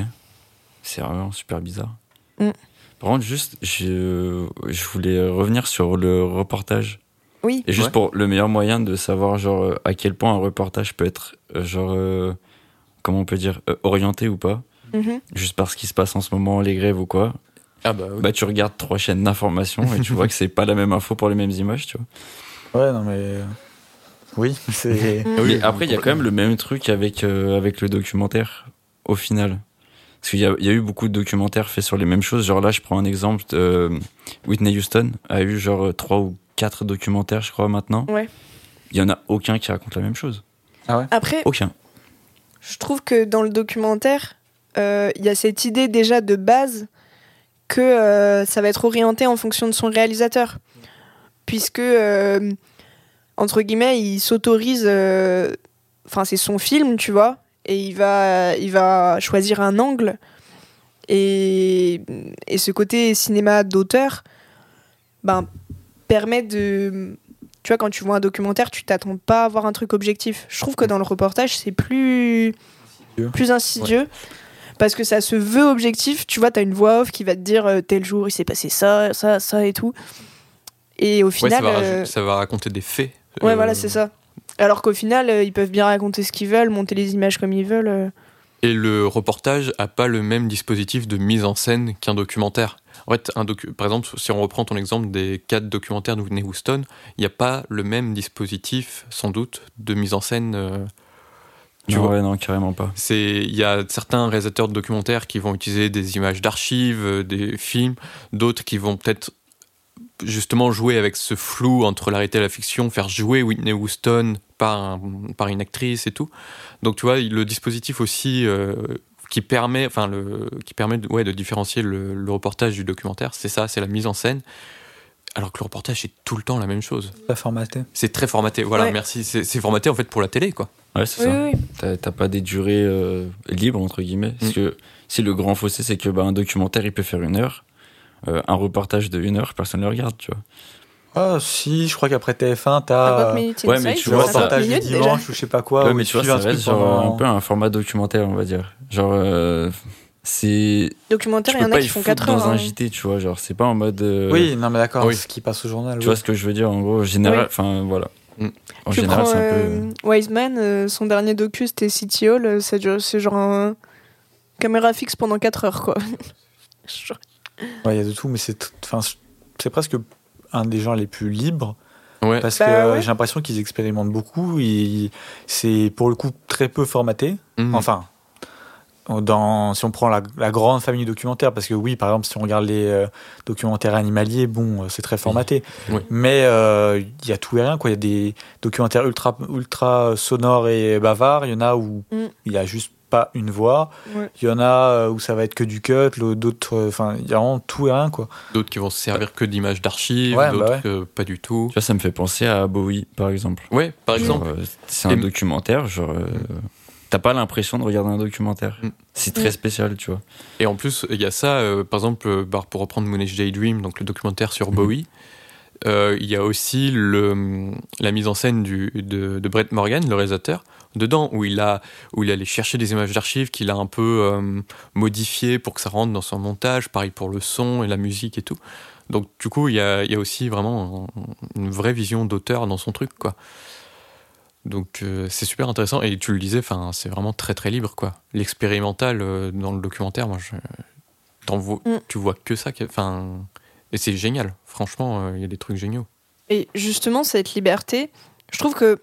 C'est vraiment super bizarre. Mm. Par contre, juste, je, je voulais revenir sur le reportage. Oui. Et juste Ouais. pour le meilleur moyen de savoir, genre, euh, à quel point un reportage peut être, euh, genre, euh, comment on peut dire, euh, orienté ou pas. Mhm. Juste parce qu'il se passe en ce moment, les grèves ou quoi. Ah bah oui. Bah, tu regardes trois chaînes d'information et tu vois que c'est pas la même info pour les mêmes images, tu vois. Ouais, non, mais. Oui, c'est. Oui, après, il y a quand même le même truc avec, euh, avec le documentaire, au final. Parce qu'il y a, il y a eu beaucoup de documentaires faits sur les mêmes choses. Genre là, je prends un exemple. euh, Whitney Houston a eu genre trois ou quatre documentaires, je crois, maintenant. Ouais. Il y en a aucun qui raconte la même chose. Après, Aucun. je trouve que dans le documentaire, euh, il y a cette idée déjà de base que euh, ça va être orienté en fonction de son réalisateur. Puisque, euh, entre guillemets, il s'autorise. euh, Enfin, c'est son film, tu vois. Et il va, il va choisir un angle. Et, et ce côté cinéma d'auteur ben, permet de. Tu vois, quand tu vois un documentaire, tu t'attends pas à voir un truc objectif. Je trouve que dans le reportage, c'est plus Insidieux. plus insidieux. Parce que ça se veut objectif, tu vois, t'as une voix off qui va te dire euh, tel jour il s'est passé ça, ça, ça et tout. Et au Ouais, ça final, va, euh, ça va raconter des faits. ouais, Euh, voilà, c'est ça. Alors qu'au final, euh, ils peuvent bien raconter ce qu'ils veulent, monter les images comme ils veulent. euh. Et le reportage a pas le même dispositif de mise en scène qu'un documentaire. En fait, un docu- par exemple, si on reprend ton exemple des quatre documentaires de Whitney Houston, il n'y a pas le même dispositif, sans doute, de mise en scène. euh, tu non, vois. ouais, non, carrément pas. C'est, il y a certains réalisateurs de documentaires qui vont utiliser des images d'archives, euh, des films, d'autres qui vont peut-être justement jouer avec ce flou entre la réalité et la fiction, faire jouer Whitney Houston par, un- par une actrice et tout. Donc tu vois, le dispositif aussi euh, qui permet, enfin le, qui permet de, ouais, de différencier le, le reportage du documentaire, c'est ça, c'est la mise en scène. Alors que le reportage, c'est tout le temps la même chose. Pas formaté. C'est très formaté. Voilà, Ouais. merci. C'est formaté en fait pour la télé, quoi. Ouais, c'est Oui, ça. oui, oui. T'as t'as pas des durées euh, libres, entre guillemets. Parce Mm. que si le grand fossé, c'est que bah, un documentaire, il peut faire une heure. euh, un reportage de une heure, personne ne le regarde, tu vois. Ah, si, je crois qu'après TF1, 50 t'as. minutes ouais, mais tu Le vois, 50 reportage du dimanche ou je sais pas quoi. ouais, mais tu vois, ça reste genre un peu un format documentaire, on va dire. Genre, euh, c'est. Documentaire, il y en a qui font foutre 4 heures. dans un hein. JT, tu vois. Genre, c'est pas en mode. euh, Oui, non, mais d'accord, Oui. ce qui passe au journal. Tu oui. vois ce que je veux dire, en gros, général. Oui. Enfin, voilà. Mm. En Tu général, c'est un peu. euh, Wiseman, euh, son dernier docu, c'était City Hall. C'est genre, c'est genre un caméra fixe pendant 4 heures, quoi. Genre- Ouais, il y a de tout, mais c'est enfin, c'est presque un des gens les plus libres Ouais. parce Bah que euh, ouais. j'ai l'impression qu'ils expérimentent beaucoup. et C'est pour le coup très peu formaté. Mm. Enfin, dans, si on prend la, la grande famille documentaire, parce que oui, par exemple, si on regarde les euh, documentaires animaliers, bon, euh, c'est très formaté. Oui. Mais euh, il y a tout et rien, quoi. Il y a des documentaires ultra, ultra sonores et bavards. Il y en a où Mm. il y a juste pas une voix. Ouais. Il y en a euh, où ça va être que du cut, l'autre- d'autres, euh, enfin, il y a vraiment tout et rien, quoi. D'autres qui vont se servir que d'images d'archives, Ouais, bah d'autres ouais. que pas du tout. Tu vois, ça me fait penser à Bowie, par exemple. Ouais, par exemple. Euh, c'est un Et- documentaire, genre. euh, T'as pas l'impression de regarder un documentaire. Mm. C'est très spécial, tu vois. Et en plus, il y a ça, euh, par exemple, euh, bah, pour reprendre Moonage Daydream, donc le documentaire sur. Bowie, euh, il y a aussi le, la mise en scène du, de, de Brett Morgan, le réalisateur, dedans, où il, a, où il allait chercher des images d'archives qu'il a un peu euh, modifiées pour que ça rentre dans son montage, pareil pour le son et la musique et tout. Donc, du coup, il y a, il y a aussi vraiment un- une vraie vision d'auteur dans son truc, quoi. Donc euh, c'est super intéressant et tu le disais, enfin c'est vraiment très très libre quoi. L'expérimental euh, dans le documentaire, moi je, t'en vois, Mm. tu vois que ça, enfin et c'est génial. Franchement, euh, il y a des trucs géniaux. Et justement, cette liberté, je trouve que,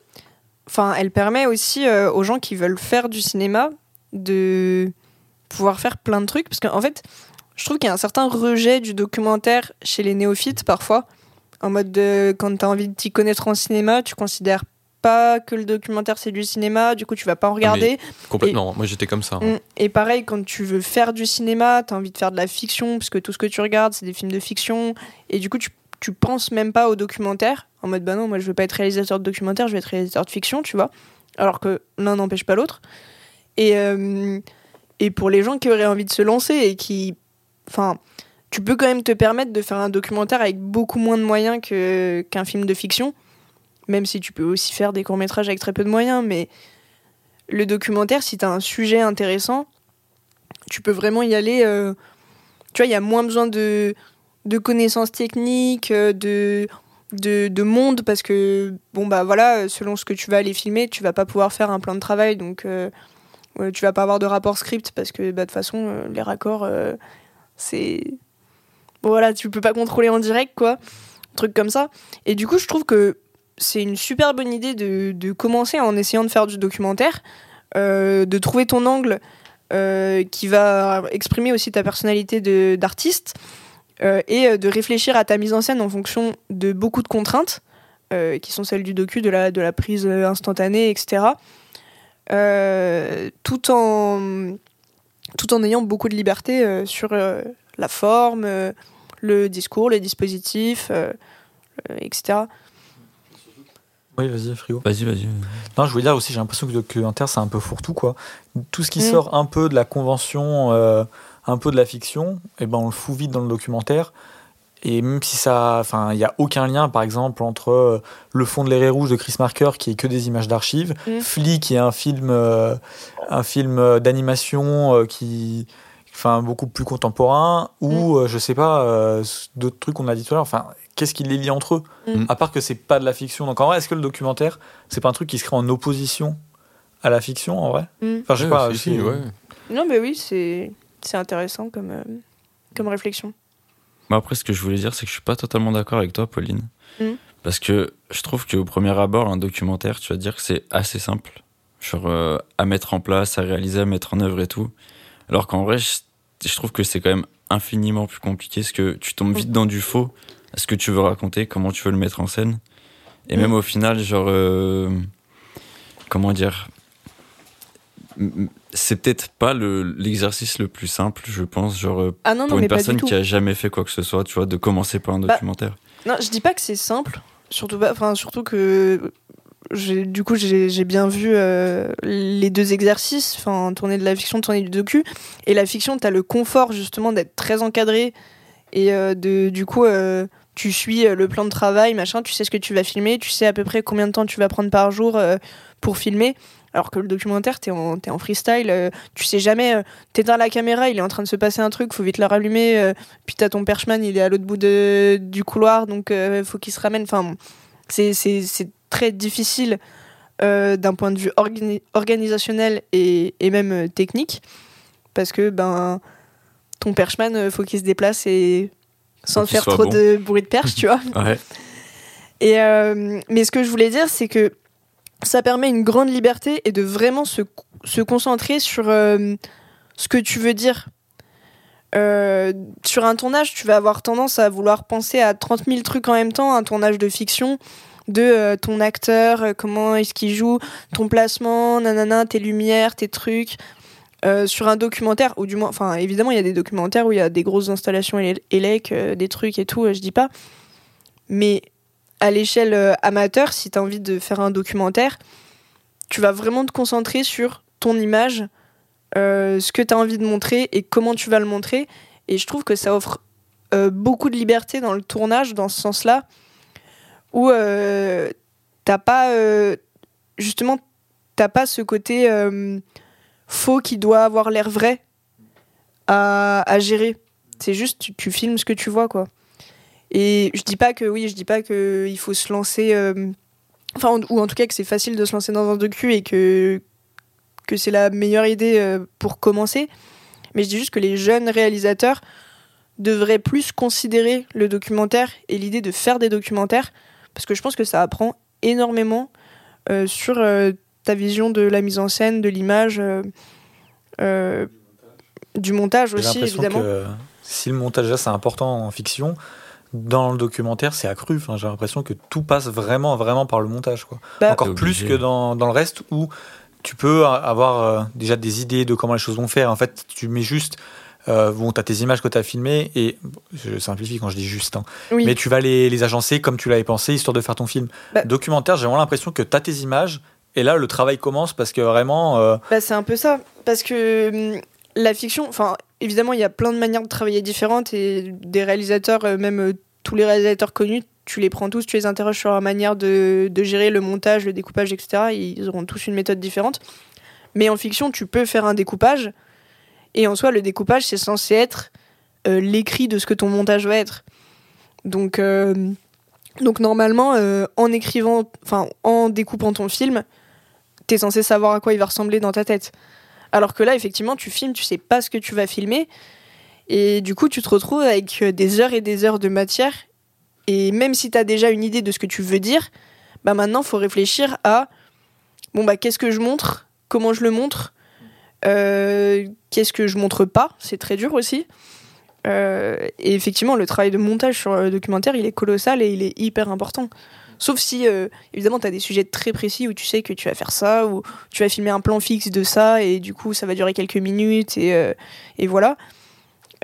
enfin, elle permet aussi euh, aux gens qui veulent faire du cinéma de pouvoir faire plein de trucs. Parce qu'en fait, je trouve qu'il y a un certain rejet du documentaire chez les néophytes parfois. En mode de, quand tu as envie de t'y connaître en cinéma, tu considères pas que le documentaire c'est du cinéma, du coup tu vas pas en regarder. Complètement. Moi j'étais comme ça. hein. Mm. Et pareil, quand tu veux faire du cinéma, tu as envie de faire de la fiction, parce que tout ce que tu regardes, c'est des films de fiction. Et du coup, tu, tu penses même pas au documentaire. En mode, bah non, moi je veux pas être réalisateur de documentaire, je vais être réalisateur de fiction, tu vois. Alors que l'un n'empêche pas l'autre. Et, euh, et pour les gens qui auraient envie de se lancer et qui. Enfin, tu peux quand même te permettre de faire un documentaire avec beaucoup moins de moyens qu'un film de fiction. Même si tu peux aussi faire des courts-métrages avec très peu de moyens, mais le documentaire, si tu as un sujet intéressant, tu peux vraiment y aller. euh, tu vois, il y a moins besoin de, de connaissances techniques, euh, de, de, de monde, parce que, bon, bah voilà, selon ce que tu vas aller filmer, tu vas pas pouvoir faire un plan de travail, donc euh, ouais, tu vas pas avoir de rapport script, parce que, bah, de toute façon, euh, les raccords, euh, c'est. Bon, voilà, tu peux pas contrôler en direct, quoi. Truc comme ça. Et du coup, je trouve que c'est une super bonne idée de, commencer en essayant de faire du documentaire, euh, de trouver ton angle euh, qui va exprimer aussi ta personnalité d'artiste euh, et de réfléchir à ta mise en scène en fonction de beaucoup de contraintes qui sont celles du docu, de la, de la prise instantanée, etc. Tout, en, tout en ayant beaucoup de liberté sur la forme, le discours, les dispositifs, etc. Oui, vas-y, frigo. Vas-y, vas-y. Non, je voulais dire aussi, j'ai l'impression que le documentaire, c'est un peu fourre-tout, quoi. Tout ce qui Mm. sort un peu de la convention, euh, un peu de la fiction, et ben on le fout vite dans le documentaire. Et même si ça. Enfin, il n'y a aucun lien, par exemple, entre euh, Le fond de l'érée rouge de Chris Marker, qui est que des images d'archives, Mm. Flea, qui est un film, euh, un film d'animation euh, qui. Enfin, beaucoup plus contemporain, ou, euh, je sais pas, euh, d'autres trucs qu'on a dit tout à l'heure. Enfin, qu'est-ce qui les lie entre eux Mm. À part que c'est pas de la fiction. Donc, en vrai, est-ce que le documentaire, c'est pas un truc qui se crée en opposition à la fiction, en vrai Mm. Enfin, je sais Ouais, pas. si, c'est- si, ouais. Non, mais oui, c'est c'est intéressant comme, euh, comme réflexion. Moi, après, ce que je voulais dire, c'est que je suis pas totalement d'accord avec toi, Pauline. Mhm. Parce que je trouve qu'au premier abord, un documentaire, tu vas dire que c'est assez simple. Genre, euh, à mettre en place, à réaliser, à mettre en œuvre et tout. Alors qu'en vrai, je, je trouve que c'est quand même infiniment plus compliqué. Parce que tu tombes vite dans du faux. Ce que tu veux raconter, comment tu veux le mettre en scène? Et même au final, genre. euh, comment dire? C'est peut-être pas le- l'exercice le plus simple, je pense. Genre, euh, Ah non, non, pour une personne qui a jamais fait quoi que ce soit, tu vois, de commencer par un Bah, documentaire. Non, je dis pas que c'est simple. Surtout, pas, enfin, surtout que du coup, j'ai j'ai bien vu euh, les deux exercices, enfin, tourner de la fiction, tourner du docu. Et la fiction, tu as le confort justement d'être très encadré et euh, de, du coup, euh, tu suis euh, le plan de travail, machin, tu sais ce que tu vas filmer, tu sais à peu près combien de temps tu vas prendre par jour euh, pour filmer. Alors que le documentaire, t'es en, en freestyle, euh, tu sais jamais, t'éteins la caméra, il est en train de se passer un truc, faut vite la rallumer, euh, puis t'as ton perchman, il est à l'autre bout du couloir, donc faut qu'il se ramène. Enfin, c'est, très difficile d'un point de vue organi- organisationnel et, même technique, parce que ben ton perchman, faut qu'il se déplace et sans faire trop bon. de bruit de perche, tu vois. Ouais. Et euh, mais ce que je voulais dire, c'est que ça permet une grande liberté et de vraiment se, se concentrer sur euh, ce que tu veux dire. Euh, sur un tournage, tu vas avoir tendance à vouloir penser à 30 000 trucs en même temps, un tournage de fiction, de ton acteur, comment est-ce qu'il joue, ton placement, nanana, tes lumières, tes trucs. Euh, sur un documentaire, ou du moins, enfin évidemment il y a des documentaires où il y a des grosses installations élec, euh, des trucs et tout, euh, je dis pas. Mais à l'échelle euh, amateur, si tu as envie de faire un documentaire, tu vas vraiment te concentrer sur ton image, ce que tu as envie de montrer et comment tu vas le montrer. Et je trouve que ça offre beaucoup de liberté dans le tournage, dans ce sens-là, où t'as pas. justement, t'as pas ce côté faux qui doit avoir l'air vrai à, à gérer. C'est juste, tu, filmes ce que tu vois, quoi. Et je dis pas que oui, je dis pas que il faut se lancer, euh, enfin ou en tout cas que c'est facile de se lancer dans un docu et que que c'est la meilleure idée euh, pour commencer. Mais je dis juste que les jeunes réalisateurs devraient plus considérer le documentaire et l'idée de faire des documentaires parce que je pense que ça apprend énormément euh, sur ta vision de la mise en scène, de l'image, euh, euh, du montage J'ai aussi l'impression évidemment. que si le montage là c'est important en fiction, dans le documentaire c'est accru. Enfin, j'ai l'impression que tout passe vraiment vraiment par le montage quoi. Bah, Encore plus que dans, dans le reste où tu peux avoir euh, déjà des idées de comment les choses vont faire. En fait, tu mets juste euh, bon, t'as tes images que t'as filmées et je simplifie quand je dis juste, hein, Oui. mais tu vas les, les agencer comme tu l'avais pensé histoire de faire ton film. Bah- Documentaire, j'ai vraiment l'impression que t'as tes images et là le travail commence parce que vraiment euh, Bah, c'est un peu ça. Parce que hum, la fiction, enfin, évidemment, il y a plein de manières de travailler différentes et des réalisateurs, euh, même euh, tous les réalisateurs connus, tu les prends tous, tu les interroges sur leur manière de, gérer le montage, le découpage, etc. Ils auront tous une méthode différente. Mais en fiction, tu peux faire un découpage et en soi, le découpage, c'est censé être l'écrit de ce que ton montage va être. Donc, donc normalement, en écrivant, enfin, en découpant ton film, t'es censé savoir à quoi il va ressembler dans ta tête. Alors que là, effectivement, tu filmes, tu sais pas ce que tu vas filmer. Et du coup, tu te retrouves avec euh, des heures et des heures de matière. Et même si tu as déjà une idée de ce que tu veux dire, bah maintenant, faut réfléchir à bon, bah, qu'est-ce que je montre? Comment je le montre? Euh, Qu'est-ce que je montre pas? C'est très dur aussi. Euh, et effectivement, le travail de montage sur le documentaire, il est colossal et il est hyper important. Sauf si, euh, évidemment, tu as des sujets très précis où tu sais que tu vas faire ça, ou tu vas filmer un plan fixe de ça, et du coup, ça va durer quelques minutes, et, euh, et voilà.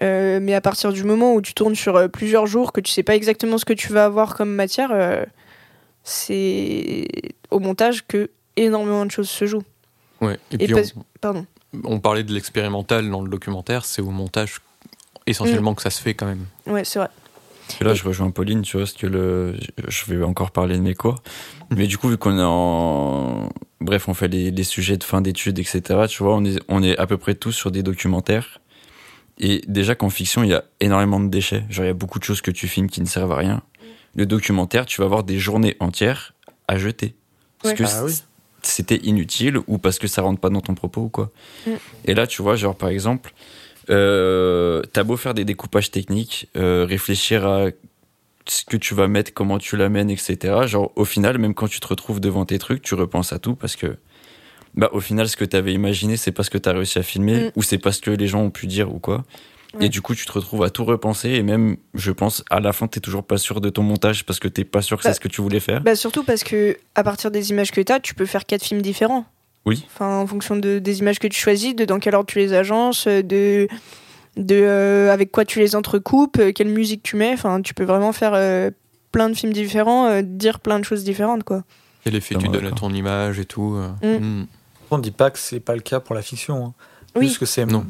Euh, mais à partir du moment où tu tournes sur plusieurs jours, que tu sais pas exactement ce que tu vas avoir comme matière, c'est au montage que énormément de choses se jouent. Ouais. Et, Et puis parce- on, Pardon. on parlait de l'expérimental dans le documentaire, c'est au montage essentiellement que ça se fait quand même. Ouais, c'est vrai. Et là, je rejoins Pauline, tu vois, parce que le, je vais encore parler de mes cours. Mais du coup, vu qu'on est en, bref, on fait les, les sujets de fin d'études, etc., tu vois, on est, on est à peu près tous sur des documentaires. Et déjà qu'en fiction, il y a énormément de déchets. Genre, il y a beaucoup de choses que tu filmes qui ne servent à rien. Le documentaire, tu vas avoir des journées entières à jeter. Parce Ouais. que Ah oui. c'était inutile ou parce que ça rentre pas dans ton propos ou quoi. Mm. Et là, tu vois, genre, par exemple, euh, t'as beau faire des découpages techniques, euh, réfléchir à ce que tu vas mettre, comment tu l'amènes, etc. Genre, au final, même quand tu te retrouves devant tes trucs, tu repenses à tout parce que, bah, au final, ce que t'avais imaginé, c'est pas ce que t'as réussi à filmer Mm. ou c'est pas ce que les gens ont pu dire ou quoi. Et du coup, tu te retrouves à tout repenser et même, je pense, à la fin, t'es toujours pas sûr de ton montage parce que t'es pas sûr que Bah, c'est ce que tu voulais faire. Bah, surtout parce que à partir des images que tu as, tu peux faire quatre films différents. Oui. Enfin, en fonction de, des images que tu choisis, de dans quel ordre tu les agences, de, de euh, avec quoi tu les entrecoupes, euh, quelle musique tu mets. Enfin, tu peux vraiment faire euh, plein de films différents, euh, dire plein de choses différentes, quoi. Quel effet Totalement tu donnes à ton image et tout. euh. Mm. Mm. On dit pas que c'est pas le cas pour la fiction. Hein. Oui. Juste que c'est Non.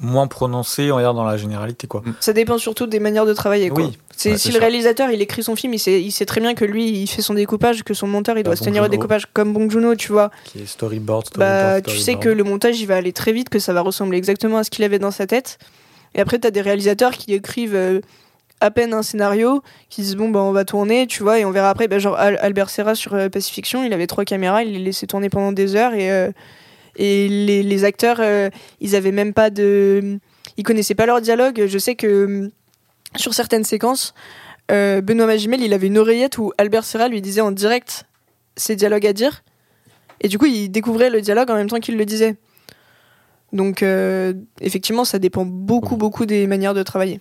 Moins prononcé, on va dire, dans la généralité, quoi. Ça dépend surtout des manières de travailler, quoi. Oui. Ouais, si le réalisateur il écrit son film, il sait, il sait très bien que lui il fait son découpage, que son monteur il doit Bah, se Bong tenir au découpage comme Bong Joon-ho, tu vois. Qui est storyboard, storyboard, Bah, tu sais que le montage il va aller très vite, que ça va ressembler exactement à ce qu'il avait dans sa tête. Et après, t'as des réalisateurs qui écrivent euh, à peine un scénario, qui disent bon, bah on va tourner, tu vois, et on verra après. Bah, genre Al- Albert Serra sur euh, Pacifiction, il avait trois caméras, il les laissait tourner pendant des heures et, euh, et les, les acteurs, euh, ils avaient même pas de. Ils connaissaient pas leur dialogue. Je sais que hum, sur certaines séquences, euh, Benoît Magimel, il avait une oreillette où Albert Serra lui disait en direct ses dialogues à dire. Et du coup, il découvrait le dialogue en même temps qu'il le disait. Donc, euh, effectivement, ça dépend beaucoup, beaucoup des manières de travailler.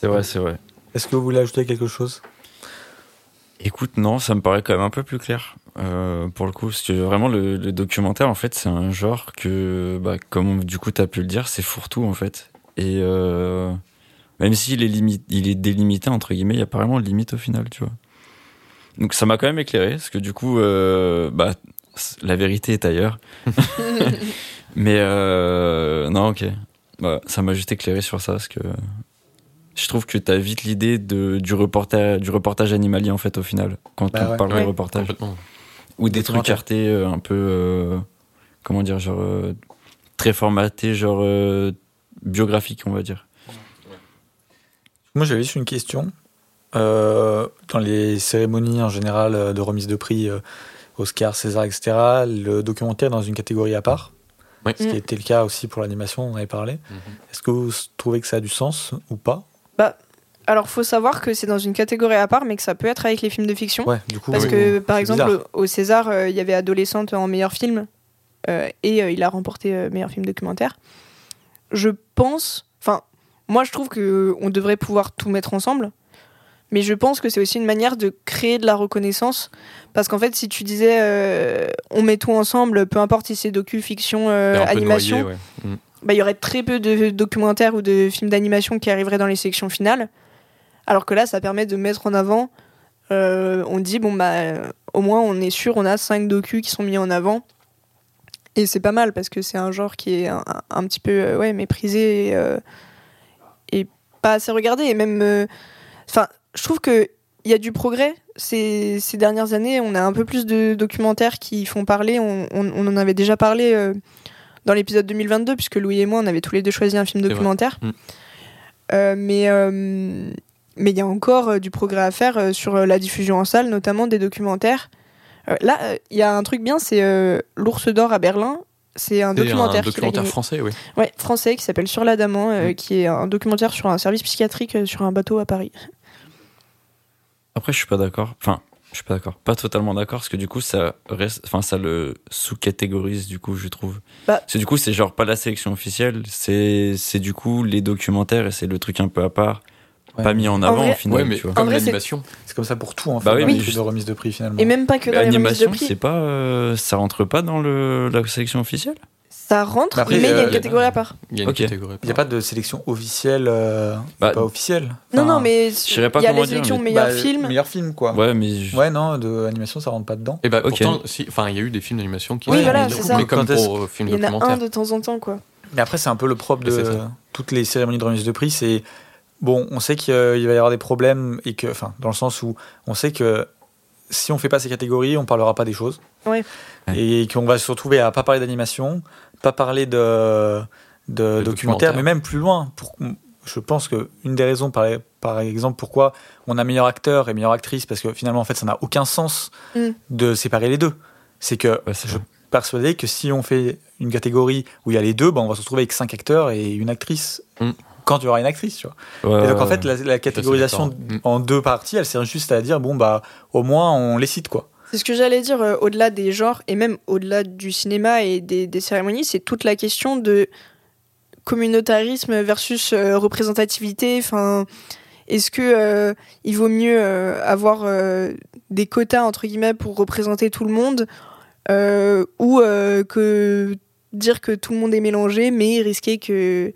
C'est vrai, c'est vrai. Est-ce que vous voulez ajouter quelque chose? Écoute, non, ça me paraît quand même un peu plus clair. euh, pour le coup, parce que vraiment le, le documentaire, en fait, c'est un genre que, bah, comme du coup t'as pu le dire, c'est fourre-tout en fait. Et euh, même s'il est limite, il est délimité entre guillemets, il y a pas vraiment de limite au final, tu vois. Donc ça m'a quand même éclairé, parce que du coup, euh, bah, la vérité est ailleurs. Mais euh, non, ok, Bah, ça m'a juste éclairé sur ça, parce que je trouve que t'as vite l'idée de du reportage, du reportage animalier en fait au final, quand Bah on ouais. parle Ouais. de reportage ou des trucs Documentaire. artés euh, un peu euh, comment dire genre euh, très formatés genre euh, biographique on va dire Moi, j'avais juste une question. Euh, dans les cérémonies en général de remise de prix, euh, Oscar, César, etc., le documentaire est dans une catégorie à part. Ce qui Mm. était le cas aussi pour l'animation, on en avait parlé. Mhm. Est-ce que vous trouvez que ça a du sens ou pas Alors, faut savoir que c'est dans une catégorie à part, mais que ça peut être avec les films de fiction. Ouais, du coup. Parce oui. que, par exemple, bizarre. au César, euh, il y avait Adolescente en meilleur film, euh, et euh, il a remporté meilleur film documentaire. Je pense, enfin, moi je trouve que on devrait pouvoir tout mettre ensemble, mais je pense que c'est aussi une manière de créer de la reconnaissance, parce qu'en fait, si tu disais on met tout ensemble, peu importe si c'est docu, fiction, peu animation, ouais. Mm. Bah, y aurait très peu de documentaires ou de films d'animation qui arriveraient dans les sections finales. Alors que là, ça permet de mettre en avant. euh, on dit, bon, bah, euh, au moins, on est sûr, on a cinq docus qui sont mis en avant. Et c'est pas mal parce que c'est un genre qui est un, petit peu euh, ouais, méprisé et, pas assez regardé. Et même. Enfin, je trouve qu'il y a du progrès. Ces, ces dernières années, on a un peu plus de documentaires qui font parler. On en avait déjà parlé. Dans l'épisode 2022, puisque Louis et moi, on avait tous les deux choisi un film documentaire. Mm. Euh, mais euh, mais il y a encore euh, du progrès à faire sur la diffusion en salle, notamment des documentaires. Là, il y a un truc bien, c'est L'ours d'or à Berlin. C'est un documentaire, un documentaire français, oui. Ouais, français qui s'appelle Sur l'Adamant, euh, Mm. qui est un documentaire sur un service psychiatrique sur un bateau à Paris. Après, je suis pas d'accord. Enfin, je suis pas d'accord. Pas totalement d'accord, parce que du coup, ça reste, enfin, ça le sous-catégorise, du coup, je trouve. Bah. Parce que du coup, c'est genre pas la sélection officielle, c'est, c'est du coup les documentaires et c'est le truc un peu à part, Ouais. pas mis en avant vrai- au final, Ouais, mais tu vois. comme vrai, c'est- l'animation. C'est comme ça pour tout, en fait, Bah oui, de remise de prix, finalement. Et même pas que Mais dans les remises de L'animation, prix. c'est pas, euh, ça rentre pas dans le, la sélection officielle? Ça rentre, Après, mais il y a euh, une catégorie à part. Il a n'y a pas de sélection officielle, euh, Bah, pas officielle. Non, Enfin, non, mais saurais pas il y a dire, sélections mais- meilleurs bah, films. Meilleur film, quoi. Ouais, mais je- Ouais, non, de animation, ça rentre pas dedans. Et bah Ok. pourtant, si, enfin, il y a eu des films d'animation qui Oui, sont voilà, c'est ça. mais comme pour euh, films Il y en a un de temps en temps, quoi. Mais après, c'est un peu le propre de toutes les cérémonies de remise de prix. C'est bon, on sait qu'il va y avoir des problèmes et que, enfin, dans le sens où on sait que si on fait pas ces catégories, on parlera pas des choses. Ouais. Et qu'on va se retrouver à pas parler d'animation, pas parler de, de De documentaire, documentaire. mais même plus loin. Pour, je pense que une des raisons, par, par exemple, pourquoi on a meilleur acteur et meilleure actrice, parce que finalement, en fait, ça n'a aucun sens Mm. de séparer les deux. C'est que Ouais, je suis persuadé que si on fait une catégorie où il y a les deux, ben on va se retrouver avec cinq acteurs et une actrice. Mm. Quand il y aura une actrice, tu vois. Ouais, Et donc en fait, la, la catégorisation. Mm. en deux parties, elle sert juste à dire bon bah au moins on les cite quoi. C'est ce que j'allais dire, euh, au-delà des genres, et même au-delà du cinéma et des, des cérémonies, c'est toute la question de communautarisme versus euh, représentativité. Enfin, est-ce que euh, il vaut mieux avoir des quotas entre guillemets pour représenter tout le monde, ou que dire que tout le monde est mélangé, mais risquer que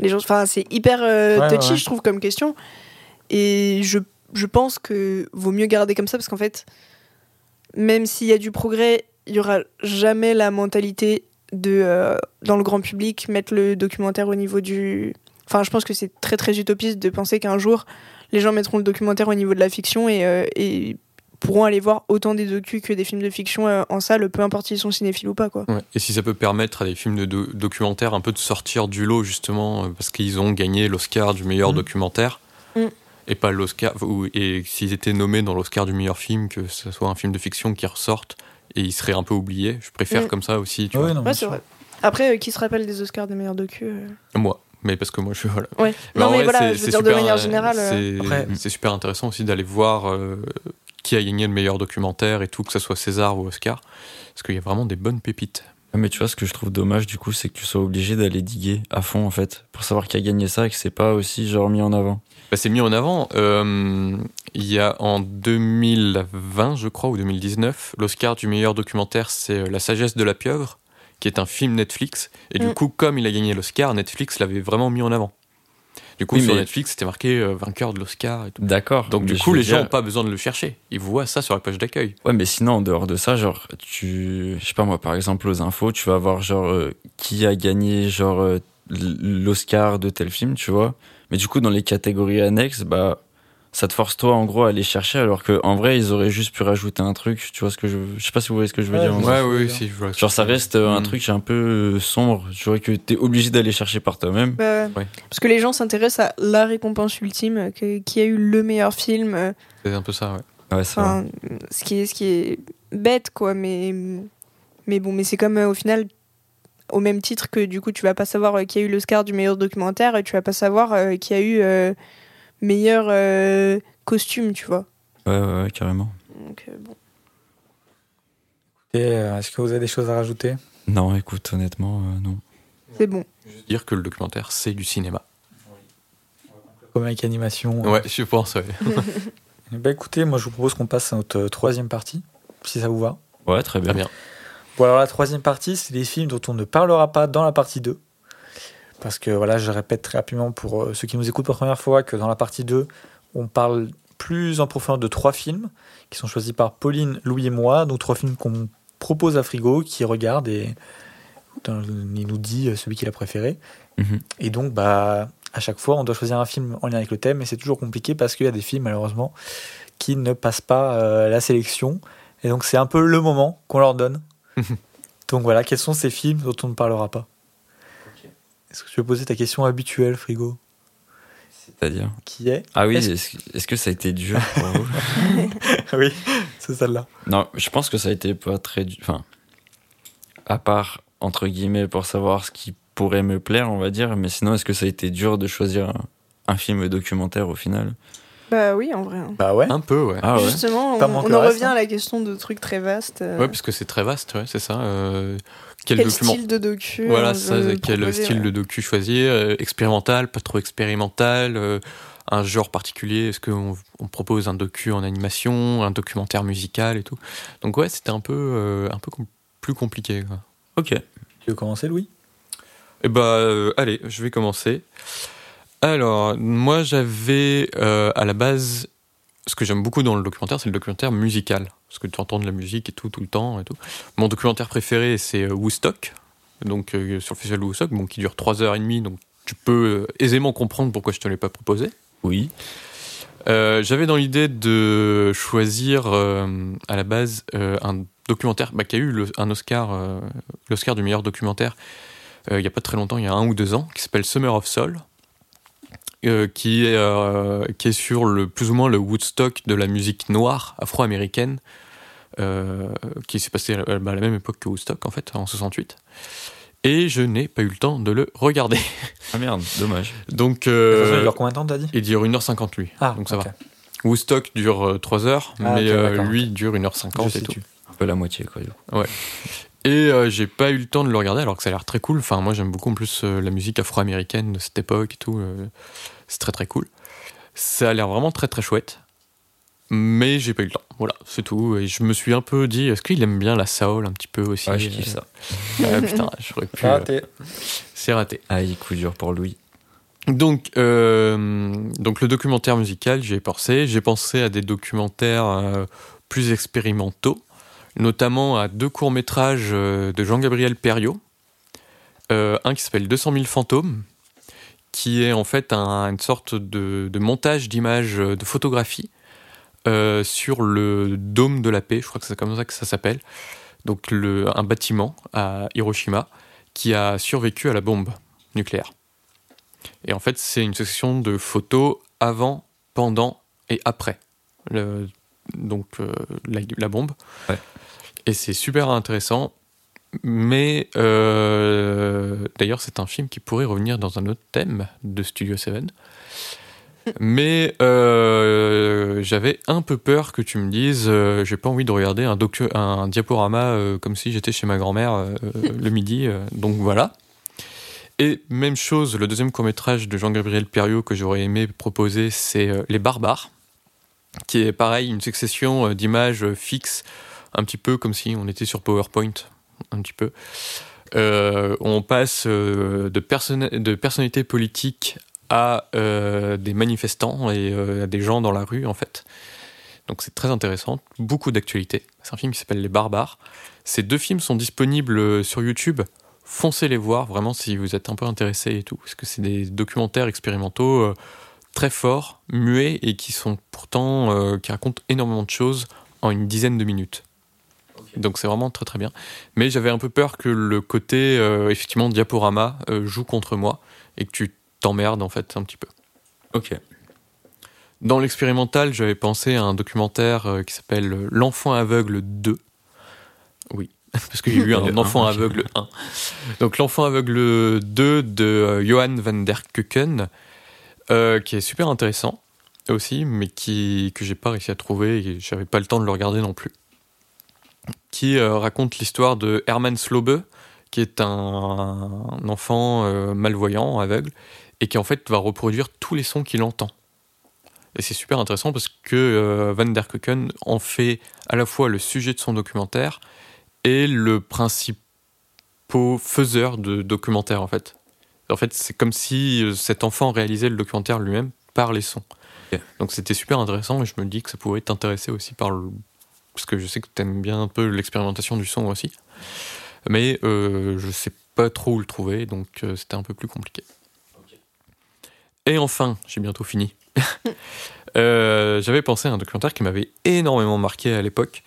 les gens. Enfin, c'est hyper Ouais, touchy, ouais. je trouve, comme question. Et je, je pense que vaut mieux garder comme ça parce qu'en fait, même s'il y a du progrès, il y aura jamais la mentalité de euh, dans le grand public mettre le documentaire au niveau du. Enfin, je pense que c'est très très utopiste de penser qu'un jour les gens mettront le documentaire au niveau de la fiction et, euh, et pourront aller voir autant des docus que des films de fiction euh, en salle, peu importe s'ils sont cinéphiles ou pas quoi. Ouais. Et si ça peut permettre à des films de do- documentaires un peu de sortir du lot, justement, parce qu'ils ont gagné l'Oscar du meilleur Mhm. documentaire, Mhm. Et pas l'Oscar, et s'ils étaient nommés dans l'Oscar du meilleur film, que ce soit un film de fiction qui ressorte, et ils seraient un peu oubliés. Je préfère comme ça aussi, tu Ouais, vois. non, Ouais, bien c'est sûr. vrai. Après, euh, qui se rappelle des Oscars des meilleurs docus euh Moi. Mais parce que moi, je suis. Voilà. Ouais. Mais non, mais vrai, voilà, c'est- je veux dire de super, manière euh, générale. euh, C'est c'est super intéressant aussi d'aller voir euh, qui a gagné le meilleur documentaire et tout, que ce soit César ou Oscar, parce qu'il y a vraiment des bonnes pépites. Ouais, Mais tu vois, ce que je trouve dommage, du coup, c'est que tu sois obligé d'aller diguer à fond, en fait, pour savoir qui a gagné ça et que c'est pas aussi, genre, mis en avant. Bah, c'est mis en avant. euh, il y a en 2020, je crois, ou 2019, l'Oscar du meilleur documentaire, c'est euh, La sagesse de la pieuvre, qui est un film Netflix. Et du Mm. coup, comme il a gagné l'Oscar, Netflix l'avait vraiment mis en avant. Du coup, Oui, sur mais- Netflix, c'était marqué euh, vainqueur de l'Oscar et tout. D'accord. Donc, du coup, les gens n'ont pas besoin de le chercher. Ils voient ça sur la page d'accueil. Ouais, mais sinon, en dehors de ça, genre, tu. Je sais pas moi, par exemple, aux infos, tu vas voir, genre, euh, qui a gagné, genre, euh, l'Oscar de tel film, tu vois. Mais du coup, dans les catégories annexes, bah, ça te force, toi, en gros, à aller chercher, alors que en vrai, ils auraient juste pu rajouter un truc, tu vois ce que je. Je sais pas si vous voyez ce que je veux Ouais, dire. Ouais, oui, oui, si, je vois. Genre, ça reste euh, un Mm. truc un peu euh, sombre, tu vois, que t'es obligé d'aller chercher par toi-même. bah, Ouais. Parce que les gens s'intéressent à la récompense ultime, euh, que- qui a eu le meilleur film. C'est un peu ça, ouais. Ouais, vrai. Enfin, ce qui est ce qui est bête quoi, mais mais bon, mais c'est comme euh, au final au même titre que du coup tu vas pas savoir euh, qui a eu l'Oscar du meilleur documentaire et tu vas pas savoir euh, qui a eu euh, meilleur euh, costume, tu vois. Ouais, ouais, ouais, carrément. Donc euh, bon. Et euh, est-ce que vous avez des choses à rajouter? Non, écoute, honnêtement, euh, non. C'est bon. Dire que le documentaire, c'est du cinéma. Comme avec animation. Ouais, je pense, ouais. Bah écoutez, moi je vous propose qu'on passe à notre troisième partie, si ça vous va. Ouais, très bien. Très bien. Bon alors la troisième partie, c'est des films dont on ne parlera pas dans la partie 2. Parce que voilà, je répète très rapidement pour euh, ceux qui nous écoutent pour la première fois que dans la partie 2, on parle plus en profondeur de trois films qui sont choisis par Pauline, Louis et moi, donc trois films qu'on propose à Frigo, qui regarde et il nous dit euh, celui qu'il a préféré. Mhm. Et donc, bah, à chaque fois, on doit choisir un film en lien avec le thème, et c'est toujours compliqué parce qu'il y a des films, malheureusement, qui ne passent pas euh, la sélection. Et donc, c'est un peu le moment qu'on leur donne. donc voilà, quels sont ces films dont on ne parlera pas Est-ce que tu veux poser ta question habituelle, Frigo C'est-à-dire Qui est Ah oui, Est-ce- que ça a été dur pour vous Oui, c'est celle-là. Non, je pense que ça a été pas très dur. Enfin, à part, entre guillemets, pour savoir ce qui pourrait me plaire, on va dire. Mais sinon, est-ce que ça a été dur de choisir un, un film documentaire au final? Bah oui, en vrai. hein. Bah ouais. Un peu, ouais. Ah ouais. Justement, on, en reste, revient hein. à la question de trucs très vastes. euh, Ouais, parce que c'est très vaste, ouais, c'est ça. euh, quel, quel document style de docu Voilà, ça, quel proposer, style ouais. de docu choisir euh, Expérimental, pas trop expérimental euh, Un genre particulier Est-ce qu'on on propose un docu en animation, un documentaire musical et tout Donc ouais, c'était un peu, euh, un peu com- plus compliqué. Quoi. Ok. Tu veux commencer, Louis? Eh bah, euh, allez, je vais commencer. Alors, moi, j'avais euh, à la base, ce que j'aime beaucoup dans le documentaire, c'est le documentaire musical. Parce que tu entends de la musique et tout, tout le temps et tout. Mon documentaire préféré, c'est euh, Woodstock. Donc, euh, sur le festival de Woodstock, bon, qui dure 3h30, donc tu peux aisément comprendre pourquoi je te l'ai pas proposé. Oui. Euh, J'avais dans l'idée de choisir euh, à la base euh, un documentaire bah, qui a eu le- un Oscar, l'Oscar du meilleur documentaire il n'y a pas très longtemps, il y a un ou deux ans, qui s'appelle Summer of Soul, euh, qui, est, euh, qui est sur le, plus ou moins le Woodstock de la musique noire afro-américaine, euh, qui s'est passé à, bah, à la même époque que Woodstock en fait, en 68. Et je n'ai pas eu le temps de le regarder. Ah merde, dommage. Donc, euh, Il dure combien de temps, t'as dit il dure 1h50 lui. Ah, donc ça ok. va. Woodstock dure euh, 3 heures, Ah, mais euh, lui dure 1h50 Je et tout. Un peu la moitié, quoi. du coup. Et euh, j'ai pas eu le temps de le regarder alors que ça a l'air très cool. Enfin, moi j'aime beaucoup en plus euh, la musique afro-américaine de cette époque et tout. euh, c'est très très cool. Ça a l'air vraiment très très chouette. Mais j'ai pas eu le temps. Voilà, c'est tout. Et je me suis un peu dit, est-ce qu'il aime bien la soul un petit peu aussi Ouais, je kiffe ça. Ah, putain, j'aurais pu. euh, Raté. c'est raté. Aïe, coup dur pour Louis. Donc, euh, donc le documentaire musical, j'y ai pensé. J'ai pensé à des documentaires euh, plus expérimentaux, notamment à deux courts-métrages euh, de Jean-Gabriel Perriot. Euh, un qui s'appelle 200 000 fantômes, qui est en fait un- une sorte de, montage d'images euh, de photographie euh, sur le dôme de la paix, je crois que c'est comme ça que ça s'appelle. Donc un bâtiment à Hiroshima qui a survécu à la bombe nucléaire. Et en fait, c'est une section de photos avant, pendant et après. Donc la, bombe. Et c'est super intéressant. Mais euh, d'ailleurs, c'est un film qui pourrait revenir dans un autre thème de Studio 7. Mais euh, j'avais un peu peur que tu me dises, euh, j'ai pas envie de regarder un, docu- un diaporama euh, comme si j'étais chez ma grand-mère le midi. donc voilà. Et même chose, le deuxième court-métrage de Jean-Gabriel Perriot que j'aurais aimé proposer, c'est Les Barbares, qui est pareil, une succession d'images fixes, un petit peu comme si on était sur PowerPoint, un petit peu. Euh, on passe euh, de, personna- de personnalités politiques à euh, des manifestants et à des gens dans la rue, en fait. Donc c'est très intéressant, beaucoup d'actualité. C'est un film qui s'appelle Les Barbares. Ces deux films sont disponibles sur YouTube foncez les voir vraiment si vous êtes un peu intéressé et tout, parce que c'est des documentaires expérimentaux très forts, muets et qui sont pourtant qui racontent énormément de choses en une dizaine de minutes. Donc c'est vraiment très très bien. Mais j'avais un peu peur que le côté euh, effectivement diaporama euh, joue contre moi et que tu t'emmerdes en fait un petit peu. Ok. Dans l'expérimental, j'avais pensé à un documentaire euh, qui s'appelle L'enfant aveugle 2. Oui, parce que j'ai eu un enfant aveugle 1. Donc L'enfant aveugle 2 de Johan van der Kuken, euh, qui est super intéressant aussi, mais qui, que j'ai pas réussi à trouver et j'avais pas le temps de le regarder non plus. Qui euh, raconte l'histoire de Hermann Slobe, qui est un, un enfant euh, malvoyant, aveugle, et qui en fait va reproduire tous les sons qu'il entend. Et c'est super intéressant parce que euh, Van der Kuken en fait à la fois le sujet de son documentaire et le principal faiseur de documentaire en fait. En fait, c'est comme si cet enfant réalisait le documentaire lui-même par les sons. Donc c'était super intéressant et je me dis que ça pourrait t'intéresser aussi par le... Parce que je sais que tu aimes bien un peu l'expérimentation du son aussi. Mais euh, je sais pas trop où le trouver, donc euh, c'était un peu plus compliqué. Et enfin, j'ai bientôt fini. Euh, J'avais pensé à un documentaire qui m'avait énormément marqué à l'époque.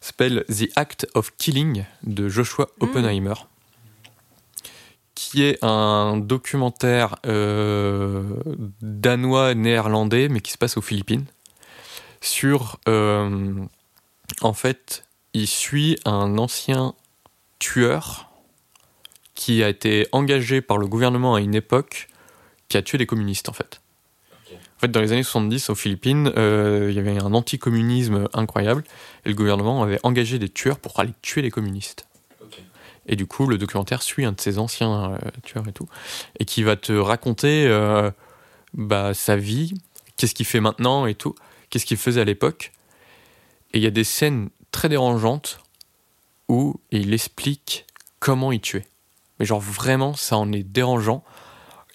S'appelle The Act of Killing de Joshua Oppenheimer. Qui est un documentaire euh, danois-néerlandais, mais qui se passe aux Philippines. Sur. En fait, il suit un ancien tueur qui a été engagé par le gouvernement à une époque qui a tué des communistes en fait. En fait, dans les années 70, aux Philippines, euh, il y avait un anticommunisme incroyable et le gouvernement avait engagé des tueurs pour aller tuer les communistes. Et du coup, le documentaire suit un de ses anciens euh, tueurs et tout, et qui va te raconter euh, bah, sa vie, qu'est-ce qu'il fait maintenant et tout, qu'est-ce qu'il faisait à l'époque. Et il y a des scènes très dérangeantes où il explique comment il tuait. Mais genre vraiment, ça en est dérangeant.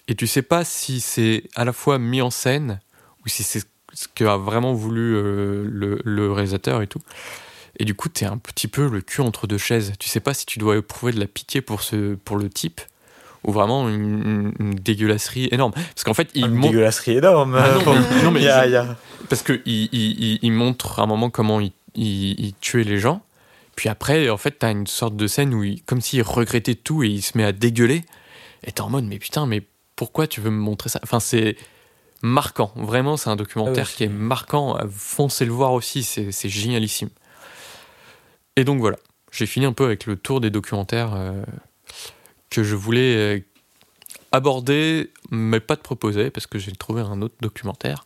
Et tu sais pas si c'est à la fois mis en scène ou si c'est ce qu'a vraiment voulu euh, le, le réalisateur et tout. Et du coup, t'es un petit peu le cul entre deux chaises. Tu sais pas si tu dois éprouver de la pitié pour, ce, pour le type ou vraiment une, une dégueulasserie énorme. Parce qu'en fait, il Une montre. dégueulasserie énorme. Ah non, mais- non, mais je- Parce qu'il il, il, il montre à un moment comment il, tuait les gens. Puis après, en fait, t'as une sorte de scène où, il, comme s'il regrettait tout et il se met à dégueuler. Et t'es en mode, mais putain, mais pourquoi tu veux me montrer ça? Enfin, c'est marquant. Vraiment, c'est un documentaire Ah oui, qui est marquant. Foncez le voir aussi, c'est c'est génialissime. Et donc voilà, j'ai fini un peu avec le tour des documentaires euh, que je voulais euh, aborder, mais pas de proposer, parce que j'ai trouvé un autre documentaire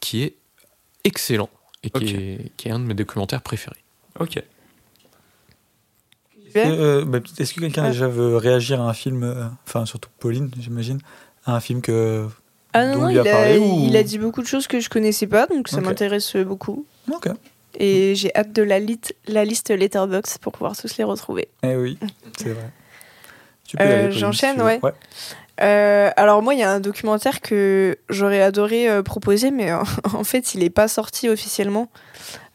qui est excellent et qui, est, qui est un de mes documentaires préférés. Ok. Euh, bah, Est-ce que quelqu'un Ah. déjà veut réagir à un film, euh, enfin surtout Pauline, j'imagine, à un film que. Ah non, non, il il a a, parlé ou- il a dit beaucoup de choses que je connaissais pas, donc ça m'intéresse beaucoup. Ok. Et j'ai hâte de la, lit- la liste Letterbox pour pouvoir tous les retrouver. Eh oui, c'est vrai. Tu peux Euh, j'enchaîne, si ouais. Euh, alors moi, il y a un documentaire que j'aurais adoré euh, proposer, mais euh, en fait, il n'est pas sorti officiellement.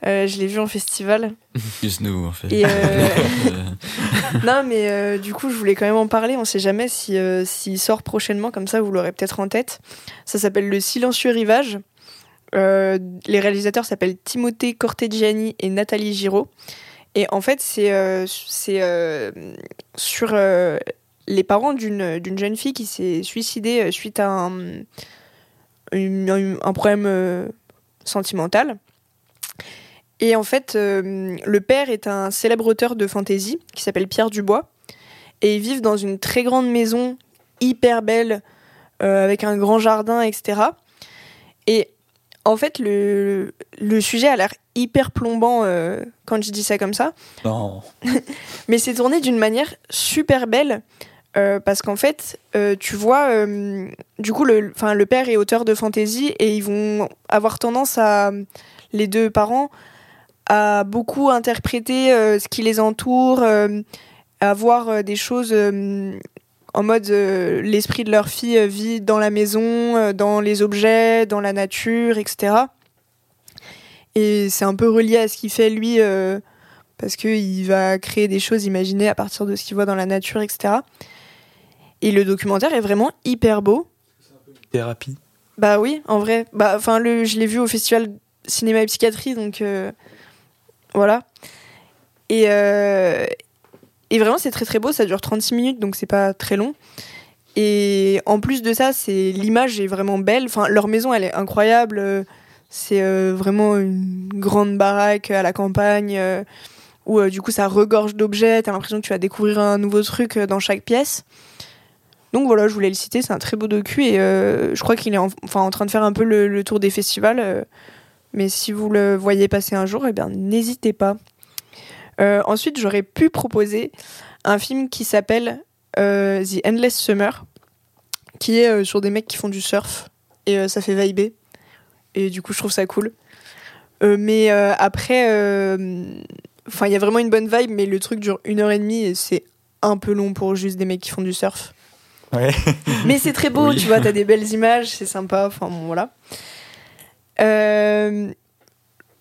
Euh, je l'ai vu en festival. Plus nous, en fait. Et, non, mais euh, du coup, je voulais quand même en parler. On sait jamais si euh, s'il sort prochainement, comme ça, vous l'aurez peut-être en tête. Ça s'appelle Le Silencieux Rivage. Euh, les réalisateurs s'appellent Timothée Cortegiani et Nathalie Giraud. Et en fait, c'est euh, c'est euh, sur euh, les parents d'une jeune fille qui s'est suicidée euh, suite à un, une- un, problème euh, sentimental. Et en fait, euh, le père est un célèbre auteur de fantasy qui s'appelle Pierre Dubois. Et ils vivent dans une très grande maison, hyper belle, euh, avec un grand jardin, etc. Et en fait, le, le sujet a l'air hyper plombant euh, quand je dis ça comme ça. Non. Mais c'est tourné d'une manière super belle. Euh, parce qu'en fait, euh, tu vois, euh, du coup, le, le père est auteur de fantasy et ils vont avoir tendance à, les deux parents, à beaucoup interpréter ce qui les entoure, à voir des choses en mode l'esprit de leur fille vit dans la maison, dans les objets, dans la nature, etc. Et c'est un peu relié à ce qu'il fait lui. parce qu'il va créer des choses imaginées à partir de ce qu'il voit dans la nature, etc. Et le documentaire est vraiment hyper beau. Thérapie. Bah oui, en vrai. Bah, enfin, le, je l'ai vu au festival cinéma et psychiatrie, donc euh, voilà. Et, euh, et vraiment, c'est très très beau. Ça dure 36 minutes, donc c'est pas très long. Et en plus de ça, c'est l'image est vraiment belle. Enfin, leur maison, elle est incroyable. C'est euh, vraiment une grande baraque à la campagne où du coup ça regorge d'objets. T'as l'impression que tu vas découvrir un nouveau truc dans chaque pièce. Donc voilà, je voulais le citer. C'est un très beau docu et euh, je crois qu'il est en, train de faire un peu le, tour des festivals. euh, mais si vous le voyez passer un jour, eh bien n'hésitez pas. Euh, ensuite, j'aurais pu proposer un film qui s'appelle The Endless Summer, qui est sur des mecs qui font du surf et ça fait vibrer. Et du coup, je trouve ça cool. Mais après, enfin, il y a vraiment une bonne vibe, mais le truc dure une heure et demie et c'est un peu long pour juste des mecs qui font du surf. Ouais. Mais c'est très beau, Oui. tu vois, t'as des belles images, c'est sympa, enfin bon, voilà. Euh,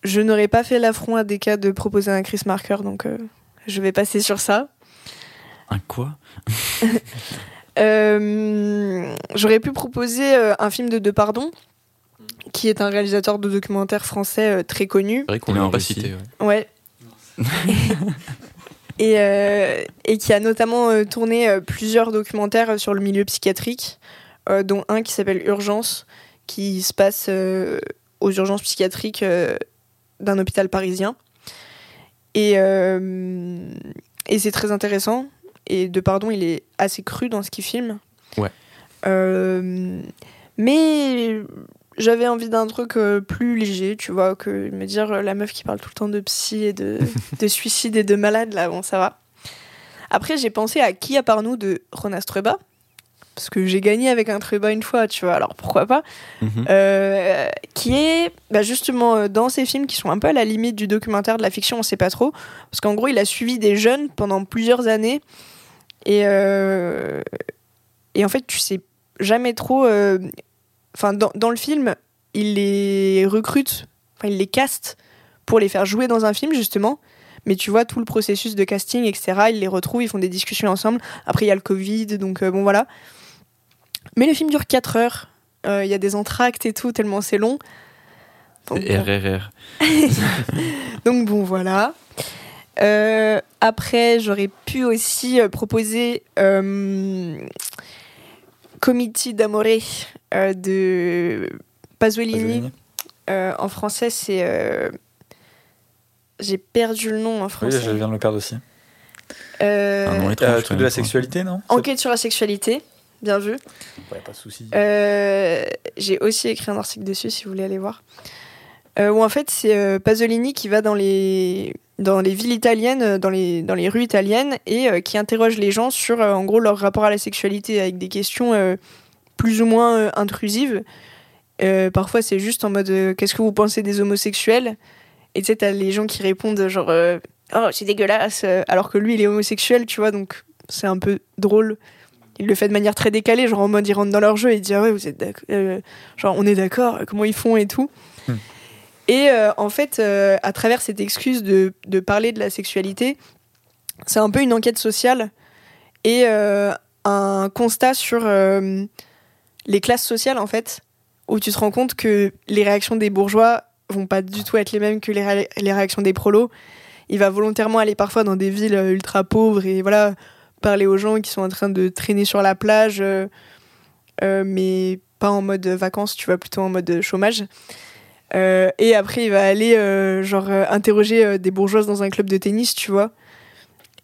je n'aurais pas fait l'affront à des cas de proposer un Chris Marker, donc euh, je vais passer sur ça. Un quoi? Euh, J'aurais pu proposer euh, un film de Depardon, qui est un réalisateur de documentaires français euh, très connu. C'est vrai qu'on l'a en pas cité. ouais. Ouais. et, euh, et qui a notamment euh, tourné euh, plusieurs documentaires sur le milieu psychiatrique, dont un qui s'appelle Urgence, qui se passe aux urgences psychiatriques d'un hôpital parisien. Et, et c'est très intéressant. Et de pardon, il est assez cru dans ce qu'il filme. Ouais. Euh, mais j'avais envie d'un truc euh, plus léger, tu vois, que me dire euh, la meuf qui parle tout le temps de psy et de, de suicide et de malade, là, bon, ça va. Après, j'ai pensé à qui à part nous de Ronas Trueba, parce que j'ai gagné avec un Trueba une fois, tu vois, alors pourquoi pas. Mhm. Euh, qui est bah, justement dans ces films qui sont un peu à la limite du documentaire, de la fiction, on sait pas trop. Parce qu'en gros, il a suivi des jeunes pendant plusieurs années. Et, et en fait, tu sais jamais trop. Enfin, dans, dans le film, il les recrute, enfin, il les caste pour les faire jouer dans un film, justement. Mais tu vois tout le processus de casting, etc. Ils les retrouvent, ils font des discussions ensemble. Après, il y a le Covid, donc euh, bon, voilà. Mais le film dure 4 heures. Euh, Il y a des entractes et tout, tellement c'est long. Donc. RRR. Donc bon, voilà. Euh, après, j'aurais pu aussi proposer Comiti d'Amore euh, de Pasolini. Pasolini. Euh, en français, c'est. euh, J'ai perdu le nom en Oui, français. je viens de le perdre aussi. Euh, Un nom étrange, Euh, truc de la sexualité, non? Enquête sur la sexualité, bien vu. Ouais, pas de souci. Euh, J'ai aussi écrit un article dessus si vous voulez aller voir. Euh, où en fait c'est euh, Pasolini qui va dans les dans les villes italiennes, euh, dans les dans les rues italiennes et qui interroge les gens sur en gros leur rapport à la sexualité avec des questions plus ou moins intrusives. Parfois c'est juste en mode qu'est-ce que vous pensez des homosexuels? Et tu sais t'as les gens qui répondent genre oh c'est dégueulasse alors que lui il est homosexuel tu vois donc c'est un peu drôle il le fait de manière très décalée, genre en mode ils rentrent dans leur jeu et ils disent ah ouais vous êtes d'accord, genre on est d'accord, comment ils font et tout. Hmm. Et euh, en fait, euh, à travers cette excuse de, parler de la sexualité, c'est un peu une enquête sociale et euh, un constat sur les classes sociales en fait, où tu te rends compte que les réactions des bourgeois vont pas du tout être les mêmes que les, ré- les réactions des prolos. Il va volontairement aller parfois dans des villes ultra pauvres et voilà parler aux gens qui sont en train de traîner sur la plage, mais pas en mode vacances, tu vois, plutôt en mode chômage. Euh, et après, il va aller euh, genre euh, interroger des bourgeoises dans un club de tennis, tu vois.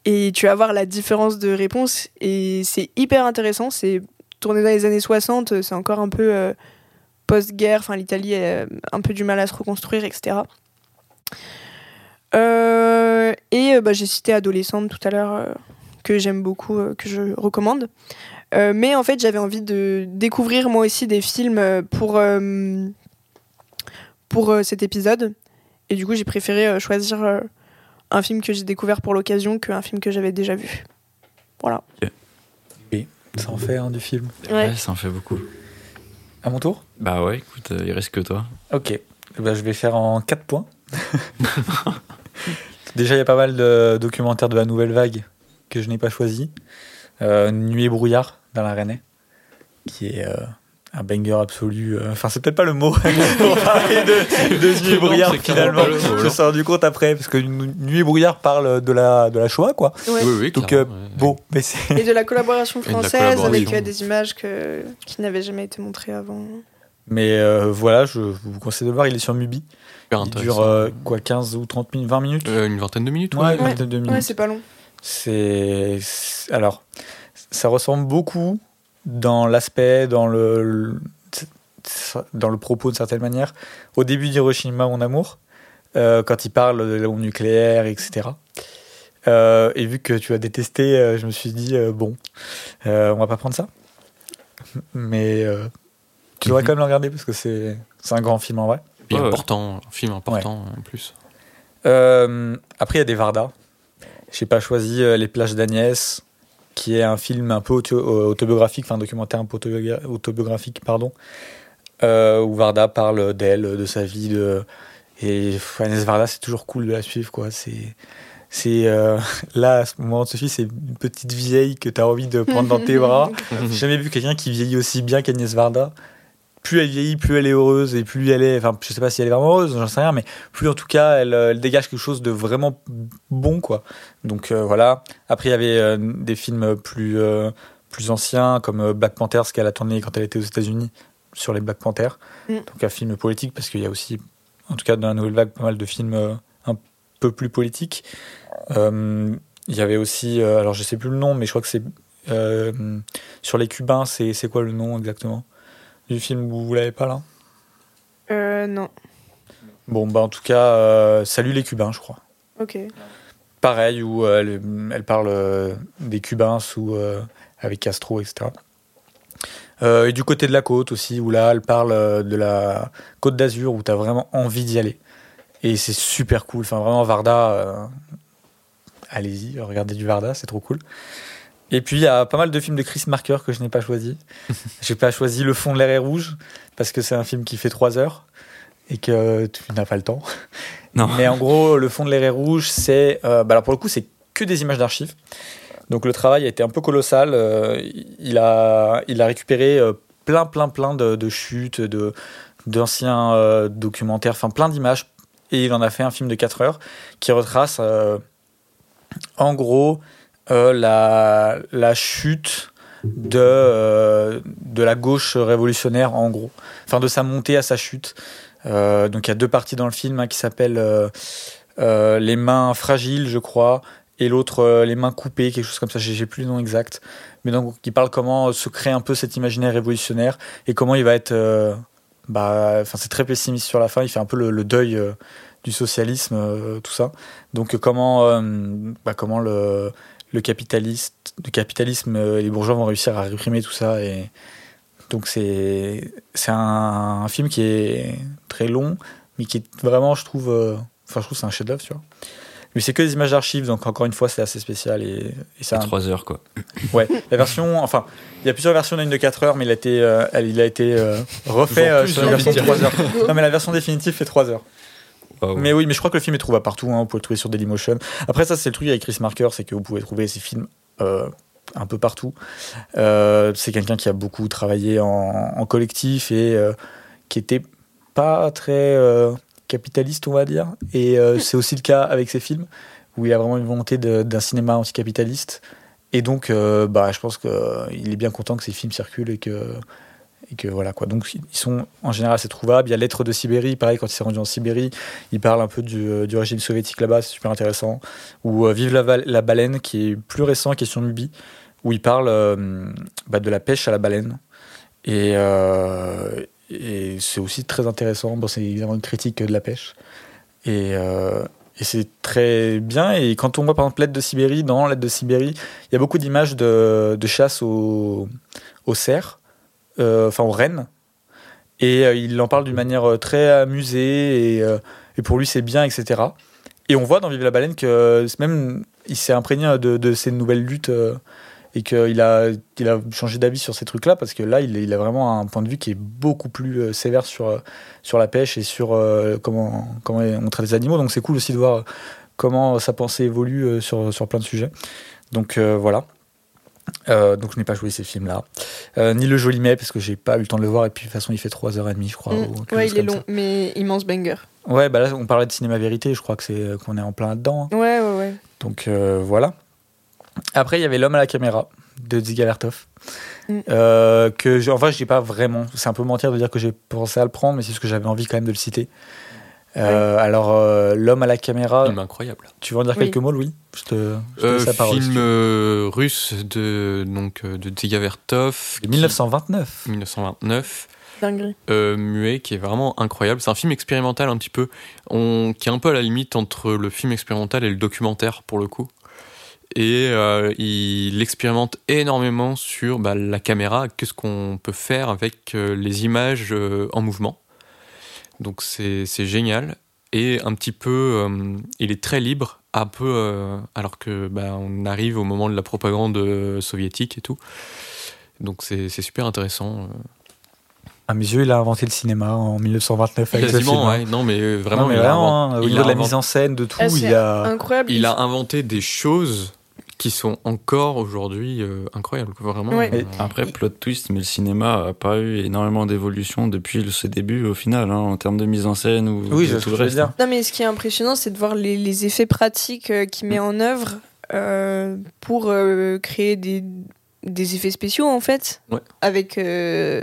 Et tu vas voir la différence de réponse. Et c'est hyper intéressant. C'est tourné dans les années 60. C'est encore un peu post-guerre. Enfin, l'Italie a un peu du mal à se reconstruire, etc. Et bah, j'ai cité Adolescente tout à l'heure, que j'aime beaucoup, que je recommande. Mais en fait, j'avais envie de découvrir moi aussi des films pour, pour euh, cet épisode. Et du coup, j'ai préféré euh, choisir euh, un film que j'ai découvert pour l'occasion qu'un film que j'avais déjà vu. Voilà. Ça en fait un du film. Ouais. Ouais, ça en fait beaucoup. À mon tour? Bah ouais, écoute, euh, il reste que toi. Ok. Ben, je vais faire en 4 points. Déjà, il y a pas mal de documentaires de la nouvelle vague que je n'ai pas choisi. Euh, Nuit et brouillard dans la Rennais, qui est euh, un banger absolu. euh, Enfin, c'est peut-être pas le mot pour parler de, de Nuit brouillard finalement. Je suis rendu compte après, parce que Nuit brouillard parle de la, de la Shoah, quoi. Ouais. Oui, oui, Donc, euh, ouais. Bon, mais c'est. Et de la collaboration de la française collaboration. avec euh, des images que, qui n'avaient jamais été montrées avant. Mais euh, voilà, je vous conseille de le voir, il est sur Mubi. Super Il dure euh, quoi, 15 ou 30 minutes, 20 minutes Euh, une vingtaine de minutes, Ouais, ouais. une vingtaine de minutes. Ouais, c'est pas long. C'est- alors ça ressemble beaucoup dans l'aspect, dans le, le- dans le propos de certaine manière au début d'Hiroshima mon amour euh, quand il parle de la bombe nucléaire etc. Euh, et vu que tu as détesté, euh, je me suis dit euh, bon, euh, on va pas prendre ça. Mais euh, tu devrais Mhm. quand même le regarder parce que c'est c'est un grand film en vrai. Important, un film important en plus. Euh, après, il y a des Varda. J'ai pas choisi Les plages d'Agnès, qui est un film un peu euh, autobiographique, enfin un documentaire un peu autobiogra- autobiographique, pardon, euh, où Varda parle d'elle, de sa vie, de et Agnès Varda, c'est toujours cool de la suivre, quoi. C'est c'est euh, là à ce moment de film, c'est une petite vieille que tu as envie de prendre dans tes bras. J'ai jamais vu quelqu'un qui vieillit aussi bien qu'Agnès Varda. Plus elle vieillit, plus elle est heureuse et plus elle est. Enfin, je sais pas si elle est vraiment heureuse, j'en sais rien, mais plus en tout cas, elle, euh, elle dégage quelque chose de vraiment bon, quoi. Donc euh, voilà. Après, il y avait euh, des films plus, euh, plus anciens, comme Black Panther, ce qu'elle a tourné quand elle était aux États-Unis sur les Black Panthers. Mm. Donc un film politique, parce qu'il y a aussi, en tout cas dans la nouvelle vague, pas mal de films un peu plus politiques. Il y avait aussi, alors je sais plus le nom, mais je crois que c'est sur les Cubains, c'est c'est quoi le nom exactement? Du film vous, vous l'avez pas là Euh, non. Bon, bah en tout cas, euh, Salut les Cubains, je crois. Ok. Pareil, où euh, elle, elle parle euh, des Cubains sous, avec Castro, etc. Et du côté de la côte aussi, où là, elle parle de la côte d'Azur, où tu as vraiment envie d'y aller. Et c'est super cool. Enfin, vraiment, Varda, allez-y, regardez du Varda, c'est trop cool. Et puis, il y a pas mal de films de Chris Marker que je n'ai pas choisi. J'ai pas choisi Le fond de l'air est rouge, parce que c'est un film qui fait 3 heures et que tu n'as pas le temps. Non. Mais en gros, Le fond de l'air est rouge, c'est. euh, bah alors, pour le coup, c'est que des images d'archives. Donc, le travail a été un peu colossal. Euh, il, a, il a récupéré euh, plein, plein, plein de, de chutes, de, d'anciens euh, documentaires, enfin plein d'images. Et il en a fait un film de 4 heures qui retrace, en gros, la, la chute de, euh, de la gauche révolutionnaire, en gros. Enfin, de sa montée à sa chute. Euh, donc, il y a deux parties dans le film hein, qui s'appellent euh, euh, Les mains fragiles, je crois, et l'autre, euh, Les mains coupées, quelque chose comme ça. J'ai plus le nom exact. Mais donc, il parle comment se crée un peu cet imaginaire révolutionnaire et comment il va être. euh, bah, enfin, c'est très pessimiste sur la fin. Il fait un peu le, le deuil euh, du socialisme, euh, tout ça. Donc, euh, comment, euh, bah, comment le, le capitaliste, le capitalisme, euh, les bourgeois vont réussir à réprimer tout ça. Et donc, c'est c'est un, un film qui est très long, mais qui est vraiment, je trouve, euh, enfin, je trouve, c'est un chef-d'œuvre, tu vois. Mais c'est que des images d'archives, donc encore une fois, c'est assez spécial et, et un, 3 heures, quoi. Ouais, la version, enfin, il y a plusieurs versions d'une de 4 heures, mais il a été, euh, elle- il a été euh, refait euh, sur la version de de dire. 3 heures. Non, mais la version définitive fait 3 heures. Waouh. Mais oui, mais je crois que le film est trouvable partout, hein, vous pouvez le trouver sur Dailymotion. Après, ça, c'est le truc avec Chris Marker, c'est que vous pouvez trouver ces films euh, un peu partout. Euh, c'est quelqu'un qui a beaucoup travaillé en, en collectif et euh, qui était pas très capitaliste, on va dire. Et c'est aussi le cas avec ses films, où il a vraiment une volonté d'un cinéma anticapitaliste. Et donc, bah, je pense qu'il est bien content que ces films circulent et que, que voilà quoi. Donc, ils sont en général assez trouvables. Il y a Lettres de Sibérie, pareil, quand il s'est rendu en Sibérie, il parle un peu du, euh, du régime soviétique là-bas, c'est super intéressant. Ou euh, Vive la, la baleine, qui est plus récent, qui est sur Mubi, où il parle euh, bah, de la pêche à la baleine. Et, c'est aussi très intéressant. Bon, c'est évidemment une critique de la pêche. Et, et c'est très bien. Et quand on voit par exemple l'aide de Sibérie, dans l'aide de Sibérie, il y a beaucoup d'images de, de chasse au, au cerf, enfin aux rennes. Et euh, il en parle d'une manière euh, très amusée. Et, euh, pour lui, c'est bien, etc. Et on voit dans Vive la baleine que euh, même il s'est imprégné de, ces nouvelles luttes. euh, et qu'il a, il a changé d'avis sur ces trucs-là parce que là, il, a vraiment un point de vue qui est beaucoup plus euh, sévère sur, euh, sur la pêche et sur euh, comment, on traite les animaux. Donc c'est cool aussi de voir comment sa pensée évolue euh, sur, sur plein de sujets. Donc euh, voilà. Euh, donc je n'ai pas joué ces films-là. Euh, ni Le Joli Mai parce que j'ai pas eu le temps de le voir et puis de toute façon il fait 3h30 je crois. Mm. ou Ouais, il est long, mais immense banger. Ouais, bah là on parlait de cinéma vérité, je crois que c'est qu'on est en plein dedans. hein. Ouais, ouais, ouais. Donc euh, voilà. Après, il y avait L'homme à la caméra de Dziga Vertov. Mm. Euh, que enfin, je dis pas vraiment. C'est un peu mentir de dire que j'ai pensé à le prendre, mais c'est parce que j'avais envie quand même de le citer. Euh, Alors, euh, L'homme à la caméra, Film incroyable. tu veux en dire Oui. quelques mots, Louis? Je te, je te Euh, laisse la parole. si film euh, russe de donc de Dziga Vertov, De qui- 1929. 1929, Dinguerie. euh, muet, qui est vraiment incroyable. C'est un film expérimental un petit peu, on, qui est un peu à la limite entre le film expérimental et le documentaire pour le coup. Et euh, il expérimente énormément sur bah, la caméra, qu'est-ce qu'on peut faire avec euh, les images euh, en mouvement. Donc c'est c'est génial. Et un petit peu, euh, il est très libre, un peu, euh, alors que bah, on arrive au moment de la propagande euh, soviétique et tout. Donc c'est c'est super intéressant. À mes yeux, il a inventé le cinéma en 1929 avec ce film. Quasiment, ouais. Non, mais vraiment, Non, mais il, a inventé- hein, au il niveau a de la mise en scène, de tout, Ah, il a. Incroyable. il a inventé des choses qui sont encore aujourd'hui euh, incroyables. Vraiment. Ouais. euh, Après, plot twist, mais le cinéma a pas eu énormément d'évolution depuis ses débuts au final, hein, en termes de mise en scène ou Oui, tout le reste. dire. Non, mais ce qui est impressionnant, c'est de voir les, les effets pratiques euh, qu'il met en œuvre euh, pour euh, créer des, des effets spéciaux, en fait, Ouais. avec euh,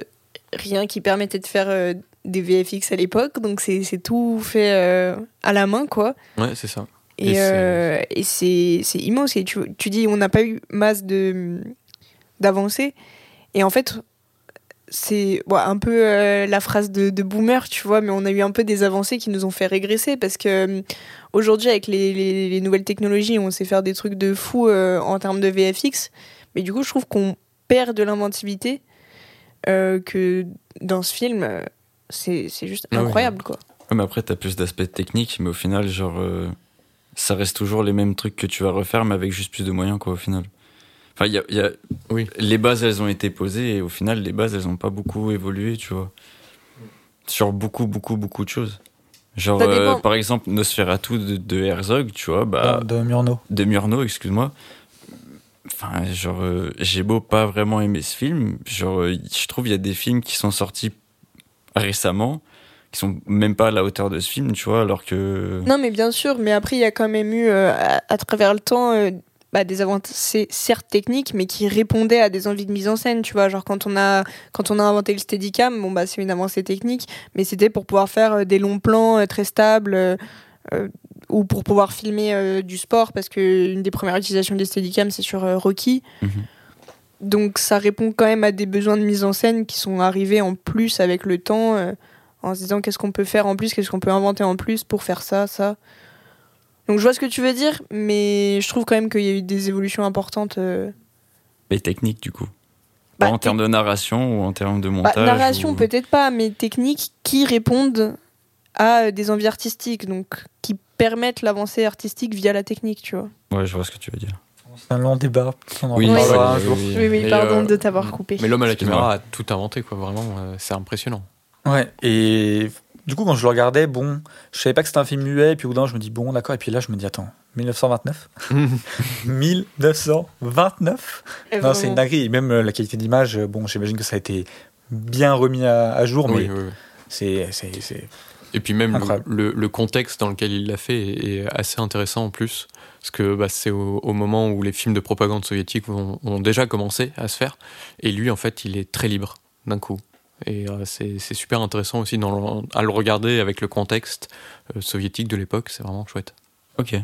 rien qui permettait de faire euh, des VFX à l'époque. Donc, c'est c'est tout fait euh, à la main, quoi. Ouais, c'est ça. Et, Et c'est- euh, c'est immense. Et tu, tu dis, on n'a pas eu masse d'avancées. Et en fait, c'est bon, un peu euh, la phrase de, de boomer, tu vois, mais on a eu un peu des avancées qui nous ont fait régresser parce que euh, aujourd'hui, avec les, les- les nouvelles technologies, on sait faire des trucs de fou euh, en termes de VFX, mais du coup, je trouve qu'on perd de l'inventivité que dans ce film, c'est juste Ah oui. incroyable, quoi. Ouais, mais après, t'as plus d'aspects techniques, mais au final, genre, ça reste toujours les mêmes trucs que tu vas refaire, mais avec juste plus de moyens, quoi, au final. Enfin, il y a, y a- Oui. les bases, elles ont été posées, et au final, les bases, elles ont pas beaucoup évolué, tu vois. Sur beaucoup, beaucoup, beaucoup de choses. Genre, euh, par exemple, Nosferatu de, de Herzog, tu vois, bah, de Murnau. de Murnau, excuse-moi. Enfin, genre, euh, j'ai beau pas vraiment aimer ce film, genre, euh, je trouve il y a des films qui sont sortis récemment, qui sont même pas à la hauteur de ce film, tu vois, alors que. Non, mais bien sûr, mais après, il y a quand même eu, euh, à, à travers le temps, euh, bah, des avancées certes techniques, mais qui répondaient à des envies de mise en scène, tu vois. Genre, quand on a, quand on a inventé le Steadicam, bon, bah, c'est une avancée technique, mais c'était pour pouvoir faire euh, des longs plans très stables. euh, ou pour pouvoir filmer du sport, parce que une des premières utilisations des Steadicam, c'est sur Rocky. Mhm. Donc ça répond quand même à des besoins de mise en scène qui sont arrivés en plus avec le temps, en se disant qu'est-ce qu'on peut faire en plus, qu'est-ce qu'on peut inventer en plus pour faire ça, ça. Donc je vois ce que tu veux dire, mais je trouve quand même qu'il y a eu des évolutions importantes. euh. Mais technique, du coup. Bah, pas en termes de narration ou en termes de Bah, montage. narration ou- peut-être pas, mais techniques qui répondent à euh, des envies artistiques, donc qui permettent l'avancée artistique via la technique, tu vois. Ouais, je vois ce que tu veux dire. C'est un long débat. On en Oui, oui, un jour. Oui, oui, Et, pardon euh, de t'avoir coupé. Mais l'homme à la caméra a tout inventé, quoi. Vraiment, euh, c'est impressionnant. Ouais, et du coup, quand je le regardais, bon, je savais pas que c'était un film muet, et puis au bout d'un moment, je me dis, bon, d'accord, et puis là, je me dis, attends, 1929 1929 Et Non, c'est une dinguerie, et même euh, la qualité d'image, euh, bon, j'imagine que ça a été bien remis à, à jour, mais Oui, oui, oui. c'est. c'est- c'est- Et puis même le, Incroyable. le- le contexte dans lequel il l'a fait est, est assez intéressant en plus, parce que bah, c'est au, au moment où les films de propagande soviétique ont, ont déjà commencé à se faire, et lui en fait il est très libre d'un coup. Et euh, c'est super intéressant aussi dans le- à le regarder avec le contexte euh, soviétique de l'époque, c'est vraiment chouette. Ok.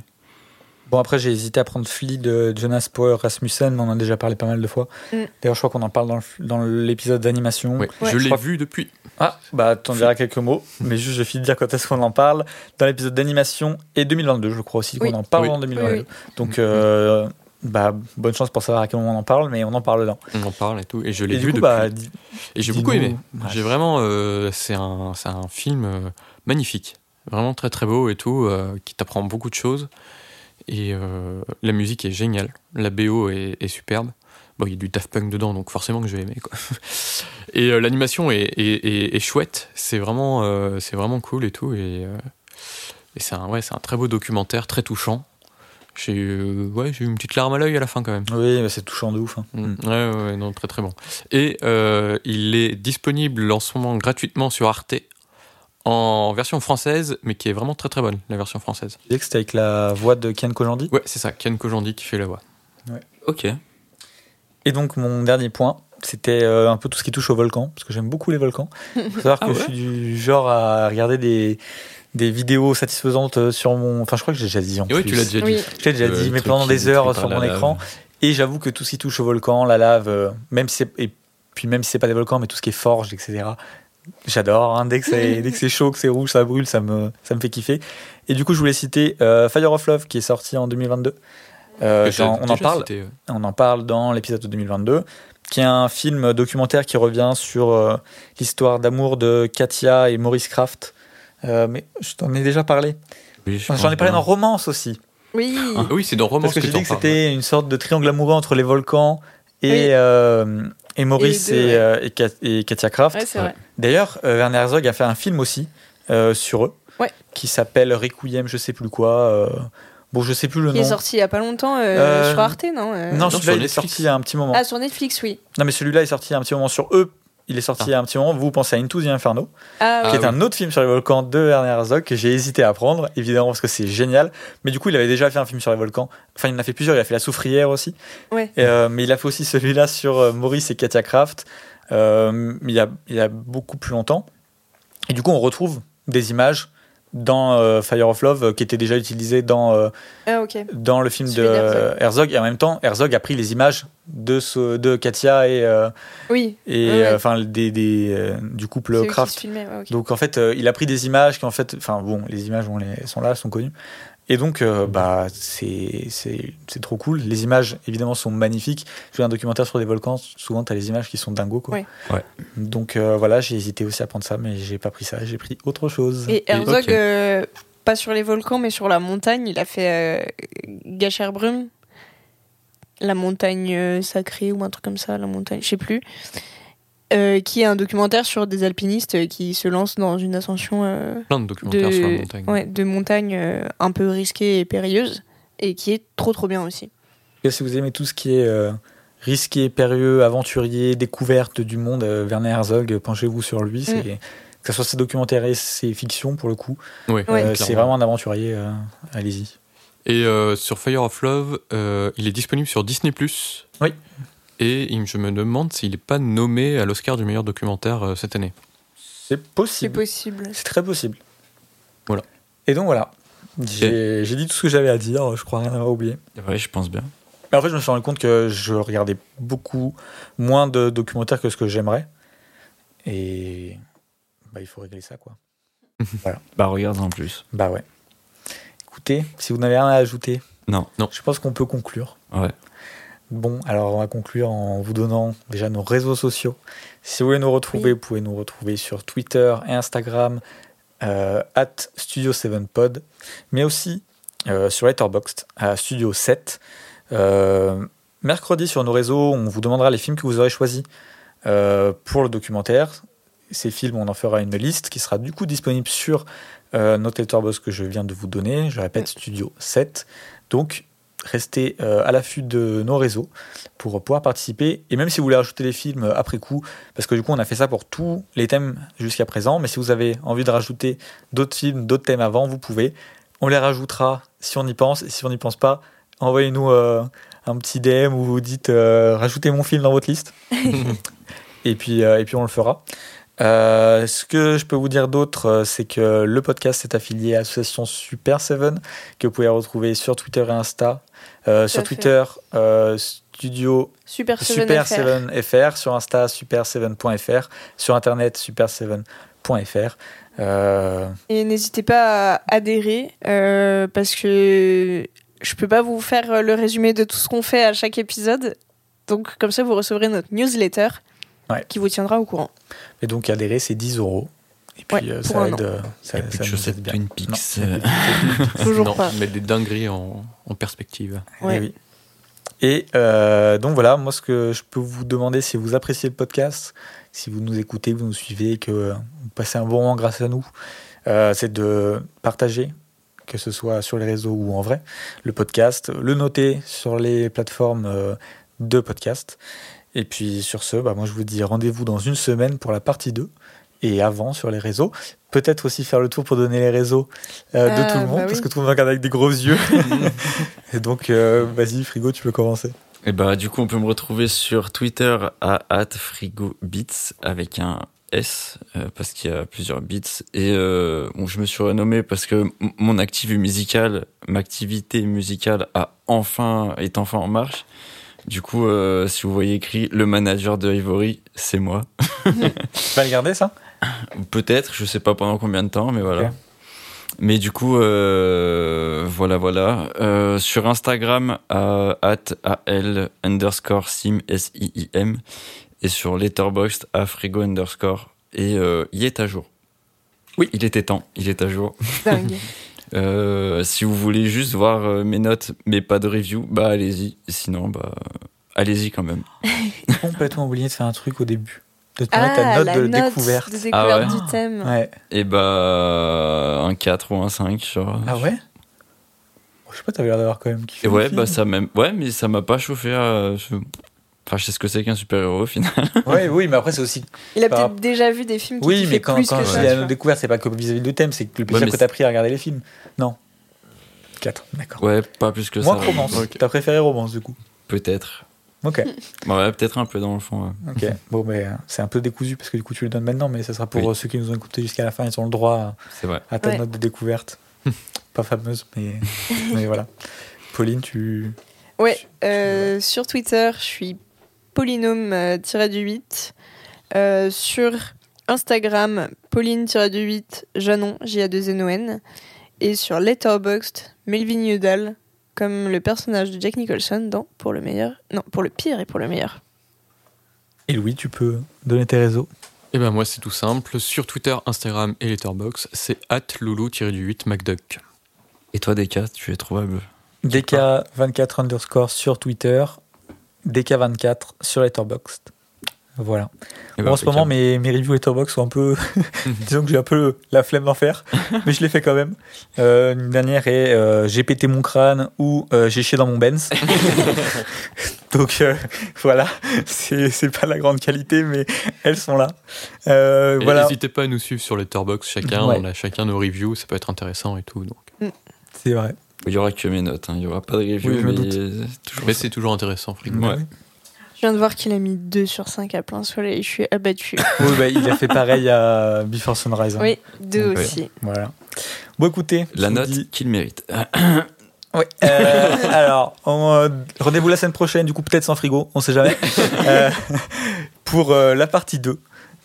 Bon, après, j'ai hésité à prendre Flea de Jonas Power Rasmussen, mais on en a déjà parlé pas mal de fois. Mm. D'ailleurs, je crois qu'on en parle dans l'épisode d'animation. Ouais. je Je l'ai crois- vu depuis. Ah, bah, t'en diras quelques mots, mais juste, je finis de dire quand est-ce qu'on en parle. Dans l'épisode d'animation et 2022, je crois aussi qu'on Oui. en parle Oui. en 2022. Oui, Donc, euh, bah, bonne chance pour savoir à quel moment on en parle, mais on en parle dedans. On en parle et tout, et je l'ai vu coup, depuis. bah, Et j'ai beaucoup aimé. Ouais. J'ai vraiment, euh, c'est un, un film euh, magnifique, vraiment très très beau et tout, euh, qui t'apprend beaucoup de choses. Et la musique est géniale, la BO est, est superbe. Bon, il y a du Daft Punk dedans, donc forcément que je vais aimer. Quoi. Et l'animation est, est- est- est chouette, c'est vraiment, c'est vraiment cool et tout. Et, et c'est un, ouais, c'est un très beau documentaire, très touchant. J'ai eu, ouais, j'ai eu une petite larme à l'œil à la fin quand même. oui, bah, c'est touchant de ouf. hein. Mm. Ouais, ouais, non, très très bon. Et euh, il est disponible en ce moment gratuitement sur Arte en version française, mais qui est vraiment très très bonne, la version française. Tu disais que c'était avec la voix de Ken Kojandi? Ouais, c'est ça, Ken Kojandi qui fait la voix. Ok. Et donc, mon dernier point, c'était euh, un peu tout ce qui touche au volcan, parce que j'aime beaucoup les volcans. Il faut savoir Ah que ouais je suis du genre à regarder des, des vidéos satisfaisantes euh, sur mon. Enfin, je crois que j'ai déjà dit en Et oui, plus. tu l'as déjà Oui. dit. Je l'ai déjà Le dit, mais pendant des heures sur mon écran. lave. Et j'avoue que tout ce qui touche au volcan, la lave, euh, même si c'est. Et puis même si c'est pas des volcans, mais tout ce qui est forge, etc. J'adore. hein. Dès que c'est chaud, que c'est rouge, ça brûle, ça me ça me fait kiffer. Et du coup, je voulais citer euh, Fire of Love qui est sorti en 2022. Euh, Que j'en- t'as on en parle. cité. On en parle dans l'épisode de 2022, qui est un film documentaire qui revient sur euh, l'histoire d'amour de Katia et Maurice Kraft. Euh, mais je t'en ai déjà parlé. Oui, je J'en ai parlé dans Romance aussi. Oui, Ah oui, c'est dans Romance Parce que j'ai t'en dit que c'était une sorte de triangle amoureux entre les volcans et, Oui. euh, et Maurice Et euh, et Kat- et Katia Kraft. ouais. D'ailleurs, euh, Werner Herzog a fait un film aussi euh, sur eux, Ouais. qui s'appelle Requiem, je sais plus quoi. euh, bon, je sais plus le Qui nom. est sorti il y a pas longtemps euh, Euh, sur Arte, non euh Non, celui-là sur il est Netflix. sorti il y a un petit moment. Ah, sur Netflix, oui. Non, mais celui-là est sorti il y a un petit moment sur eux. Il est sorti Ah. il y a un petit moment. Vous pensez à Into the Inferno, Ah, qui Ah est oui. un autre film sur les volcans de Werner Herzog que j'ai hésité à prendre, évidemment parce que c'est génial. Mais du coup, il avait déjà fait un film sur les volcans. Enfin, il en a fait plusieurs. Il a fait La Soufrière aussi. Ouais. Et, euh, mais il a fait aussi celui-là sur euh, Maurice et Katia Kraft. euh, il, y a, il y a beaucoup plus longtemps. Et du coup, on retrouve des images dans euh, Fire of Love, euh, qui était déjà utilisé dans, euh, Ah, dans le film de Celui. Herzog. Et en même temps, Herzog a pris les images de, ce, de Katia et, Oui. et ouais. enfin des, des, du couple Kraft. ouais. Donc en fait, il a pris des images qui en fait, enfin bon, les images on les, sont là, elles sont connues. Et donc, euh, bah, c'est c'est c'est trop cool. Les images, évidemment, sont magnifiques. Je fais un documentaire sur des volcans. Souvent, tu as les images qui sont dingos. Quoi. Ouais. Ouais. Donc euh, voilà, j'ai hésité aussi à prendre ça, mais j'ai pas pris ça. J'ai pris autre chose. Et Herzog, euh, pas sur les volcans, mais sur la montagne, il a fait euh, Gacherbrum, la montagne sacrée ou un truc comme ça, la montagne, je sais plus, euh, qui est un documentaire sur des alpinistes qui se lancent dans une ascension euh, Plein de documentaires sur la montagne. ouais, de montagne euh, un peu risquée et périlleuse, et qui est trop trop bien aussi. Et si vous aimez tout ce qui est euh, risqué, périlleux, aventurier, découverte du monde, euh, Werner Herzog, penchez-vous sur lui. C'est que ce soit ses documentaires et ses fictions pour le coup. Euh, c'est vraiment un aventurier. euh, Allez-y. Et euh, sur Fire of Love, euh, il est disponible sur Disney+. Oui. Et je me demande s'il n'est pas nommé à l'Oscar du meilleur documentaire euh, cette année. C'est C'est possible. possible. C'est très possible. Voilà. Et donc voilà. J'ai dit tout ce que j'avais à dire, je crois rien avoir oublié. Ouais, je pense bien. Mais en fait, je me suis rendu compte que je regardais beaucoup moins de documentaires que ce que j'aimerais. Et bah, il faut régler ça, quoi. Bah, regarde en plus. Bah ouais. Écoutez, si vous n'avez rien à ajouter, Non. je pense qu'on peut conclure. Ouais. Bon, alors on va conclure en vous donnant déjà nos réseaux sociaux. Si vous voulez nous retrouver, Oui. vous pouvez nous retrouver sur Twitter et Instagram, euh, at Studio7pod, mais aussi euh, sur Letterboxd, à Studio 7. Euh, mercredi sur nos réseaux, on vous demandera les films que vous aurez choisis pour le documentaire. Ces films, on en fera une liste qui sera du coup disponible sur notre Letterboxd que je viens de vous donner. Je répète, Studio 7. Donc, restez euh, à l'affût de nos réseaux pour pouvoir participer. Et même si vous voulez rajouter les films euh, après coup, parce que du coup on a fait ça pour tous les thèmes jusqu'à présent, mais si vous avez envie de rajouter d'autres films, d'autres thèmes avant, vous pouvez. On les rajoutera si on y pense, et si on n'y pense pas, envoyez-nous euh, un petit DM où vous dites euh, rajoutez mon film dans votre liste. et, puis, euh, et puis on le fera. Euh, ce que je peux vous dire d'autre, euh, c'est que le podcast est affilié à l'association Super 7, que vous pouvez retrouver sur Twitter et Insta. Euh, sur. Twitter, euh, Studio Super 7 Super FR. 7 FR, sur Insta, super7.fr, sur Internet, super7.fr. Euh, Et n'hésitez pas à adhérer parce que je peux pas vous faire le résumé de tout ce qu'on fait à chaque épisode. Donc comme ça vous recevrez notre newsletter Ouais. qui vous tiendra au courant. et donc adhérer, c'est 10 euros. Et puis Ouais, euh, ça aide. euh, ça, a plus ça de nous chaussettes aide bien. Twin Non, Peaks. de- Toujours non, pas. mettre des dingueries en, en perspective. Ouais. Eh oui. Et euh, donc voilà, moi ce que je peux vous demander, si vous appréciez le podcast, si vous nous écoutez, vous nous suivez, que euh, vous passez un bon moment grâce à nous, euh, c'est de partager, que ce soit sur les réseaux ou en vrai, le podcast, le noter sur les plateformes euh, de podcast. Et puis sur ce, bah, moi je vous dis rendez-vous dans une semaine pour la partie 2 et avant sur les réseaux. Peut-être aussi faire le tour pour donner les réseaux euh, de Ah, tout le monde, bah parce oui. que tout le monde regarde avec des gros yeux. et donc, euh, vas-y, Frigo, tu peux commencer. Et bah, du coup, on peut me retrouver sur Twitter à @frigobits avec un S euh, parce qu'il y a plusieurs bits et euh, bon, je me suis renommé parce que mon activité musicale, ma activité musicale a enfin est enfin en marche. Du coup, euh, si vous voyez écrit le manager de Ivory, c'est moi. Tu vas le garder, ça? Peut-être, je sais pas pendant combien de temps, mais voilà. Mais du coup, euh, voilà, voilà. Euh, sur Instagram, à at al underscore sim, S-I-I-M. Et sur Letterboxd, à frigo underscore. Et euh, il est à jour. Oui. Il était temps, il est à jour. Dingue. Euh, si vous voulez juste voir euh, mes notes, mais pas de review, bah allez-y. Sinon, bah allez-y quand même. Complètement oublié de faire un truc au début. De te ah, mettre ta note la de note découverte. de découverte Ah ouais. du thème. Ouais. Et bah un 4 ou un 5 sur. Ah ouais Je sais pas, t'avais l'air d'avoir quand même kiffé. Ouais, bah ça même. Ouais, mais ça m'a pas chauffé à. Je- Enfin, je sais ce que c'est qu'un super-héros au final. Ouais, oui, mais après, c'est aussi. Il a Par- peut-être déjà vu des films qui Oui, mais quand, plus quand que ça. vois. découverte, c'est pas que vis-à-vis du thème, c'est que le plaisir mais que t'as pris à regarder les films. Non. 4, d'accord. Ouais, pas plus que Moi, ça. romance. Ok. T'as préféré romance, du coup Peut-être. Ok, Bon, ouais, peut-être un peu dans le fond. ouais. ok. Bon, mais euh, c'est un peu décousu parce que du coup, tu le donnes maintenant, mais ça sera pour Oui. euh, ceux qui nous ont écoutés jusqu'à la fin. Ils ont le droit C'est vrai. à, à ta Ouais. note de découverte. Pas fameuse, mais, mais voilà. Pauline, tu. Ouais, euh, sur Twitter, je suis polynôme-du-8. Euh, sur Instagram, Pauline-du-8, Janon, J-A-2-N-O-N. Et sur Letterboxd, Melvin Udall, comme le personnage de Jack Nicholson dans Pour le meilleur. Non, pour le pire et pour le meilleur. Et Louis, tu peux donner tes réseaux? Et ben moi c'est tout simple. Sur Twitter, Instagram et Letterboxd, c'est loulou-du-8 McDuck. Et toi, Deka, tu es trouvable? DK24 underscore sur Twitter, DK24 sur Letterboxd. Voilà. Eh ben, Bon, en ce moment, mes, mes reviews Letterboxd sont un peu. Disons que j'ai un peu la flemme d'en faire, mais je l'ai fait quand même. Euh, une dernière est euh, J'ai pété mon crâne ou euh, J'ai chié dans mon Benz. Donc euh, voilà, c'est c'est pas la grande qualité, mais elles sont là. Euh, voilà, N'hésitez pas à nous suivre sur Letterboxd, chacun, Ouais. on a chacun nos reviews, ça peut être intéressant et tout. Donc. c'est vrai. Il y aura que mes notes, hein. il y aura pas de review, Oui, je me mais euh, c'est toujours intéressant, Frigo. Ouais. Je viens de voir qu'il a mis 2 sur 5 à plein soleil. Je suis abattue. Oui, bah, il a fait pareil à Before Sunrise. hein. Oui, 2 Ouais. aussi. Voilà. Bon, écoutez. La note dis- qu'il mérite. Oui. Euh, alors, euh, rendez-vous la semaine prochaine, du coup, peut-être sans frigo, on sait jamais, euh, pour euh, la partie 2.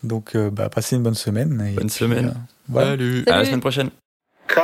Donc, euh, bah, passez une bonne semaine. et Bonne puis, semaine. euh, voilà. Salut À la semaine prochaine. Cut.